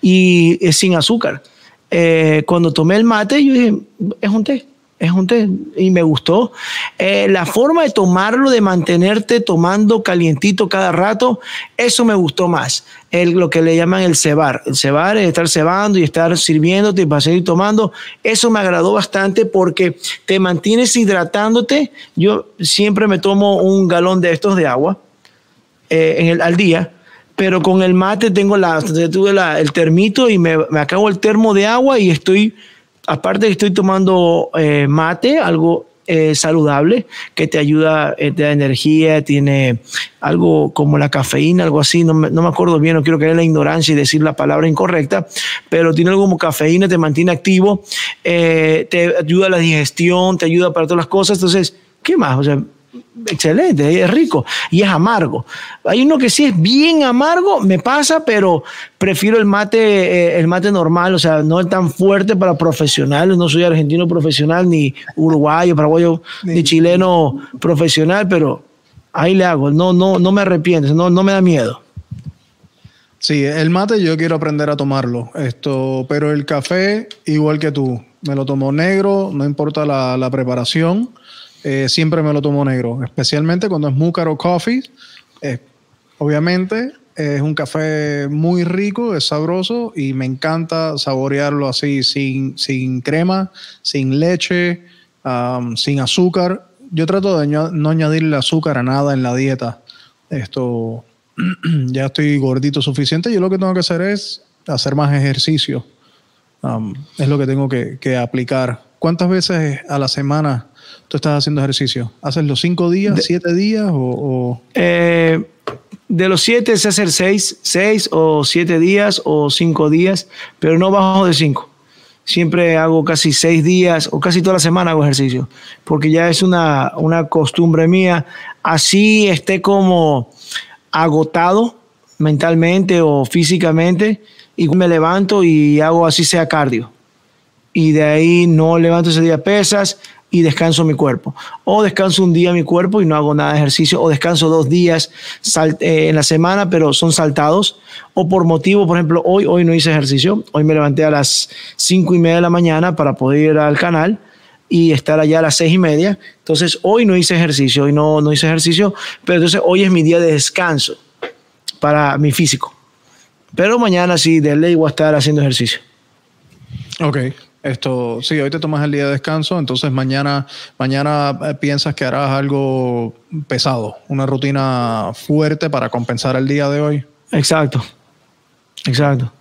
y es sin azúcar. Eh, cuando tomé el mate, yo dije, es un té. es un té y me gustó. Eh, la forma de tomarlo, de mantenerte tomando calientito cada rato, eso me gustó más. El, lo que le llaman el cebar. El cebar es estar cebando y estar sirviéndote y para seguir tomando. Eso me agradó bastante porque te mantienes hidratándote. Yo siempre me tomo un galón de estos de agua eh, en el, al día pero con el mate tengo la, tuve el termito y me, me acabo el termo de agua y estoy aparte estoy tomando eh, mate, algo eh, saludable que te ayuda, eh, te da energía, tiene algo como la cafeína, algo así, no me, no me acuerdo bien, no quiero caer en la ignorancia y decir la palabra incorrecta, pero tiene algo como cafeína, te mantiene activo, te ayuda a la digestión, te ayuda para todas las cosas, entonces, ¿qué más? O sea, excelente, es rico y es amargo. Hay uno que sí es bien amargo, me pasa, pero prefiero el mate, eh, el mate normal, o sea, no es tan fuerte para profesionales. No soy argentino profesional, ni uruguayo, paraguayo, ni chileno profesional, pero ahí le hago. No, no, no me arrepiento, no, no me da miedo. Sí, el mate yo quiero aprender a tomarlo, esto, pero el café, igual que tú, me lo tomo negro, no importa la, la preparación. Eh, siempre me lo tomo negro, especialmente cuando es Múcaro Coffee. Eh, obviamente es un café muy rico, es sabroso y me encanta saborearlo así, sin, sin crema, sin leche, sin azúcar. Yo trato de no añadirle azúcar a nada en la dieta. Esto ya estoy gordito suficiente. Yo lo que tengo que hacer es hacer más ejercicio. Es lo que tengo que, que aplicar. ¿Cuántas veces a la semana tú estás haciendo ejercicio? ¿Haces los cinco días, siete días o...? Eh, de los siete se hacer seis, seis o siete días o cinco días, pero no bajo de cinco. Siempre hago casi seis días o casi toda la semana hago ejercicio, porque ya es una, una costumbre mía. Así esté como agotado mentalmente o físicamente, y me levanto y hago así sea cardio. Y de ahí no levanto ese día pesas, y descanso mi cuerpo. O descanso un día mi cuerpo y no hago nada de ejercicio. O descanso dos días eh, en la semana, pero son saltados. O por motivo, por ejemplo, hoy, hoy no hice ejercicio. Hoy me levanté a las cinco y media de la mañana para poder ir al canal y estar allá a las seis y media. Entonces, hoy no hice ejercicio, hoy no, no hice ejercicio, pero entonces hoy es mi día de descanso para mi físico. Pero mañana sí, de ley voy a estar haciendo ejercicio. Ok. Esto, sí, hoy te tomas el día de descanso, entonces mañana, mañana eh, piensas que harás algo pesado, una rutina fuerte para compensar el día de hoy. Exacto, exacto.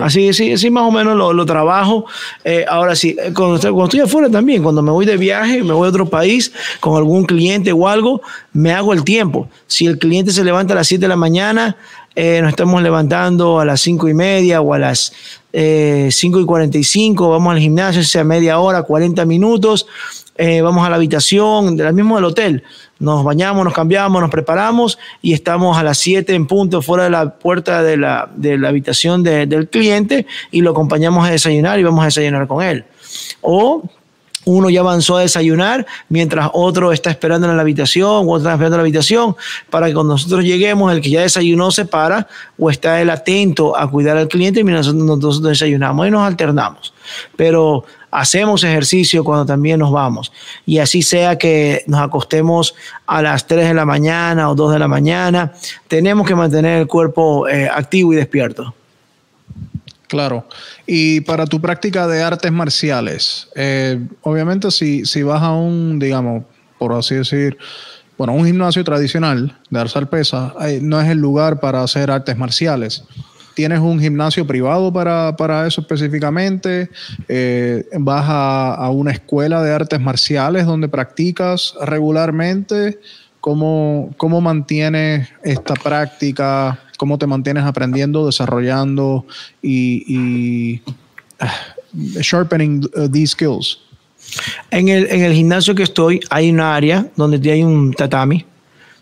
Así, sí, sí, más o menos lo, trabajo. Eh, ahora sí, eh, cuando, cuando, estoy afuera también, cuando me voy de viaje, me voy a otro país con algún cliente o algo, me hago el tiempo. Si el cliente se levanta a las 7 de la mañana, eh, nos estamos levantando a las 5 y media o a las eh, 5 y 45, vamos al gimnasio, sea media hora, 40 minutos, eh, vamos a la habitación, de la mismo del hotel, nos bañamos, nos cambiamos, nos preparamos y estamos a las 7 en punto fuera de la puerta de la, de la habitación del cliente y lo acompañamos a desayunar y vamos a desayunar con él. O uno ya avanzó a desayunar, mientras otro está esperando en la habitación, o otro está esperando en la habitación, para que cuando nosotros lleguemos, el que ya desayunó se para o está él atento a cuidar al cliente mientras nosotros, nosotros desayunamos y nos alternamos. Pero hacemos ejercicio cuando también nos vamos. Y así sea que nos acostemos a las 3 de la mañana o 2 de la mañana, tenemos que mantener el cuerpo eh, activo y despierto. Claro. Y para tu práctica de artes marciales, eh, obviamente si, si vas a un, digamos, por así decir, bueno, un gimnasio tradicional de alzar pesas, no es el lugar para hacer artes marciales. ¿Tienes un gimnasio privado para, eso específicamente? Eh, ¿Vas a, a, una escuela de artes marciales donde practicas regularmente? ¿Cómo, cómo mantienes esta práctica? cómo te mantienes aprendiendo, desarrollando y, ah, sharpening uh, these skills. En el, en el gimnasio que estoy hay una área donde hay un tatami,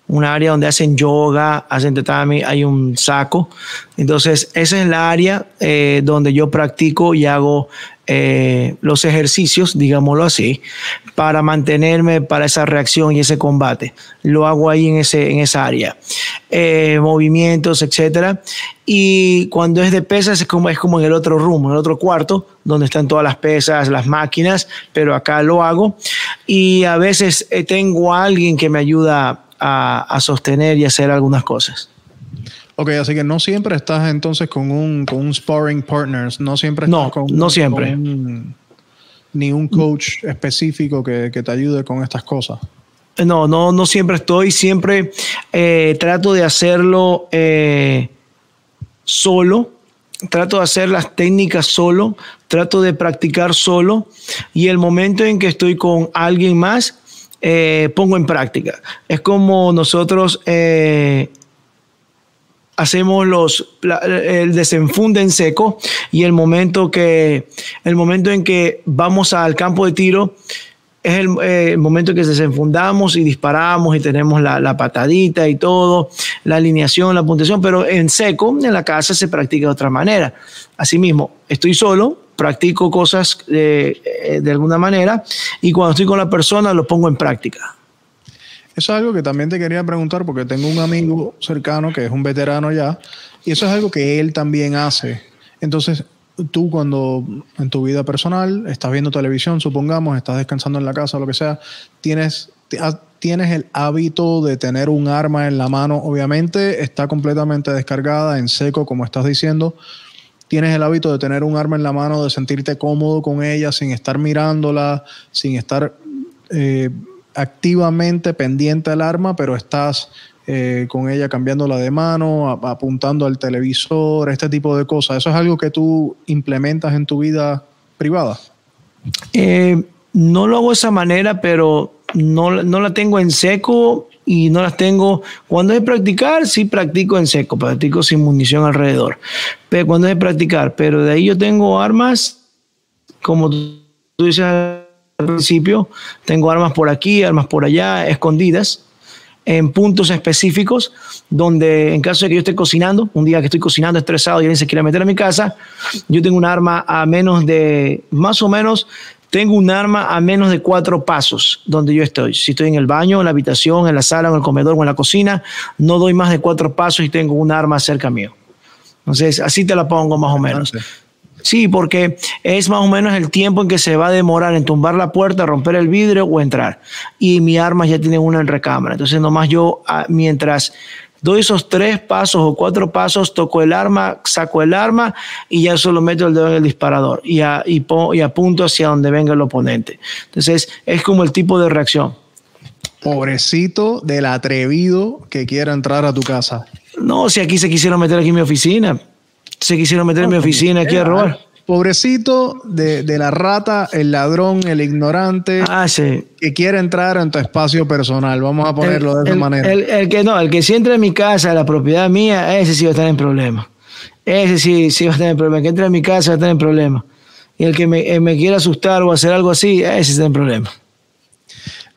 un área donde hacen yoga, hacen tatami, hay un saco. Entonces, esa es la área eh, donde yo practico y hago eh, los ejercicios, digámoslo así, para mantenerme para esa reacción y ese combate. Lo hago ahí en, ese, en esa área. Eh, movimientos, etcétera. Y cuando es de pesas es como, es como en el otro room, en el otro cuarto, donde están todas las pesas, las máquinas, pero acá lo hago. Y a veces eh, tengo a alguien que me ayuda a, a sostener y hacer algunas cosas. Ok, así que no siempre estás entonces con un, con un sparring partners, no siempre estás no, con, no siempre. Con ni un coach específico que, que, te ayude con estas cosas. No, no, no siempre estoy, siempre eh, trato de hacerlo eh, solo, trato de hacer las técnicas solo, trato de practicar solo y el momento en que estoy con alguien más, eh, pongo en práctica. Es como nosotros eh, hacemos los el desenfunde en seco y el momento que el momento en que vamos al campo de tiro es el, eh, el momento en que desenfundamos y disparamos y tenemos la, la, patadita y todo, la alineación, la puntuación, pero en seco en la casa se practica de otra manera. Asimismo, estoy solo, practico cosas de, de alguna manera y cuando estoy con la persona lo pongo en práctica. Eso es algo que también te quería preguntar porque tengo un amigo cercano que es un veterano ya y eso es algo que él también hace. Entonces, tú cuando en tu vida personal estás viendo televisión, supongamos, estás descansando en la casa lo que sea, tienes, tienes el hábito de tener un arma en la mano, obviamente está completamente descargada, en seco, como estás diciendo. Tienes el hábito de tener un arma en la mano, de sentirte cómodo con ella, sin estar mirándola, sin estar... Eh, activamente pendiente al arma, pero estás eh, con ella cambiándola de mano, apuntando al televisor, este tipo de cosas. ¿Eso es algo que tú implementas en tu vida privada? Eh, no lo hago de esa manera, pero no, no, la tengo en seco y no las tengo. Cuando es practicar, sí practico en seco, practico sin munición alrededor. Pero cuando es de practicar, pero de ahí yo tengo armas, como tú dices al principio, tengo armas por aquí, armas por allá, escondidas en puntos específicos donde en caso de que yo esté cocinando, un día que estoy cocinando estresado y alguien se quiera meter a mi casa, yo tengo un arma a menos de, más o menos, tengo un arma a menos de cuatro pasos donde yo estoy. Si estoy en el baño, en la habitación, en la sala, en el comedor o en la cocina, no doy más de cuatro pasos y tengo un arma cerca mío. Entonces, así te la pongo más o menos. Sí, porque es más o menos el tiempo en que se va a demorar en tumbar la puerta, romper el vidrio o entrar. Y mi arma ya tiene una en recámara. Entonces, nomás yo, ah, mientras doy esos tres pasos o cuatro pasos, toco el arma, saco el arma y ya solo meto el dedo en el disparador y, a, y, y apunto hacia donde venga el oponente. Entonces, es como el tipo de reacción. Pobrecito del atrevido que quiera entrar a tu casa. No, si aquí se quisieron meter aquí en mi oficina se quisieron meter en mi oficina aquí a robar. Pobrecito de, de, la rata, el ladrón, el ignorante ah, sí. que quiere entrar en tu espacio personal. Vamos a ponerlo el, de esa el, manera. El, el, que no, el que si entra en mi casa, la propiedad mía, ese sí va a estar en problema. Ese sí, sí va a estar en problema. El que entra en mi casa va a estar en problema. Y el que me, me quiera asustar o hacer algo así, ese está en problema.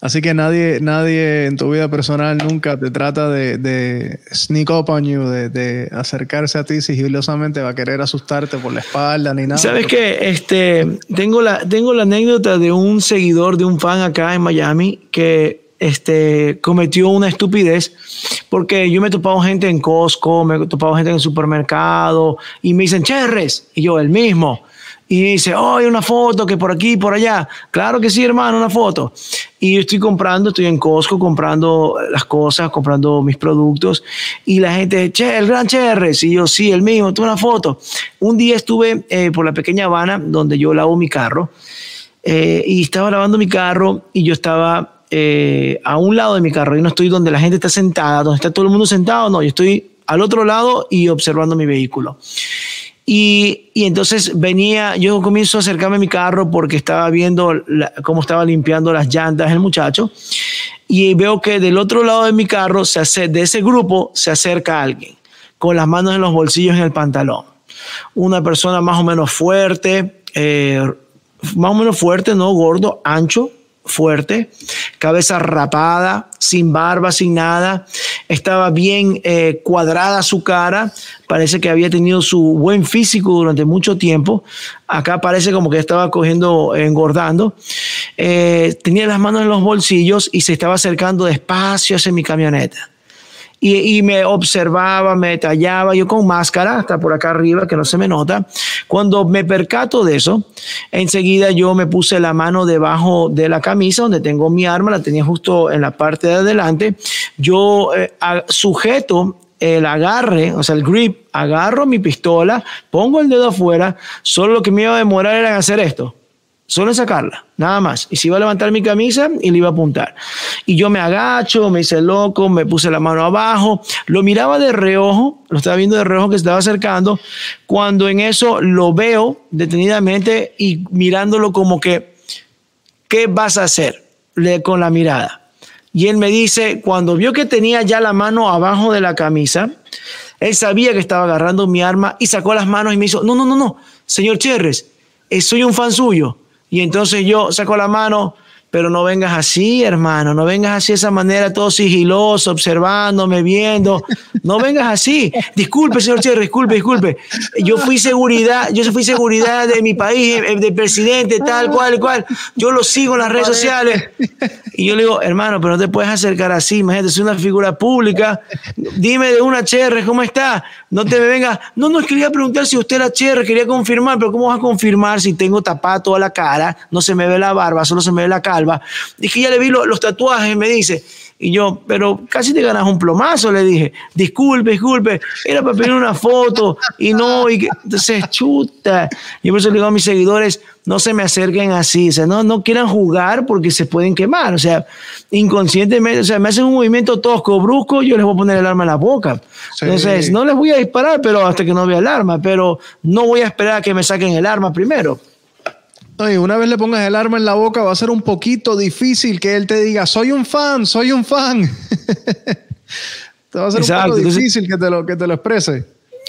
Así que nadie, nadie en tu vida personal nunca te trata de, sneak up on you, de, de, acercarse a ti sigilosamente, va a querer asustarte por la espalda ni nada. ¿Sabes qué? Este, tengo, la, tengo la anécdota de un seguidor, de un fan acá en Miami que este, cometió una estupidez porque yo me he topado gente en Costco, me he topado gente en el supermercado y me dicen, Cherres, y yo el mismo y dice, oh, una foto que por aquí, por allá. Claro que sí, hermano, una foto. Y yo estoy comprando, estoy en Costco comprando las cosas, comprando mis productos. Y la gente, che, el gran Cherres. Y yo, sí, el mismo, tuve una foto. Un día estuve eh, por la pequeña Habana, donde yo lavo mi carro. Eh, y estaba lavando mi carro y yo estaba eh, a un lado de mi carro. Y no estoy donde la gente está sentada, donde está todo el mundo sentado. No, yo estoy al otro lado y observando mi vehículo. Y, entonces venía, yo comienzo a acercarme a mi carro porque estaba viendo la, cómo estaba limpiando las llantas el muchacho y veo que del otro lado de mi carro, se hace, de ese grupo, se acerca alguien con las manos en los bolsillos en el pantalón. Una persona más o menos fuerte, eh, más o menos fuerte, no gordo, ancho, fuerte, cabeza rapada, sin barba, sin nada. Estaba bien eh, cuadrada su cara. Parece que había tenido su buen físico durante mucho tiempo. Acá parece como que estaba cogiendo, engordando. Eh, tenía las manos en los bolsillos y se estaba acercando despacio hacia mi camioneta y, me observaba, me detallaba, yo con máscara, hasta por acá arriba, que no se me nota. Cuando me percato de eso, enseguida yo me puse la mano debajo de la camisa, donde tengo mi arma, la tenía justo en la parte de adelante. Yo eh, sujeto el agarre, o sea, el grip, agarro mi pistola, pongo el dedo afuera, solo lo que me iba a demorar era hacer esto Solo sacarla, nada más. Y si iba a levantar mi camisa y le iba a apuntar. Y yo me agacho, me hice loco, me puse la mano abajo, lo miraba de reojo, lo estaba viendo de reojo que se estaba acercando, cuando en eso lo veo detenidamente y mirándolo como que, ¿qué vas a hacer? Le, con la mirada. Y él me dice, cuando vio que tenía ya la mano abajo de la camisa, él sabía que estaba agarrando mi arma y sacó las manos y me hizo, no, no, no, no, señor Cherres, eh, soy un fan suyo y entonces yo saco la mano, pero no vengas así, hermano, no vengas así de esa manera, todo sigiloso, observándome, viendo. No vengas así. Disculpe, señor Cherry, disculpe, disculpe. Yo fui seguridad, yo fui seguridad de mi país, eh, del presidente, tal cual, cual. Yo lo sigo en las redes sociales. Y yo le digo, hermano, pero no te puedes acercar así, imagínate, soy una figura pública. Dime de una Cherry, ¿cómo está? No te me vengas. No, no, quería preguntar si usted era Cherry, quería confirmar, pero ¿cómo vas a confirmar si tengo tapada toda la cara? No se me ve la barba, solo se me ve la cara Dije, ya le vi los tatuajes, me dice. Y yo, pero casi te ganas un plomazo, le dije. Disculpe, disculpe, era para pedir una foto y no, y que, entonces chuta. Yo por eso le digo a mis seguidores, no se me acerquen así, o sea, no, no quieran jugar porque se pueden quemar, o sea, inconscientemente, o sea, me hacen un movimiento tosco, brusco, yo les voy a poner el arma en la boca. Entonces, no les voy a disparar, pero hasta que no vea el arma, pero no voy a esperar a que me saquen el arma primero. Oye, una vez le pongas el arma en la boca, va a ser un poquito difícil que él te diga, soy un fan, soy un fan. te va a ser un poco difícil que, te lo, que te lo exprese.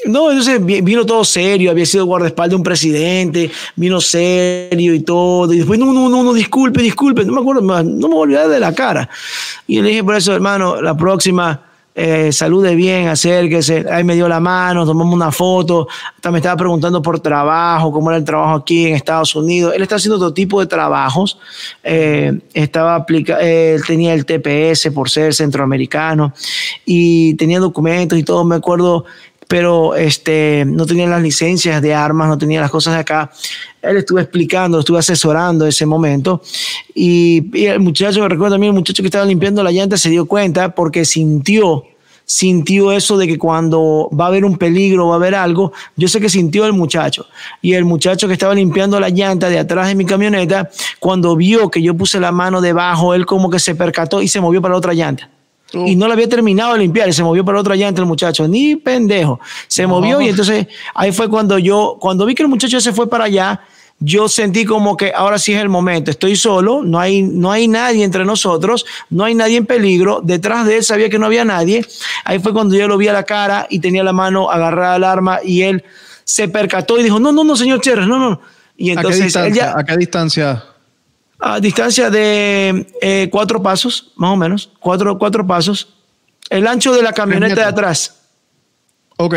No, entonces vino todo serio, había sido guardaespaldas de un presidente, vino serio y todo. Y después, no, no, no, no, disculpe, disculpe, no me acuerdo, no me voy a olvidar de la cara. Y le dije por eso, hermano, la próxima eh, salude bien, acérquese, ahí me dio la mano, tomamos una foto, me estaba preguntando por trabajo, cómo era el trabajo aquí en Estados Unidos. Él está haciendo todo tipo de trabajos, eh, estaba aplica él tenía el TPS por ser centroamericano y tenía documentos y todo, me acuerdo pero este, no tenía las licencias de armas, no tenía las cosas de acá. Él estuvo explicando, estuve asesorando ese momento. Y, el muchacho, recuerdo también, el muchacho que estaba limpiando la llanta se dio cuenta porque sintió, sintió eso de que cuando va a haber un peligro, va a haber algo, yo sé que sintió el muchacho. Y el muchacho que estaba limpiando la llanta de atrás de mi camioneta, cuando vio que yo puse la mano debajo, él como que se percató y se movió para la otra llanta. Y no la había terminado de limpiar y se movió para otra llanta el muchacho, ni pendejo. Se movió y entonces ahí fue cuando yo, cuando vi que el muchacho se fue para allá, yo sentí como que ahora sí es el momento. Estoy solo, no hay, no hay nadie entre nosotros, no hay nadie en peligro. Detrás de él sabía que no había nadie. Ahí fue cuando yo lo vi a la cara y tenía la mano agarrada al arma y él se percató y dijo, no, no, no, señor Cherres, no, no. Y entonces ¿A qué ¿A qué distancia? A distancia de eh, cuatro pasos, más o menos, cuatro, cuatro pasos. El ancho de la camioneta de atrás. Ok.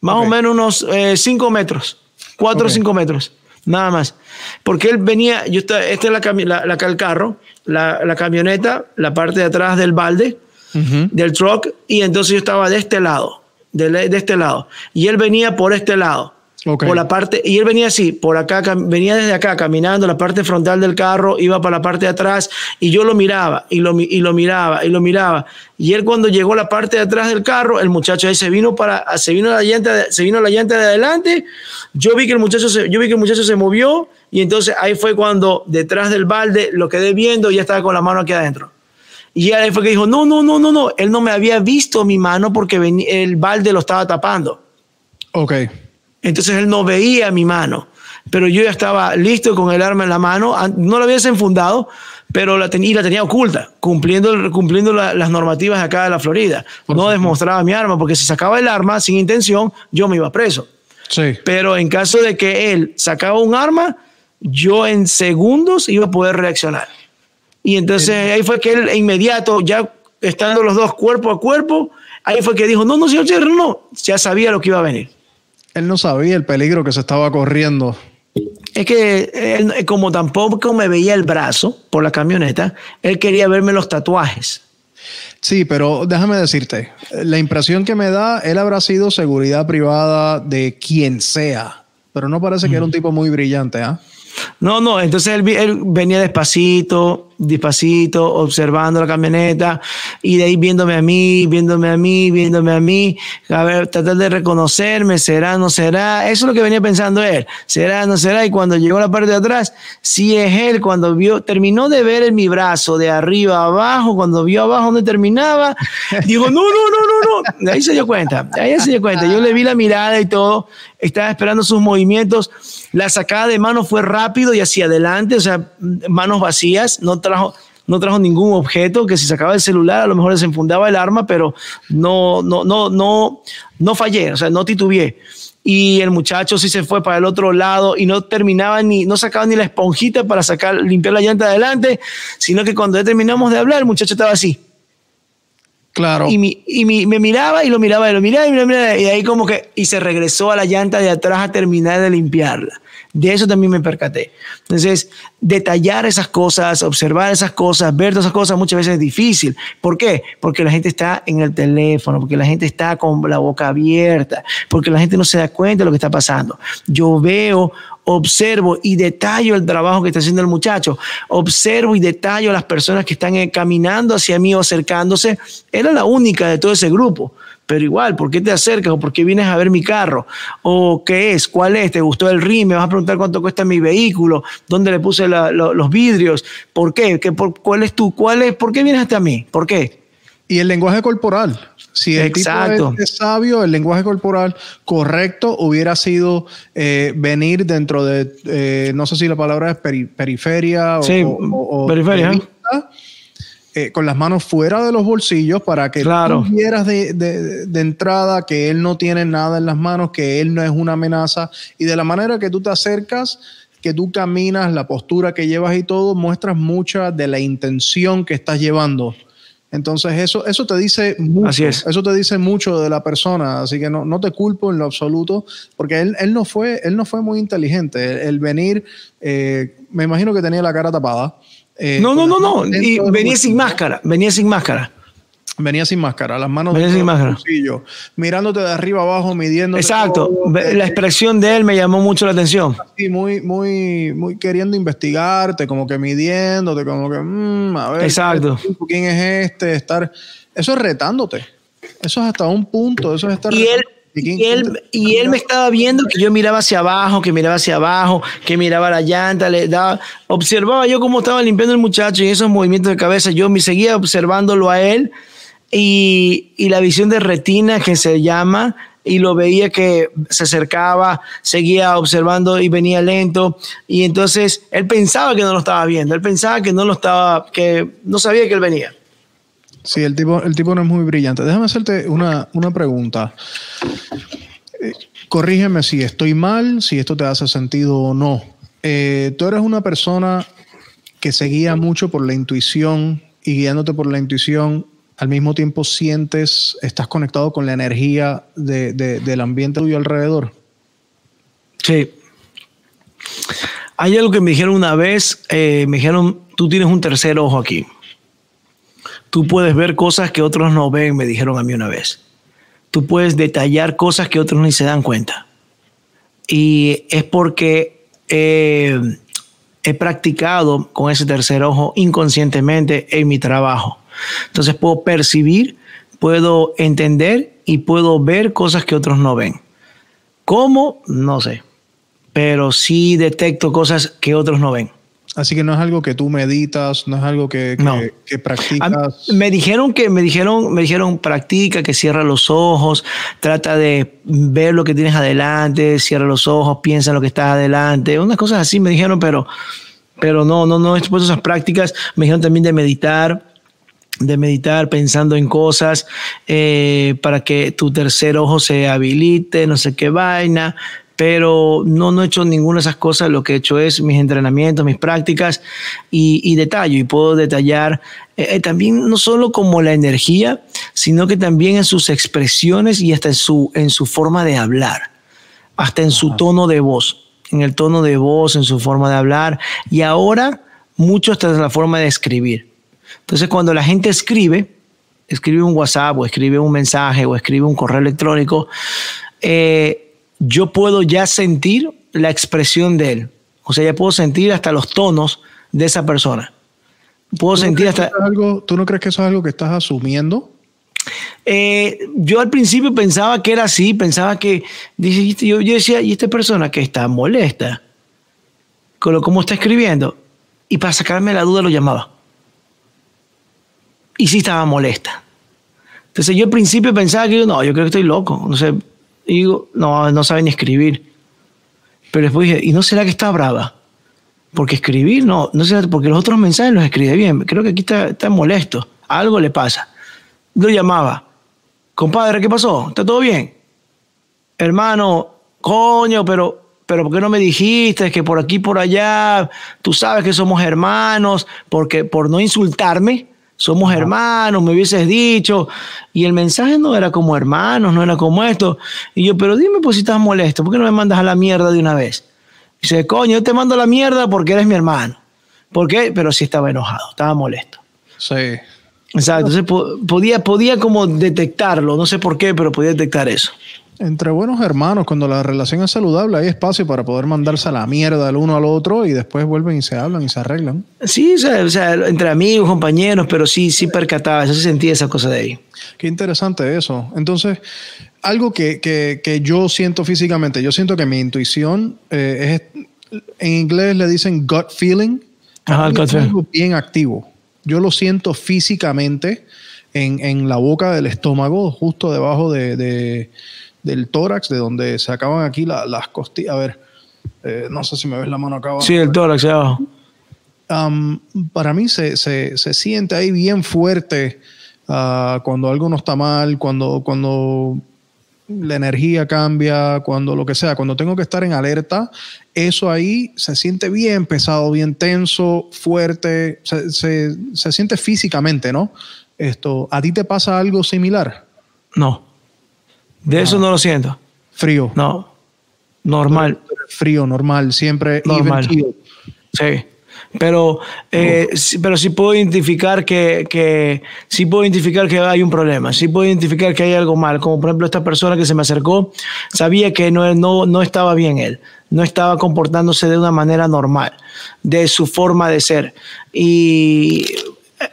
Más o menos unos eh, cinco metros, cuatro o cinco metros, nada más. Porque él venía, yo esta, esta es la, la, la el carro, la, la, camioneta, la parte de atrás del balde, del truck, y entonces yo estaba de este lado, de, de este lado, y él venía por este lado. Por la parte, y él venía así, por acá, venía desde acá, caminando, la parte frontal del carro, iba para la parte de atrás, y yo lo miraba, y lo, y lo miraba, y lo miraba. Y él cuando llegó a la parte de atrás del carro, el muchacho ahí se vino para, se vino la llanta, se vino la llanta de adelante, yo vi que el muchacho se, yo vi que el muchacho se movió, y entonces ahí fue cuando detrás del balde lo quedé viendo y ya estaba con la mano aquí adentro. Y ahí fue que dijo, no, no, no, no, no, él no me había visto mi mano porque el balde lo estaba tapando. Ok. Entonces él no veía mi mano, pero yo ya estaba listo con el arma en la mano, no la había desenfundado, pero la, tenía, la tenía oculta, cumpliendo, cumpliendo las normativas acá de la Florida. No demostraba mi arma, porque si sacaba el arma sin intención, yo me iba preso. Sí. Pero en caso de que él sacaba un arma, yo en segundos iba a poder reaccionar. Y entonces ahí fue que él inmediato, ya estando los dos cuerpo a cuerpo, ahí fue que dijo, no, no, señor no, ya sabía lo que iba a venir. Él no sabía el peligro que se estaba corriendo. Es que él, como tampoco me veía el brazo por la camioneta, él quería verme los tatuajes. Sí, pero déjame decirte, la impresión que me da, él habrá sido seguridad privada de quien sea, pero no parece que era un tipo muy brillante, ¿ah? No, no, entonces él, venía despacito, despacito, observando la camioneta y de ahí viéndome a mí, viéndome a mí, viéndome a mí, a ver, tratar de reconocerme, será, no será. Eso es lo que venía pensando él, será, no será. Y cuando llegó a la parte de atrás, sí es él, cuando vio, terminó de ver en mi brazo de arriba a abajo, cuando vio abajo donde terminaba, dijo, no, no, no, no, no. Ahí se dio cuenta, ahí se dio cuenta. Yo le vi la mirada y todo, estaba esperando sus movimientos. La sacada de mano fue rápido y hacia adelante, o sea, manos vacías, no trajo, no trajo ningún objeto, que si sacaba el celular a lo mejor desenfundaba el arma, pero no, no, no, no, no fallé, o sea, no titubeé. Y el muchacho sí se fue para el otro lado y no terminaba ni, no sacaba ni la esponjita para sacar, limpiar la llanta adelante, sino que cuando ya terminamos de hablar, el muchacho estaba así. Claro. Y, y me miraba y lo miraba y lo miraba y lo miraba y ahí como que, y se regresó a la llanta de atrás a terminar de limpiarla. De eso también me percaté. Entonces, detallar esas cosas, observar esas cosas, ver esas cosas muchas veces es difícil. ¿Por qué? Porque la gente está en el teléfono, porque la gente está con la boca abierta, porque la gente no se da cuenta de lo que está pasando. Yo veo observo y detallo el trabajo que está haciendo el muchacho, observo y detallo a las personas que están caminando hacia mí o acercándose. Era la única de todo ese grupo. Pero igual, ¿por qué te acercas? ¿O por qué vienes a ver mi carro? ¿O qué es? ¿Cuál es? ¿Te gustó el rim? ¿Me vas a preguntar cuánto cuesta mi vehículo? ¿Dónde le puse los vidrios? ¿Por qué? ¿Qué por, ¿Cuál es tú? ¿Cuál es? ¿Por qué vienes hasta mí? ¿Por qué? Y el lenguaje corporal. Si el Exacto. tipo es, sabio, el lenguaje corporal correcto hubiera sido eh, venir dentro de, eh, no sé si la palabra es periferia o, periferia. Eh, con las manos fuera de los bolsillos para que claro. tú vieras de, de, entrada que él no tiene nada en las manos, que él no es una amenaza y de la manera que tú te acercas, que tú caminas, la postura que llevas y todo, muestras mucha de la intención que estás llevando. Entonces eso, eso te dice mucho, eso te dice mucho de la persona, así que no, no te culpo en lo absoluto, porque él, él, no, fue, él no fue muy inteligente. El, venir, eh, me imagino que tenía la cara tapada, eh, no, no, no, no. Y venía sin máscara, venía sin máscara. Venía sin máscara, las manos venía sin máscara. mirándote de arriba abajo, midiendo. Exacto. la expresión de él me llamó mucho la atención. Sí, muy, muy, muy queriendo investigarte, como que midiéndote, como que, mmm, a ver. Exacto. ¿Quién es este? Estar. Eso es retándote. Eso es hasta un punto. Eso es estar. Y él, y él, y él me estaba viendo que yo miraba hacia abajo, que miraba hacia abajo, que miraba la llanta, le daba, observaba yo cómo estaba limpiando el muchacho y esos movimientos de cabeza, yo me seguía observándolo a él y, y la visión de retina que se llama y lo veía que se acercaba, seguía observando y venía lento. Y entonces él pensaba que no lo estaba viendo, él pensaba que no lo estaba, que no sabía que él venía. Sí, el tipo, el tipo no es muy brillante. Déjame hacerte una, pregunta. Eh, corrígeme si estoy mal, si esto te hace sentido o no. Eh, tú eres una persona que se guía mucho por la intuición y guiándote por la intuición, al mismo tiempo sientes, estás conectado con la energía del ambiente tuyo alrededor. Sí. Hay algo que me dijeron una vez, eh, me dijeron, tú tienes un tercer ojo aquí Tú puedes ver cosas que otros no ven, me dijeron a mí una vez. Tú puedes detallar cosas que otros ni se dan cuenta. Y es porque he practicado con ese tercer ojo inconscientemente en mi trabajo. Entonces puedo percibir, puedo entender y puedo ver cosas que otros no ven. ¿Cómo? No sé. Pero sí detecto cosas que otros no ven. Así que no es algo que tú meditas, no es algo que, que, practicas. Me dijeron que me dijeron, me dijeron practica, que cierra los ojos, trata de ver lo que tienes adelante, cierra los ojos, piensa en lo que está adelante, unas cosas así me dijeron, pero, pero no, no, no he puesto esas prácticas. Me dijeron también de meditar, de meditar pensando en cosas eh, para que tu tercer ojo se habilite, no sé qué vaina pero no, no he hecho ninguna de esas cosas. Lo que he hecho es mis entrenamientos, mis prácticas y, y detallo. Y puedo detallar eh, eh, también no solo como la energía, sino que también en sus expresiones y hasta en su, en su forma de hablar, hasta en su tono de voz, en el tono de voz, en su forma de hablar. Y ahora mucho hasta en la forma de escribir. Entonces cuando la gente escribe, escribe un WhatsApp o escribe un mensaje o escribe un correo electrónico, eh, yo puedo ya sentir la expresión de él. O sea, ya puedo sentir hasta los tonos de esa persona. Puedo sentir hasta... Algo, ¿Tú no crees que eso es algo que estás asumiendo? Eh, yo al principio pensaba que era así, pensaba que, yo, yo decía, ¿y esta persona que está molesta? Con lo cómo está escribiendo. Y para sacarme la duda lo llamaba. Y sí estaba molesta. Entonces yo al principio pensaba que yo, no, yo creo que estoy loco. No sé, y digo, no, no sabe ni escribir. Pero después dije, ¿y no será que está brava? Porque escribir, no, no será, porque los otros mensajes los escribe bien. Creo que aquí está, está molesto. Algo le pasa. Lo llamaba. Compadre, ¿qué pasó? ¿Está todo bien? Hermano, coño, pero, pero ¿por qué no me dijiste que por aquí, por allá, tú sabes que somos hermanos? Porque por no insultarme, somos hermanos, me hubieses dicho. Y el mensaje no era como hermanos, no era como esto. Y yo, pero dime pues si estás molesto, ¿por qué no me mandas a la mierda de una vez? Y dice, coño, yo te mando a la mierda porque eres mi hermano. ¿Por qué? Pero sí estaba enojado, estaba molesto. Sí. Exacto, entonces podía, podía como detectarlo, no sé por qué, pero podía detectar eso. Entre buenos hermanos, cuando la relación es saludable, hay espacio para poder mandarse a la mierda el uno al otro y después vuelven y se hablan y se arreglan. Sí, o sea, entre amigos, compañeros, pero sí, sí percataba, eso se sentía esa cosa de ahí. Qué interesante eso. Entonces, algo que, que, que yo siento físicamente, yo siento que mi intuición eh, es, en inglés le dicen gut feeling, Ajá, gut feeling. algo bien activo. Yo lo siento físicamente en, en la boca del estómago, justo debajo de, de del tórax, de donde se acaban aquí la, las costillas. A ver, eh, no sé si me ves la mano acá abajo. Sí, el tórax abajo. Um, para mí se, se, se, siente ahí bien fuerte uh, cuando algo no está mal, cuando, cuando la energía cambia, cuando lo que sea, cuando tengo que estar en alerta, eso ahí se siente bien pesado, bien tenso, fuerte, se, se, se siente físicamente, ¿no? Esto, ¿a ti te pasa algo similar? No. De eso no lo siento. Frío. No. Normal. Frío, normal, siempre. Normal. Sí. Pero, eh, sí, pero sí puedo identificar que, que, sí puedo identificar que hay un problema, sí puedo identificar que hay algo mal. Como por ejemplo esta persona que se me acercó, sabía que no, no, no estaba bien él, no estaba comportándose de una manera normal, de su forma de ser. Y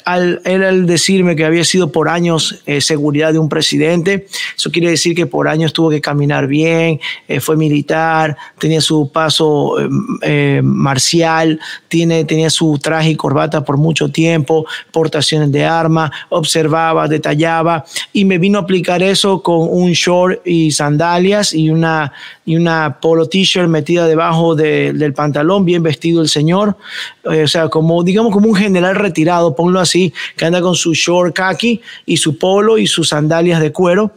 al, él al decirme que había sido por años eh, seguridad de un presidente, eso quiere decir que por años tuvo que caminar bien, eh, fue militar, tenía su paso eh, marcial, tiene, tenía su traje y corbata por mucho tiempo, portaciones de arma, observaba, detallaba y me vino a aplicar eso con un short y sandalias y una, y una polo t-shirt metida debajo de, del pantalón, bien vestido el señor, o sea, como digamos como un general retirado, ponlo así, que anda con su short khaki y su polo y sus sandalias de cuero,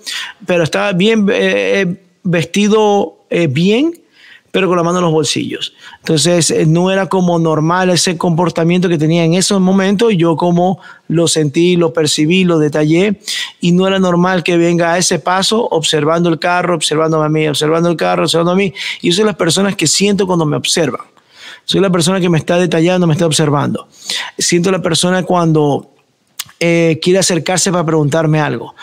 pero estaba bien eh, vestido eh, bien, pero con la mano en los bolsillos. Entonces, eh, no era como normal ese comportamiento que tenía en esos momentos, yo como lo sentí, lo percibí, lo detallé, y no era normal que venga a ese paso observando el carro, observando a mí, observando el carro, observando a mí, y yo soy las personas que siento cuando me observan. Soy la persona que me está detallando, me está observando. Siento la persona cuando eh, quiere acercarse para preguntarme algo.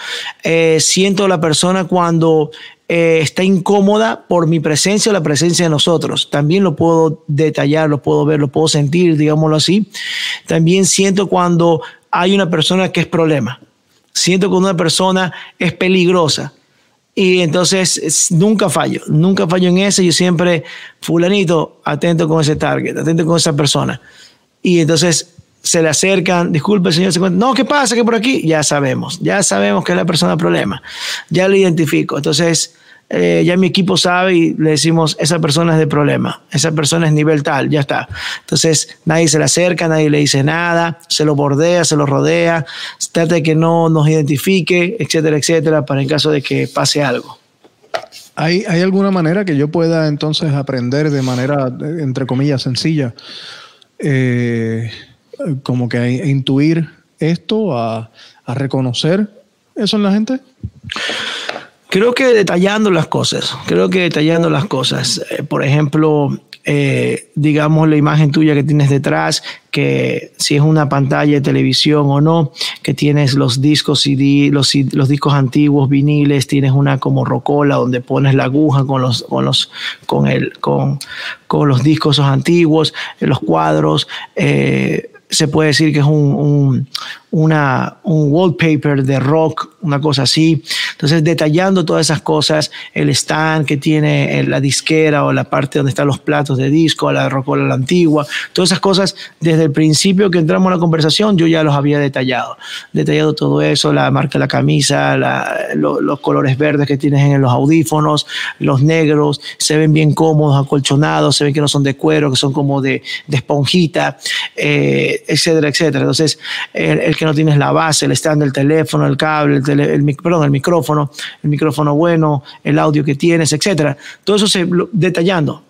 Eh, siento la persona cuando eh, está incómoda por mi presencia o la presencia de nosotros. También lo puedo detallar, lo puedo ver, lo puedo sentir, digámoslo así. También siento cuando hay una persona que es problema. Siento cuando una persona es peligrosa. Y entonces nunca fallo, nunca fallo en ese. Yo siempre, fulanito, atento con ese target, atento con esa persona. Y entonces se le acercan, disculpe señor, se no, ¿qué pasa? que por aquí? Ya sabemos, ya sabemos que es la persona problema, ya lo identifico. Entonces, eh, ya mi equipo sabe y le decimos, esa persona es de problema, esa persona es nivel tal, ya está. Entonces nadie se le acerca, nadie le dice nada, se lo bordea, se lo rodea, trata de que no nos identifique, etcétera, etcétera, para en caso de que pase algo. ¿Hay, ¿Hay alguna manera que yo pueda entonces aprender de manera, entre comillas, sencilla, eh, como que a, intuir esto, a, a reconocer eso en la gente? Creo que detallando las cosas, creo que detallando las cosas. Eh, por ejemplo, eh, digamos, la imagen tuya que tienes detrás, que si es una pantalla de televisión o no, que tienes los discos CD, los, los discos antiguos, viniles, tienes una como rocola donde pones la aguja con los, con los, con el, con, los discos antiguos, los cuadros. Eh, se puede decir que es un, una, un wallpaper de rock, una cosa así. Entonces, detallando todas esas cosas, el stand que tiene eh, la disquera o la parte donde están los platos de disco, la rocola la antigua, todas esas cosas, desde el principio que entramos a la conversación, yo ya los había detallado. Detallado todo eso, la marca de la camisa, los colores verdes que tienes en los audífonos, los negros, se ven bien cómodos, acolchonados, se ven que no son de cuero, que son como de, esponjita, eh, etcétera, etcétera. Entonces, el, el no tienes la base, el stand del teléfono, el cable, el, el, perdón, el micrófono, el micrófono bueno, el audio que tienes, etcétera. Todo eso se detallando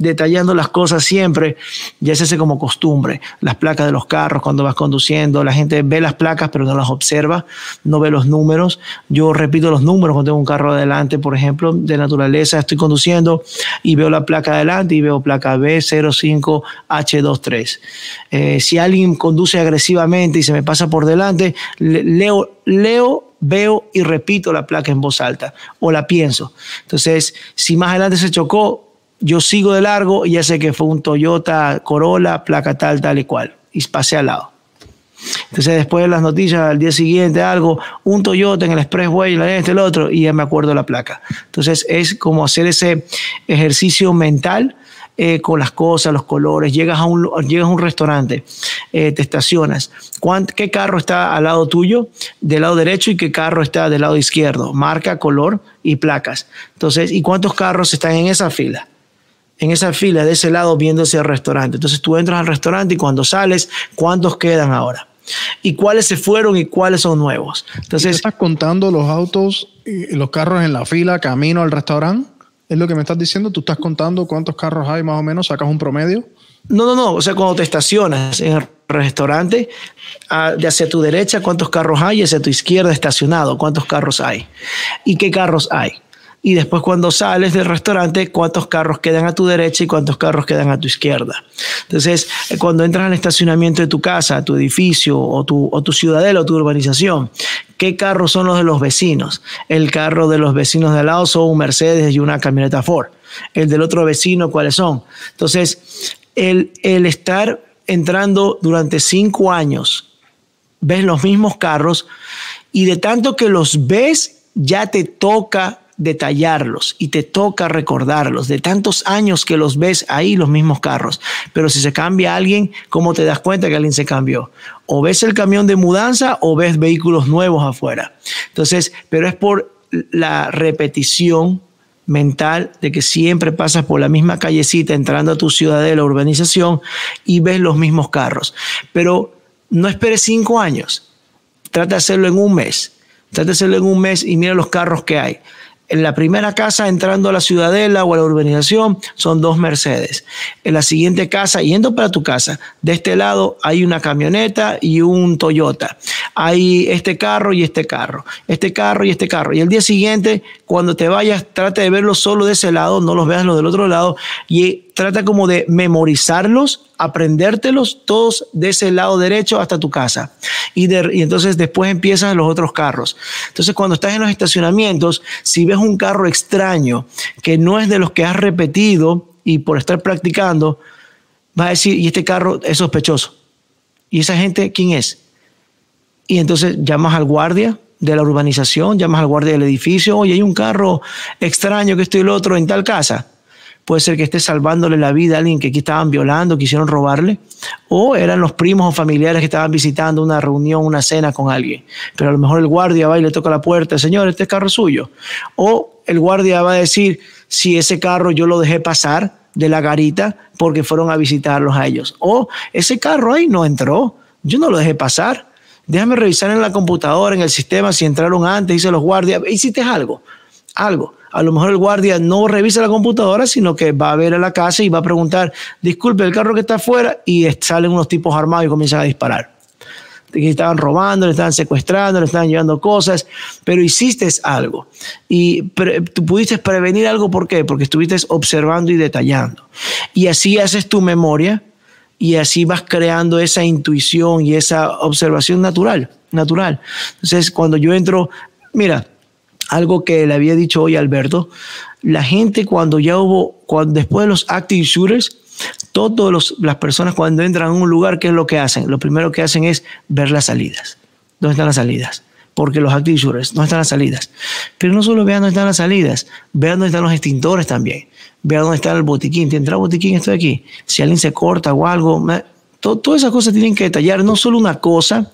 detallando las cosas siempre, ya se hace como costumbre. Las placas de los carros cuando vas conduciendo, la gente ve las placas pero no las observa, no ve los números. Yo repito los números cuando tengo un carro adelante, por ejemplo, de naturaleza, estoy conduciendo y veo la placa adelante y veo placa B05H23. Eh, si alguien conduce agresivamente y se me pasa por delante, leo, leo veo y repito la placa en voz alta o la pienso. Entonces, si más adelante se chocó, yo sigo de largo y ya sé que fue un Toyota Corolla, placa tal, tal y cual. Y pasé al lado. Entonces después de las noticias al día siguiente algo, un Toyota en el Expressway, este, el otro, y ya me acuerdo la placa. Entonces es como hacer ese ejercicio mental eh, con las cosas, los colores. Llegas a un, llegas a un restaurante, eh, te estacionas. ¿Qué carro está al lado tuyo, del lado derecho, y qué carro está del lado izquierdo? Marca, color y placas. Entonces, ¿y cuántos carros están en esa fila? En esa fila de ese lado viendo ese restaurante. Entonces tú entras al restaurante y cuando sales, ¿cuántos quedan ahora? ¿Y cuáles se fueron y cuáles son nuevos? Entonces, ¿Estás contando los autos y los carros en la fila camino al restaurante? ¿Es lo que me estás diciendo? ¿Tú estás contando cuántos carros hay más o menos? ¿Sacas un promedio? No, no, no. O sea, cuando te estacionas en el restaurante, de hacia tu derecha, ¿cuántos carros hay? Y hacia tu izquierda estacionado, ¿cuántos carros hay? ¿Y qué carros hay? Y después cuando sales del restaurante, cuántos carros quedan a tu derecha y cuántos carros quedan a tu izquierda. Entonces, eh, cuando entras al estacionamiento de tu casa, tu edificio o tu, o tu ciudadela o tu urbanización, ¿qué carros son los de los vecinos? El carro de los vecinos de al lado son un Mercedes y una camioneta Ford. El del otro vecino, ¿cuáles son? Entonces, el, el estar entrando durante cinco años, ves los mismos carros y de tanto que los ves, ya te toca detallarlos y te toca recordarlos de tantos años que los ves ahí los mismos carros. Pero si se cambia alguien, ¿cómo te das cuenta que alguien se cambió? O ves el camión de mudanza o ves vehículos nuevos afuera. Entonces, pero es por la repetición mental de que siempre pasas por la misma callecita entrando a tu ciudad de la urbanización y ves los mismos carros. Pero no esperes cinco años. Trata de hacerlo en un mes. Trata de hacerlo en un mes y mira los carros que hay en la primera casa entrando a la ciudadela o a la urbanización son dos Mercedes. En la siguiente casa, yendo para tu casa, de este lado hay una camioneta y un Toyota. Hay este carro y este carro, este carro y este carro. Y el día siguiente, cuando te vayas, trata de verlos solo de ese lado, no los veas los del otro lado y trata como de memorizarlos, aprendértelos todos de ese lado derecho hasta tu casa. Y, entonces después empiezan los otros carros. Entonces cuando estás en los estacionamientos, si ves un carro extraño que no es de los que has repetido y por estar practicando, vas a decir, y este carro es sospechoso. ¿Y esa gente quién es? Y entonces llamas al guardia de la urbanización, llamas al guardia del edificio, oye, hay un carro extraño que estoy el otro en tal casa puede ser que esté salvándole la vida a alguien que aquí estaban violando, quisieron robarle, o eran los primos o familiares que estaban visitando una reunión, una cena con alguien. Pero a lo mejor el guardia va y le toca la puerta, señor, este carro es suyo. O el guardia va a decir, si ese carro yo lo dejé pasar de la garita porque fueron a visitarlos a ellos. O ese carro ahí no entró, yo no lo dejé pasar. Déjame revisar en la computadora, en el sistema, si entraron antes, dice los guardias, hiciste algo, algo A lo mejor el guardia no revisa la computadora, sino que va a ver a la casa y va a preguntar, disculpe, el carro que está afuera, y salen unos tipos armados y comienzan a disparar. Que estaban robando, le estaban secuestrando, le estaban llevando cosas, pero hiciste algo. Y tú pudiste prevenir algo, ¿por qué? Porque estuviste observando y detallando. Y así haces tu memoria y así vas creando esa intuición y esa observación natural, natural. Entonces, cuando yo entro, mira, algo que le había dicho hoy Alberto, la gente cuando ya hubo, cuando, después de los active shooters, todas las personas cuando entran a un lugar, ¿qué es lo que hacen? Lo primero que hacen es ver las salidas. ¿Dónde están las salidas? Porque los active shooters, ¿dónde están las salidas? Pero no solo vean dónde están las salidas, vean dónde están los extintores también. Vean dónde está el botiquín. ¿Te entra el botiquín? Estoy aquí. Si alguien se corta o algo, todas esas cosas tienen que detallar, no solo una cosa,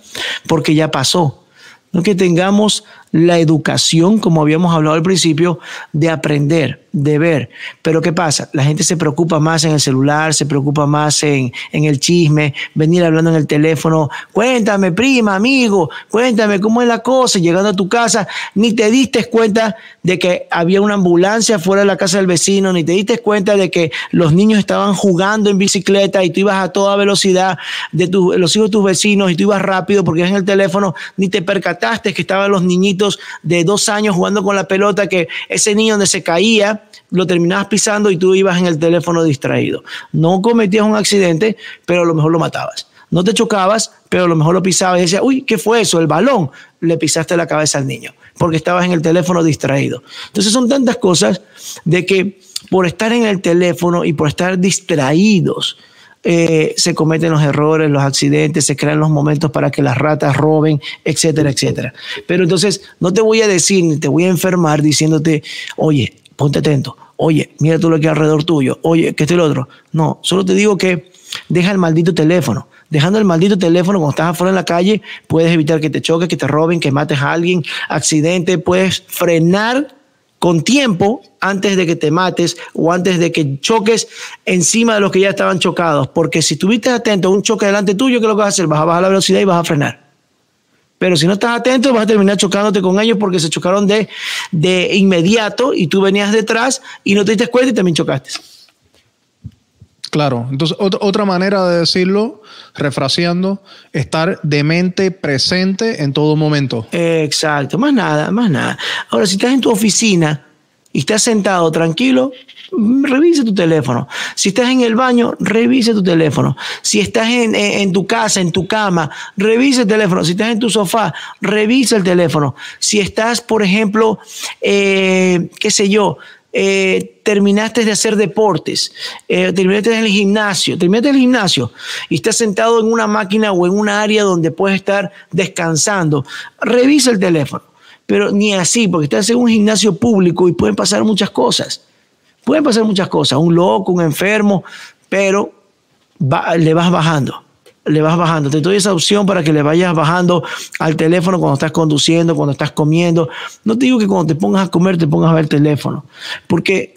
porque ya pasó, no que tengamos la educación, como habíamos hablado al principio, de aprender, de ver. Pero ¿qué pasa? La gente se preocupa más en el celular, se preocupa más en, en el chisme, venir hablando en el teléfono, cuéntame, prima, amigo, cuéntame cómo es la cosa, llegando a tu casa, ni te diste cuenta de que había una ambulancia fuera de la casa del vecino, ni te diste cuenta de que los niños estaban jugando en bicicleta y tú ibas a toda velocidad de los hijos de tus vecinos y tú ibas rápido porque es en el teléfono, ni te percataste que estaban los niñitos de dos años jugando con la pelota, que ese niño donde se caía, lo terminabas pisando y tú ibas en el teléfono distraído. No cometías un accidente, pero a lo mejor lo matabas. No te chocabas, pero a lo mejor lo pisabas y decías, uy, ¿qué fue eso? El balón. Le pisaste la cabeza al niño, porque estabas en el teléfono distraído. Entonces son tantas cosas de que por estar en el teléfono y por estar distraídos, eh, se cometen los errores, los accidentes, se crean los momentos para que las ratas roben, etcétera, etcétera. Pero entonces no te voy a decir ni te voy a enfermar diciéndote, oye, ponte atento, oye, mira tú lo que hay alrededor tuyo, oye, que este el otro. No, solo te digo que deja el maldito teléfono. Dejando el maldito teléfono cuando estás afuera en la calle, puedes evitar que te choques, que te roben, que mates a alguien, accidente, puedes frenar con tiempo antes de que te mates o antes de que choques encima de los que ya estaban chocados. Porque si estuviste atento a un choque delante tuyo, ¿qué es lo que vas a hacer? Vas a bajar la velocidad y vas a frenar. Pero si no estás atento, vas a terminar chocándote con ellos porque se chocaron de, de inmediato y tú venías detrás y no te diste cuenta y también chocaste. Claro, entonces otra manera de decirlo, refraseando, estar de mente presente en todo momento. Exacto, más nada, más nada. Ahora, si estás en tu oficina y estás sentado tranquilo, revise tu teléfono. Si estás en el baño, revise tu teléfono. Si estás en, tu casa, en tu cama, revise el teléfono. Si estás en tu sofá, revisa el teléfono. Si estás, por ejemplo, eh, qué sé yo, eh, terminaste de hacer deportes, eh, terminaste en el gimnasio, terminaste en el gimnasio y estás sentado en una máquina o en un área donde puedes estar descansando, revisa el teléfono. Pero ni así, porque estás en un gimnasio público y pueden pasar muchas cosas. Pueden pasar muchas cosas, un loco, un enfermo, pero le vas bajando le vas bajando. Te doy esa opción para que le vayas bajando al teléfono cuando estás conduciendo, cuando estás comiendo. No te digo que cuando te pongas a comer te pongas a ver el teléfono, porque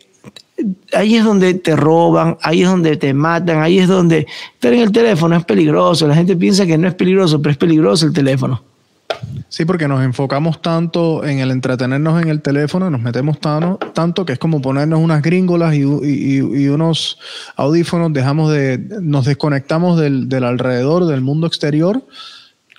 ahí es donde te roban, ahí es donde te matan, ahí es donde estar en el teléfono es peligroso. La gente piensa que no es peligroso, pero es peligroso el teléfono. Sí, porque nos enfocamos tanto en el entretenernos en el teléfono, nos metemos tanto que es como ponernos unas gringolas y, unos audífonos, dejamos de, nos desconectamos del, alrededor, del mundo exterior,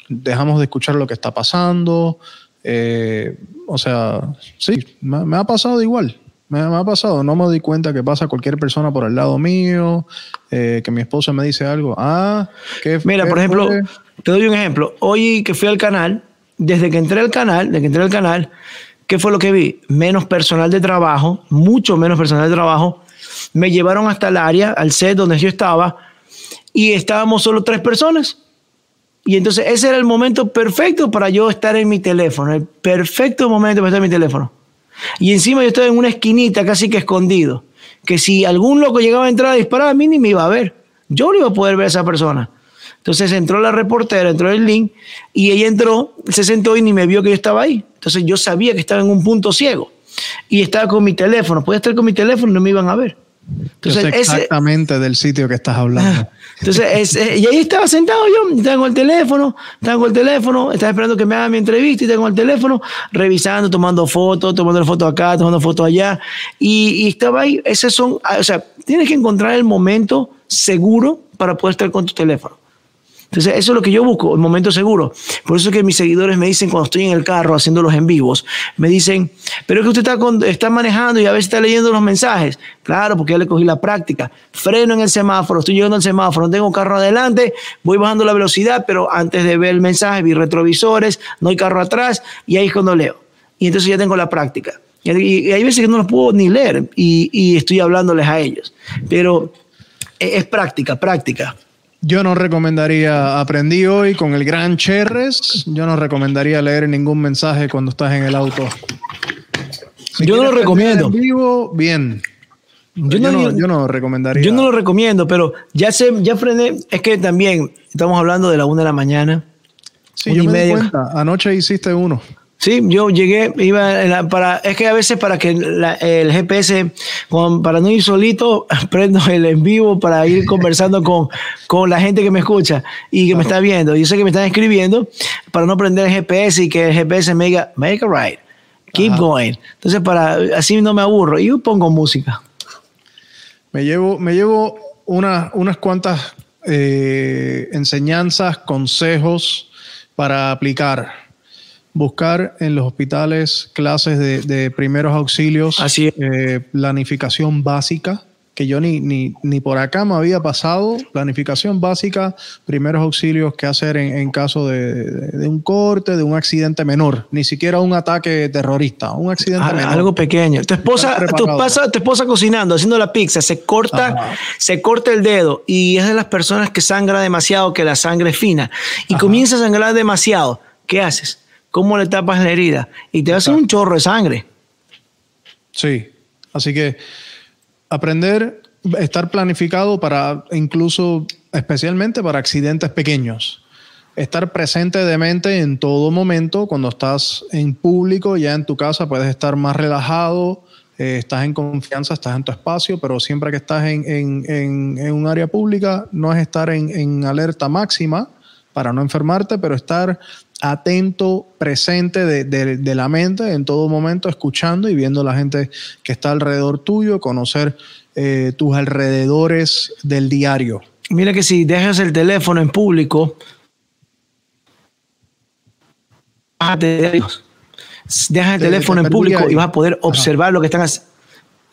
dejamos de escuchar lo que está pasando. Eh, o sea, sí, me, ha pasado igual. Me, ha pasado, no me doy cuenta que pasa cualquier persona por el lado mío, eh, que mi esposa me dice algo. Ah, ¿qué Mira, por ejemplo, te doy un ejemplo. Hoy que fui al canal, desde que entré al canal, desde que entré al canal, ¿qué fue lo que vi? Menos personal de trabajo, mucho menos personal de trabajo. Me llevaron hasta el área, al set donde yo estaba, y estábamos solo tres personas. Y entonces ese era el momento perfecto para yo estar en mi teléfono, el perfecto momento para estar en mi teléfono. Y encima yo estaba en una esquinita casi que escondido, que si algún loco llegaba a entrar a disparar a mí ni me iba a ver. Yo no iba a poder ver a esa persona. Entonces entró la reportera, entró el link y ella entró, se sentó y ni me vio que yo estaba ahí. Entonces yo sabía que estaba en un punto ciego y estaba con mi teléfono. Podía estar con mi teléfono y no me iban a ver. Entonces, exactamente del sitio que estás hablando. Entonces, y ahí estaba sentado yo, tengo el teléfono, tengo el teléfono, estaba esperando que me haga mi entrevista y tengo el teléfono, revisando, tomando fotos, tomando fotos acá, tomando fotos allá. Y, y, estaba ahí, esos son, o sea, tienes que encontrar el momento seguro para poder estar con tu teléfono. Entonces, eso es lo que yo busco, el momento seguro. Por eso es que mis seguidores me dicen cuando estoy en el carro haciendo los en vivos, me dicen, pero es que usted está, está manejando y a veces está leyendo los mensajes. Claro, porque ya le cogí la práctica. Freno en el semáforo, estoy llegando al semáforo, no tengo carro adelante, voy bajando la velocidad, pero antes de ver el mensaje vi retrovisores, no hay carro atrás y ahí es cuando leo. Y entonces ya tengo la práctica. Y, hay veces que no los puedo ni leer y, y estoy hablándoles a ellos. Pero es práctica, práctica. Yo no recomendaría, aprendí hoy con el gran Cherres, yo no recomendaría leer ningún mensaje cuando estás en el auto. yo no lo recomiendo. En vivo, bien. Yo, no, yo, no, recomendaría. Yo no lo recomiendo, pero ya sé, ya frené. Es que también estamos hablando de la una de la mañana. Sí, yo me di cuenta. Anoche hiciste uno. Sí, yo llegué, iba para, es que a veces para que el GPS, para no ir solito, prendo el en vivo para ir conversando con, con la gente que me escucha y que me está viendo. Yo sé que me están escribiendo para no prender el GPS y que el GPS me diga, make a right, keep going. Entonces, para así no me aburro. Y yo pongo música. Me llevo, me llevo una, unas cuantas eh, enseñanzas, consejos para aplicar buscar en los hospitales clases de, primeros auxilios, Así eh, planificación básica, que yo ni, ni, ni, por acá me había pasado, planificación básica, primeros auxilios que hacer en, caso de, un corte, de un accidente menor, ni siquiera un ataque terrorista, un accidente ah, menor. Algo pequeño. Tu esposa, tu, tu esposa cocinando, haciendo la pizza, se corta, se corta el dedo y es de las personas que sangra demasiado, que la sangre es fina, y comienza a sangrar demasiado. ¿Qué haces? Cómo le tapas la herida y te hace un chorro de sangre. Sí, así que aprender, estar planificado para incluso, especialmente para accidentes pequeños. Estar presente de mente en todo momento, cuando estás en público, ya en tu casa puedes estar más relajado, eh, estás en confianza, estás en tu espacio, pero siempre que estás en, un área pública, no es estar en alerta máxima para no enfermarte, pero estar atento, presente de, la mente en todo momento, escuchando y viendo a la gente que está alrededor tuyo, conocer eh, tus alrededores del diario. Mira que si dejas el teléfono en público, dejas el teléfono en público y vas a poder observar lo que están haciendo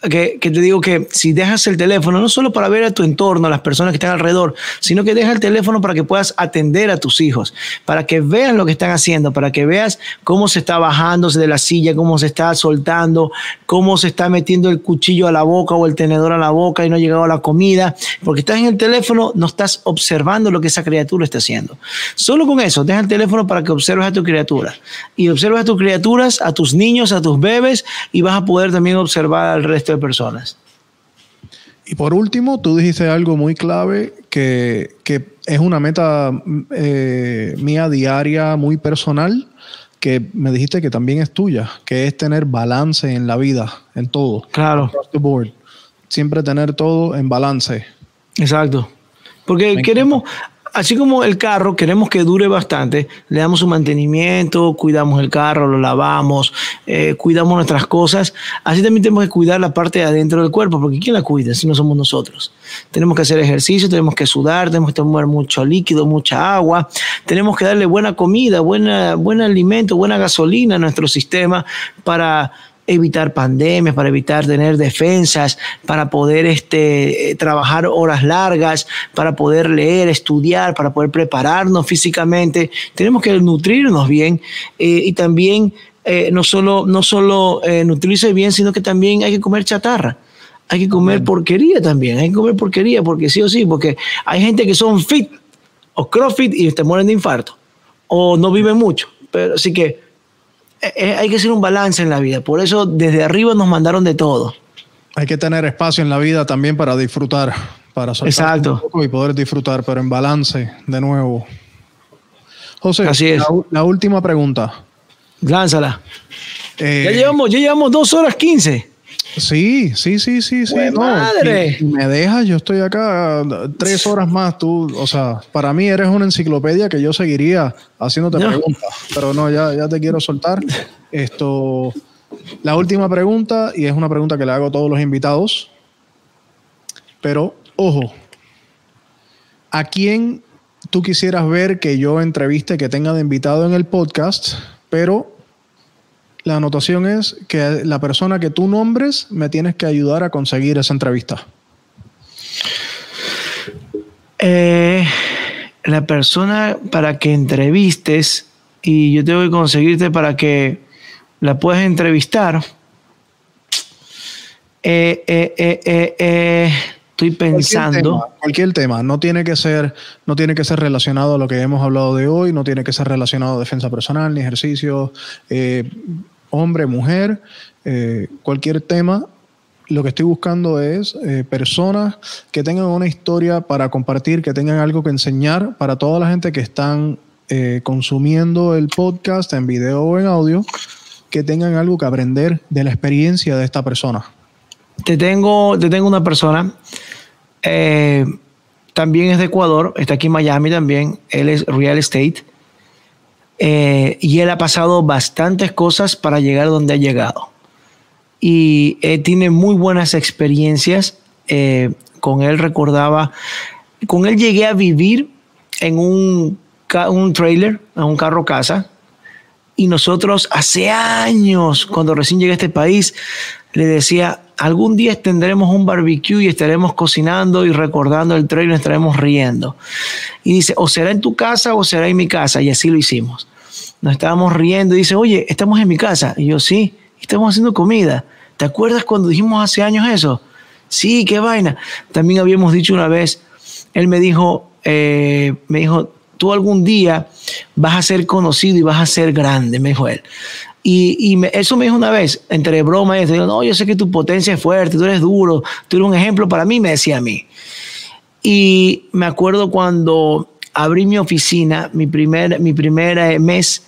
que, te digo que si dejas el teléfono, no solo para ver a tu entorno, a las personas que están alrededor, sino que deja el teléfono para que puedas atender a tus hijos, para que veas lo que están haciendo, para que veas cómo se está bajándose de la silla, cómo se está soltando, cómo se está metiendo el cuchillo a la boca o el tenedor a la boca y no ha llegado a la comida, porque estás en el teléfono, no estás observando lo que esa criatura está haciendo. Solo con eso, deja el teléfono para que observes a tu criatura y observes a tus criaturas, a tus niños, a tus bebés y vas a poder también observar al resto de personas. Y por último, tú dijiste algo muy clave que, es una meta eh, mía diaria, muy personal, que me dijiste que también es tuya, que es tener balance en la vida, en todo. Claro. Siempre tener todo en balance. Exacto. Porque queremos, así como el carro queremos que dure bastante, le damos su mantenimiento, cuidamos el carro, lo lavamos, eh, cuidamos nuestras cosas, así también tenemos que cuidar la parte de adentro del cuerpo, porque ¿quién la cuida si no somos nosotros? Tenemos que hacer ejercicio, tenemos que sudar, tenemos que tomar mucho líquido, mucha agua, tenemos que darle buena comida, buena, buen alimento, buena gasolina a nuestro sistema para evitar pandemias, para evitar tener defensas, para poder este, trabajar horas largas, para poder leer, estudiar, para poder prepararnos físicamente. Tenemos que nutrirnos bien eh, y también eh, no solo, no solo eh, nutrirse bien, sino que también hay que comer chatarra. Hay que comer porquería también, hay que comer porquería porque sí o sí, porque hay gente que son fit o crossfit y te mueren de infarto o no viven mucho. Pero así que eh, eh, hay que hacer un balance en la vida. Por eso desde arriba nos mandaron de todo. Hay que tener espacio en la vida también para disfrutar, para soltar un poco y poder disfrutar, pero en balance de nuevo. José, Así es. La, última pregunta. Lánzala. Eh, ya, llevamos, ya llevamos dos horas quince. Sí, sí, sí, sí, sí. madre! me dejas, yo estoy acá tres horas más. Tú, o sea, para mí eres una enciclopedia que yo seguiría haciéndote preguntas. Pero no, ya, ya te quiero soltar. Esto, la última pregunta, y es una pregunta que le hago a todos los invitados. Pero, ojo, ¿a quién tú quisieras ver que yo entreviste, que tenga de invitado en el podcast? Pero la anotación es que la persona que tú nombres me tienes que ayudar a conseguir esa entrevista. Eh, la persona para que entrevistes y yo tengo que conseguirte para que la puedas entrevistar. Eh, eh, estoy pensando. Cualquier tema, no tiene que ser, no tiene que ser relacionado a lo que hemos hablado de hoy, no tiene que ser relacionado a defensa personal ni ejercicio hombre, mujer, eh, cualquier tema. Lo que estoy buscando es eh, personas que tengan una historia para compartir, que tengan algo que enseñar para toda la gente que están eh, consumiendo el podcast en video o en audio, que tengan algo que aprender de la experiencia de esta persona. Te tengo, te tengo una persona, también es de Ecuador, está aquí en Miami también, él es real estate eh, y él ha pasado bastantes cosas para llegar donde ha llegado. Y eh, tiene muy buenas experiencias. Eh, con él recordaba, con él llegué a vivir en un, un trailer, en un carro casa. Y nosotros hace años, cuando recién llegué a este país, le decía, algún día tendremos un barbecue y estaremos cocinando y recordando el trailer, estaremos riendo. Y dice, o será en tu casa o será en mi casa. Y así lo hicimos. Nos estábamos riendo y dice, oye, estamos en mi casa. Y yo, sí, estamos haciendo comida. ¿Te acuerdas cuando dijimos hace años eso? Sí, qué vaina. También habíamos dicho una vez, él me dijo, eh, me dijo, tú algún día vas a ser conocido y vas a ser grande, me dijo él. Y, eso me dijo una vez, entre broma y esto, no, yo sé que tu potencia es fuerte, tú eres duro, tú eres un ejemplo para mí, me decía a mí. Y me acuerdo cuando abrí mi oficina, mi primer, mi primer eh, mes,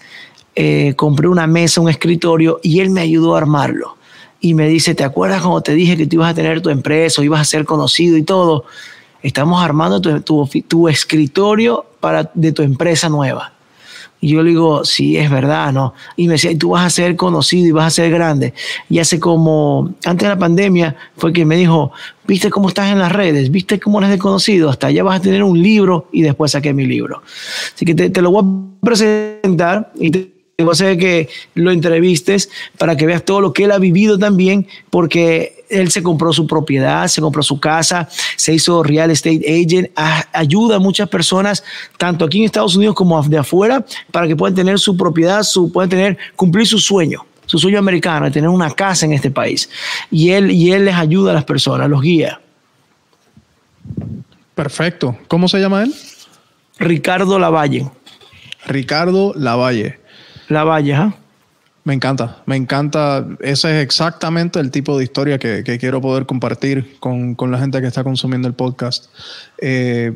eh, compré una mesa, un escritorio y él me ayudó a armarlo. Y me dice, ¿te acuerdas cuando te dije que tú ibas a tener tu empresa ibas a ser conocido y todo? Estamos armando tu, tu escritorio para, de tu empresa nueva. Y yo le digo, sí, es verdad, ¿no? Y me decía, tú vas a ser conocido y vas a ser grande. Y hace como, antes de la pandemia, fue que me dijo, viste cómo estás en las redes, viste cómo eres conocido, hasta allá vas a tener un libro y después saqué mi libro. Así que te, te lo voy a presentar y te voy a hacer que lo entrevistes para que veas todo lo que él ha vivido también, porque él se compró su propiedad, se compró su casa, se hizo real estate agent, ayuda a muchas personas, tanto aquí en Estados Unidos como de afuera, para que puedan tener su propiedad, su, puedan tener, cumplir su sueño su sueño americano, de tener una casa en este país. Y él, y él les ayuda a las personas, los guía. Perfecto. ¿Cómo se llama él? Ricardo Lavalle. Ricardo Lavalle. Lavalle, ¿ah? Me encanta, me encanta. Ese es exactamente el tipo de historia que, quiero poder compartir con, la gente que está consumiendo el podcast. Eh,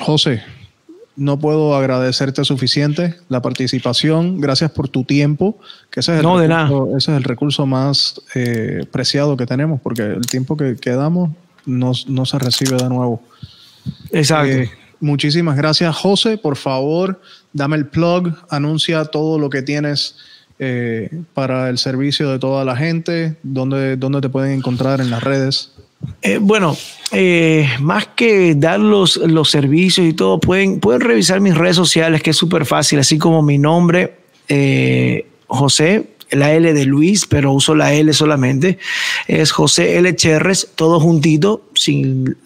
José, no puedo agradecerte suficiente la participación. Gracias por tu tiempo, que ese es el, no, recurso, de nada. Ese es el recurso más eh, preciado que tenemos, porque el tiempo que, damos no, se recibe de nuevo. Exacto. Eh, muchísimas gracias, José. Por favor, dame el plug, anuncia todo lo que tienes eh, para el servicio de toda la gente, dónde, te pueden encontrar en las redes. Eh, bueno, eh, más que dar los, los, servicios y todo, pueden, pueden revisar mis redes sociales, que es súper fácil, así como mi nombre, José, la L de Luis, pero uso la L solamente. Es José L. Cherres, todo juntito, sin,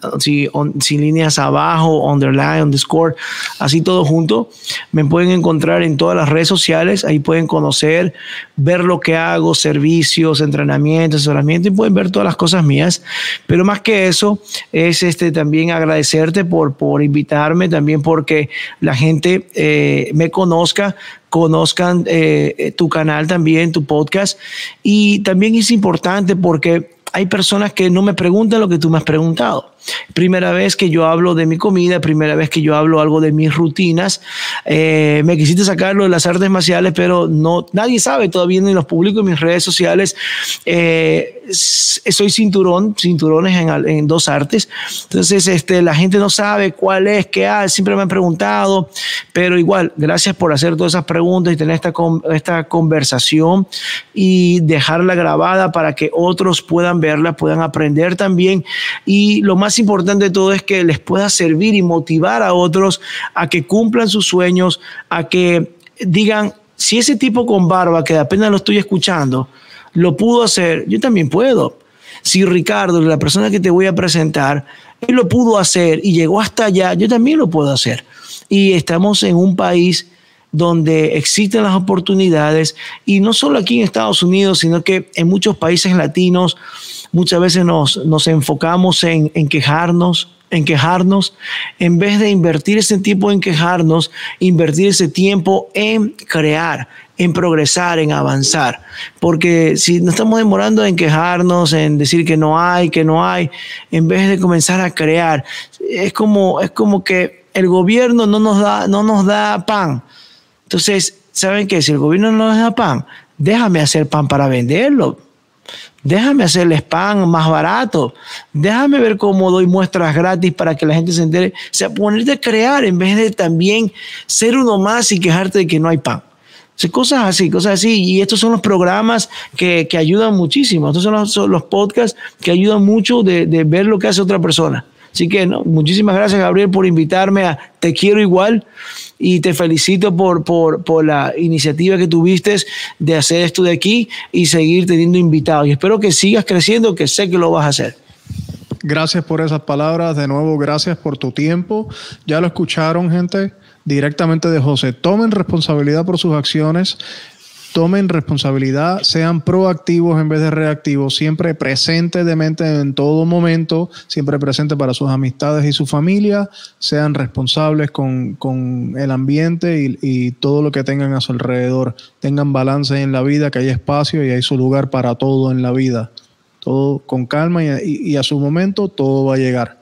sin, líneas abajo, underline, underscore, así todo junto. Me pueden encontrar en todas las redes sociales, ahí pueden conocer, ver lo que hago, servicios, entrenamiento, asesoramiento y pueden ver todas las cosas mías. Pero más que eso, es este, también agradecerte por, por invitarme, también porque la gente eh, me conozca conozcan eh, tu canal también, tu podcast. Y también es importante porque hay personas que no me preguntan lo que tú me has preguntado. Primera vez que yo hablo de mi comida, primera vez que yo hablo algo de mis rutinas. Eh, me quisiste sacarlo de las artes marciales, pero no, nadie sabe todavía ni los publico en mis redes sociales. Eh, soy cinturón, cinturones en, dos artes. Entonces, este, la gente no sabe cuál es, qué hay, siempre me han preguntado, pero igual, gracias por hacer todas esas preguntas y tener esta, esta conversación y dejarla grabada para que otros puedan verla, puedan aprender también. Y lo más importante de todo es que les pueda servir y motivar a otros a que cumplan sus sueños, a que digan, si ese tipo con barba, que apenas lo estoy escuchando, lo pudo hacer, yo también puedo. Si Ricardo, la persona que te voy a presentar, él lo pudo hacer y llegó hasta allá, yo también lo puedo hacer. Y estamos en un país donde existen las oportunidades y no solo aquí en Estados Unidos, sino que en muchos países latinos muchas veces nos, nos enfocamos en, en quejarnos, en quejarnos, en vez de invertir ese tiempo en quejarnos, invertir ese tiempo en crear, en progresar, en avanzar. Porque si nos estamos demorando en quejarnos, en decir que no hay, que no hay, en vez de comenzar a crear, es como, es como que el gobierno no nos da, no nos da pan. Entonces, ¿saben qué? Si el gobierno no nos da pan, déjame hacer pan para venderlo Déjame hacerles pan más barato. Déjame ver cómo doy muestras gratis para que la gente se entere. O sea, ponerte a crear en vez de también ser uno más y quejarte de que no hay pan. O cosas así, cosas así. Y estos son los programas que, que ayudan muchísimo. Estos son los, podcasts que ayudan mucho de, de ver lo que hace otra persona. Así que no, muchísimas gracias Gabriel por invitarme a Te Quiero Igual y te felicito por, por, por, la iniciativa que tuviste de hacer esto de aquí y seguir teniendo invitados. Y espero que sigas creciendo, que sé que lo vas a hacer. Gracias por esas palabras. De nuevo, gracias por tu tiempo. Ya lo escucharon, gente, directamente de José. Tomen responsabilidad por sus acciones tomen responsabilidad, sean proactivos en vez de reactivos, siempre presentes de mente en todo momento, siempre presentes para sus amistades y su familia, sean responsables con, el ambiente y, y, todo lo que tengan a su alrededor, tengan balance en la vida, que hay espacio y hay su lugar para todo en la vida, todo con calma y, a su momento todo va a llegar.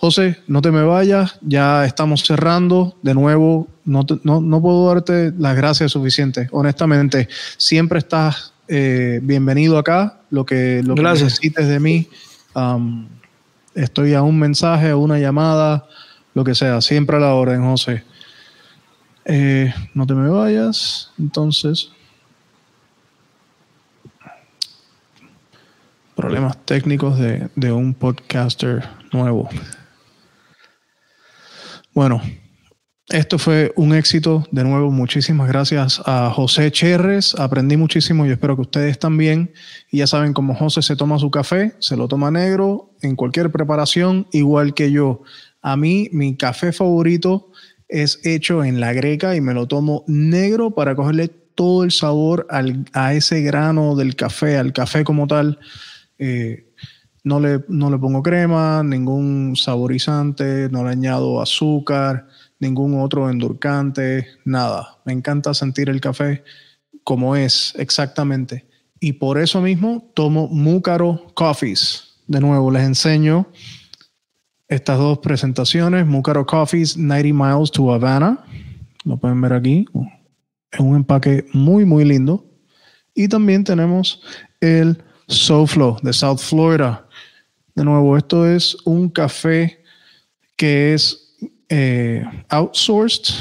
José, no te me vayas, ya estamos cerrando. De nuevo, no, no, puedo darte las gracias suficientes. Honestamente, siempre estás eh, bienvenido acá. Lo que, lo que necesites de mí, estoy a un mensaje, a una llamada, lo que sea, siempre a la orden, José. Eh, no te me vayas, entonces. Problemas técnicos de, de un podcaster nuevo. Bueno, esto fue un éxito. De nuevo, muchísimas gracias a José Cherres. Aprendí muchísimo y espero que ustedes también. Ya saben cómo José se toma su café, se lo toma negro en cualquier preparación, igual que yo. A mí, mi café favorito es hecho en la greca y me lo tomo negro para cogerle todo el sabor a ese grano del café, al café como tal. Eh, no le, pongo crema, ningún saborizante, no le añado azúcar, ningún otro endurcante, nada. Me encanta sentir el café como es exactamente. Y por eso mismo tomo Múcaro Coffees. De nuevo, les enseño estas dos presentaciones. Múcaro Coffees 90 Miles to Havana. Lo pueden ver aquí. Es un empaque muy, muy lindo. Y también tenemos el SoFlo de South Florida. De nuevo, esto es un café que es eh, outsourced,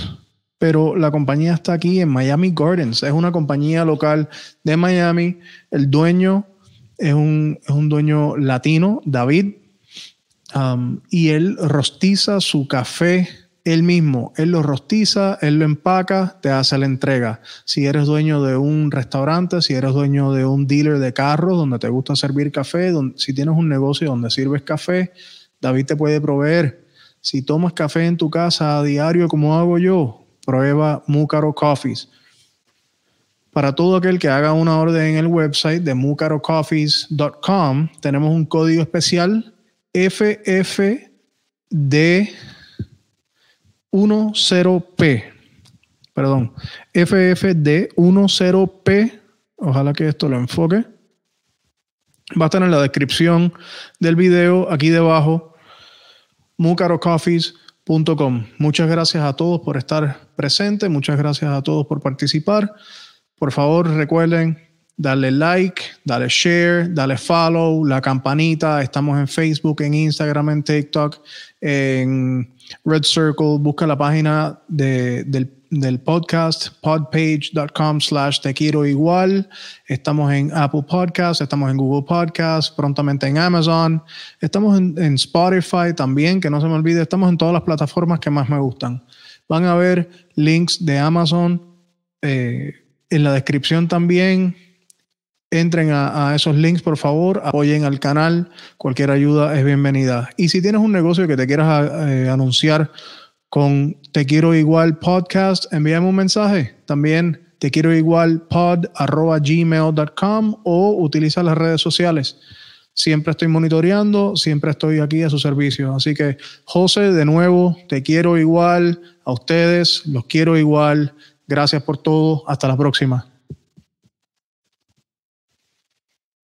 pero la compañía está aquí en Miami Gardens. Es una compañía local de Miami. El dueño es un, dueño latino, David, um, y él rostiza su café él mismo, él lo rostiza, él lo empaca, te hace la entrega. Si eres dueño de un restaurante, si eres dueño de un dealer de carros donde te gusta servir café, si tienes un negocio donde sirves café, David te puede proveer. Si tomas café en tu casa a diario como hago yo, prueba Mucaro Coffees. Para todo aquel que haga una orden en el website de mucarocoffees.com, tenemos un código especial FFD 10P. Perdón, FFD10P. Ojalá que esto lo enfoque. Va a estar en la descripción del video aquí debajo. mucarocoffees.com. Muchas gracias a todos por estar presentes, muchas gracias a todos por participar. Por favor, recuerden darle like, darle share, darle follow, la campanita. Estamos en Facebook, en Instagram, en TikTok, en Red Circle. Busca la página de, del, podcast, podpage.com slash te quiero igual. Estamos en Apple Podcasts, estamos en Google Podcasts, prontamente en Amazon. Estamos en, en Spotify también, que no se me olvide. Estamos en todas las plataformas que más me gustan. Van a ver links de Amazon eh, en la descripción también entren a, esos links, por favor, apoyen al canal, cualquier ayuda es bienvenida. Y si tienes un negocio que te quieras eh, anunciar con Te Quiero Igual Podcast, envíame un mensaje. También te quiero igual pod gmail.com o utiliza las redes sociales. Siempre estoy monitoreando, siempre estoy aquí a su servicio. Así que, José, de nuevo, te quiero igual, a ustedes, los quiero igual. Gracias por todo. Hasta la próxima.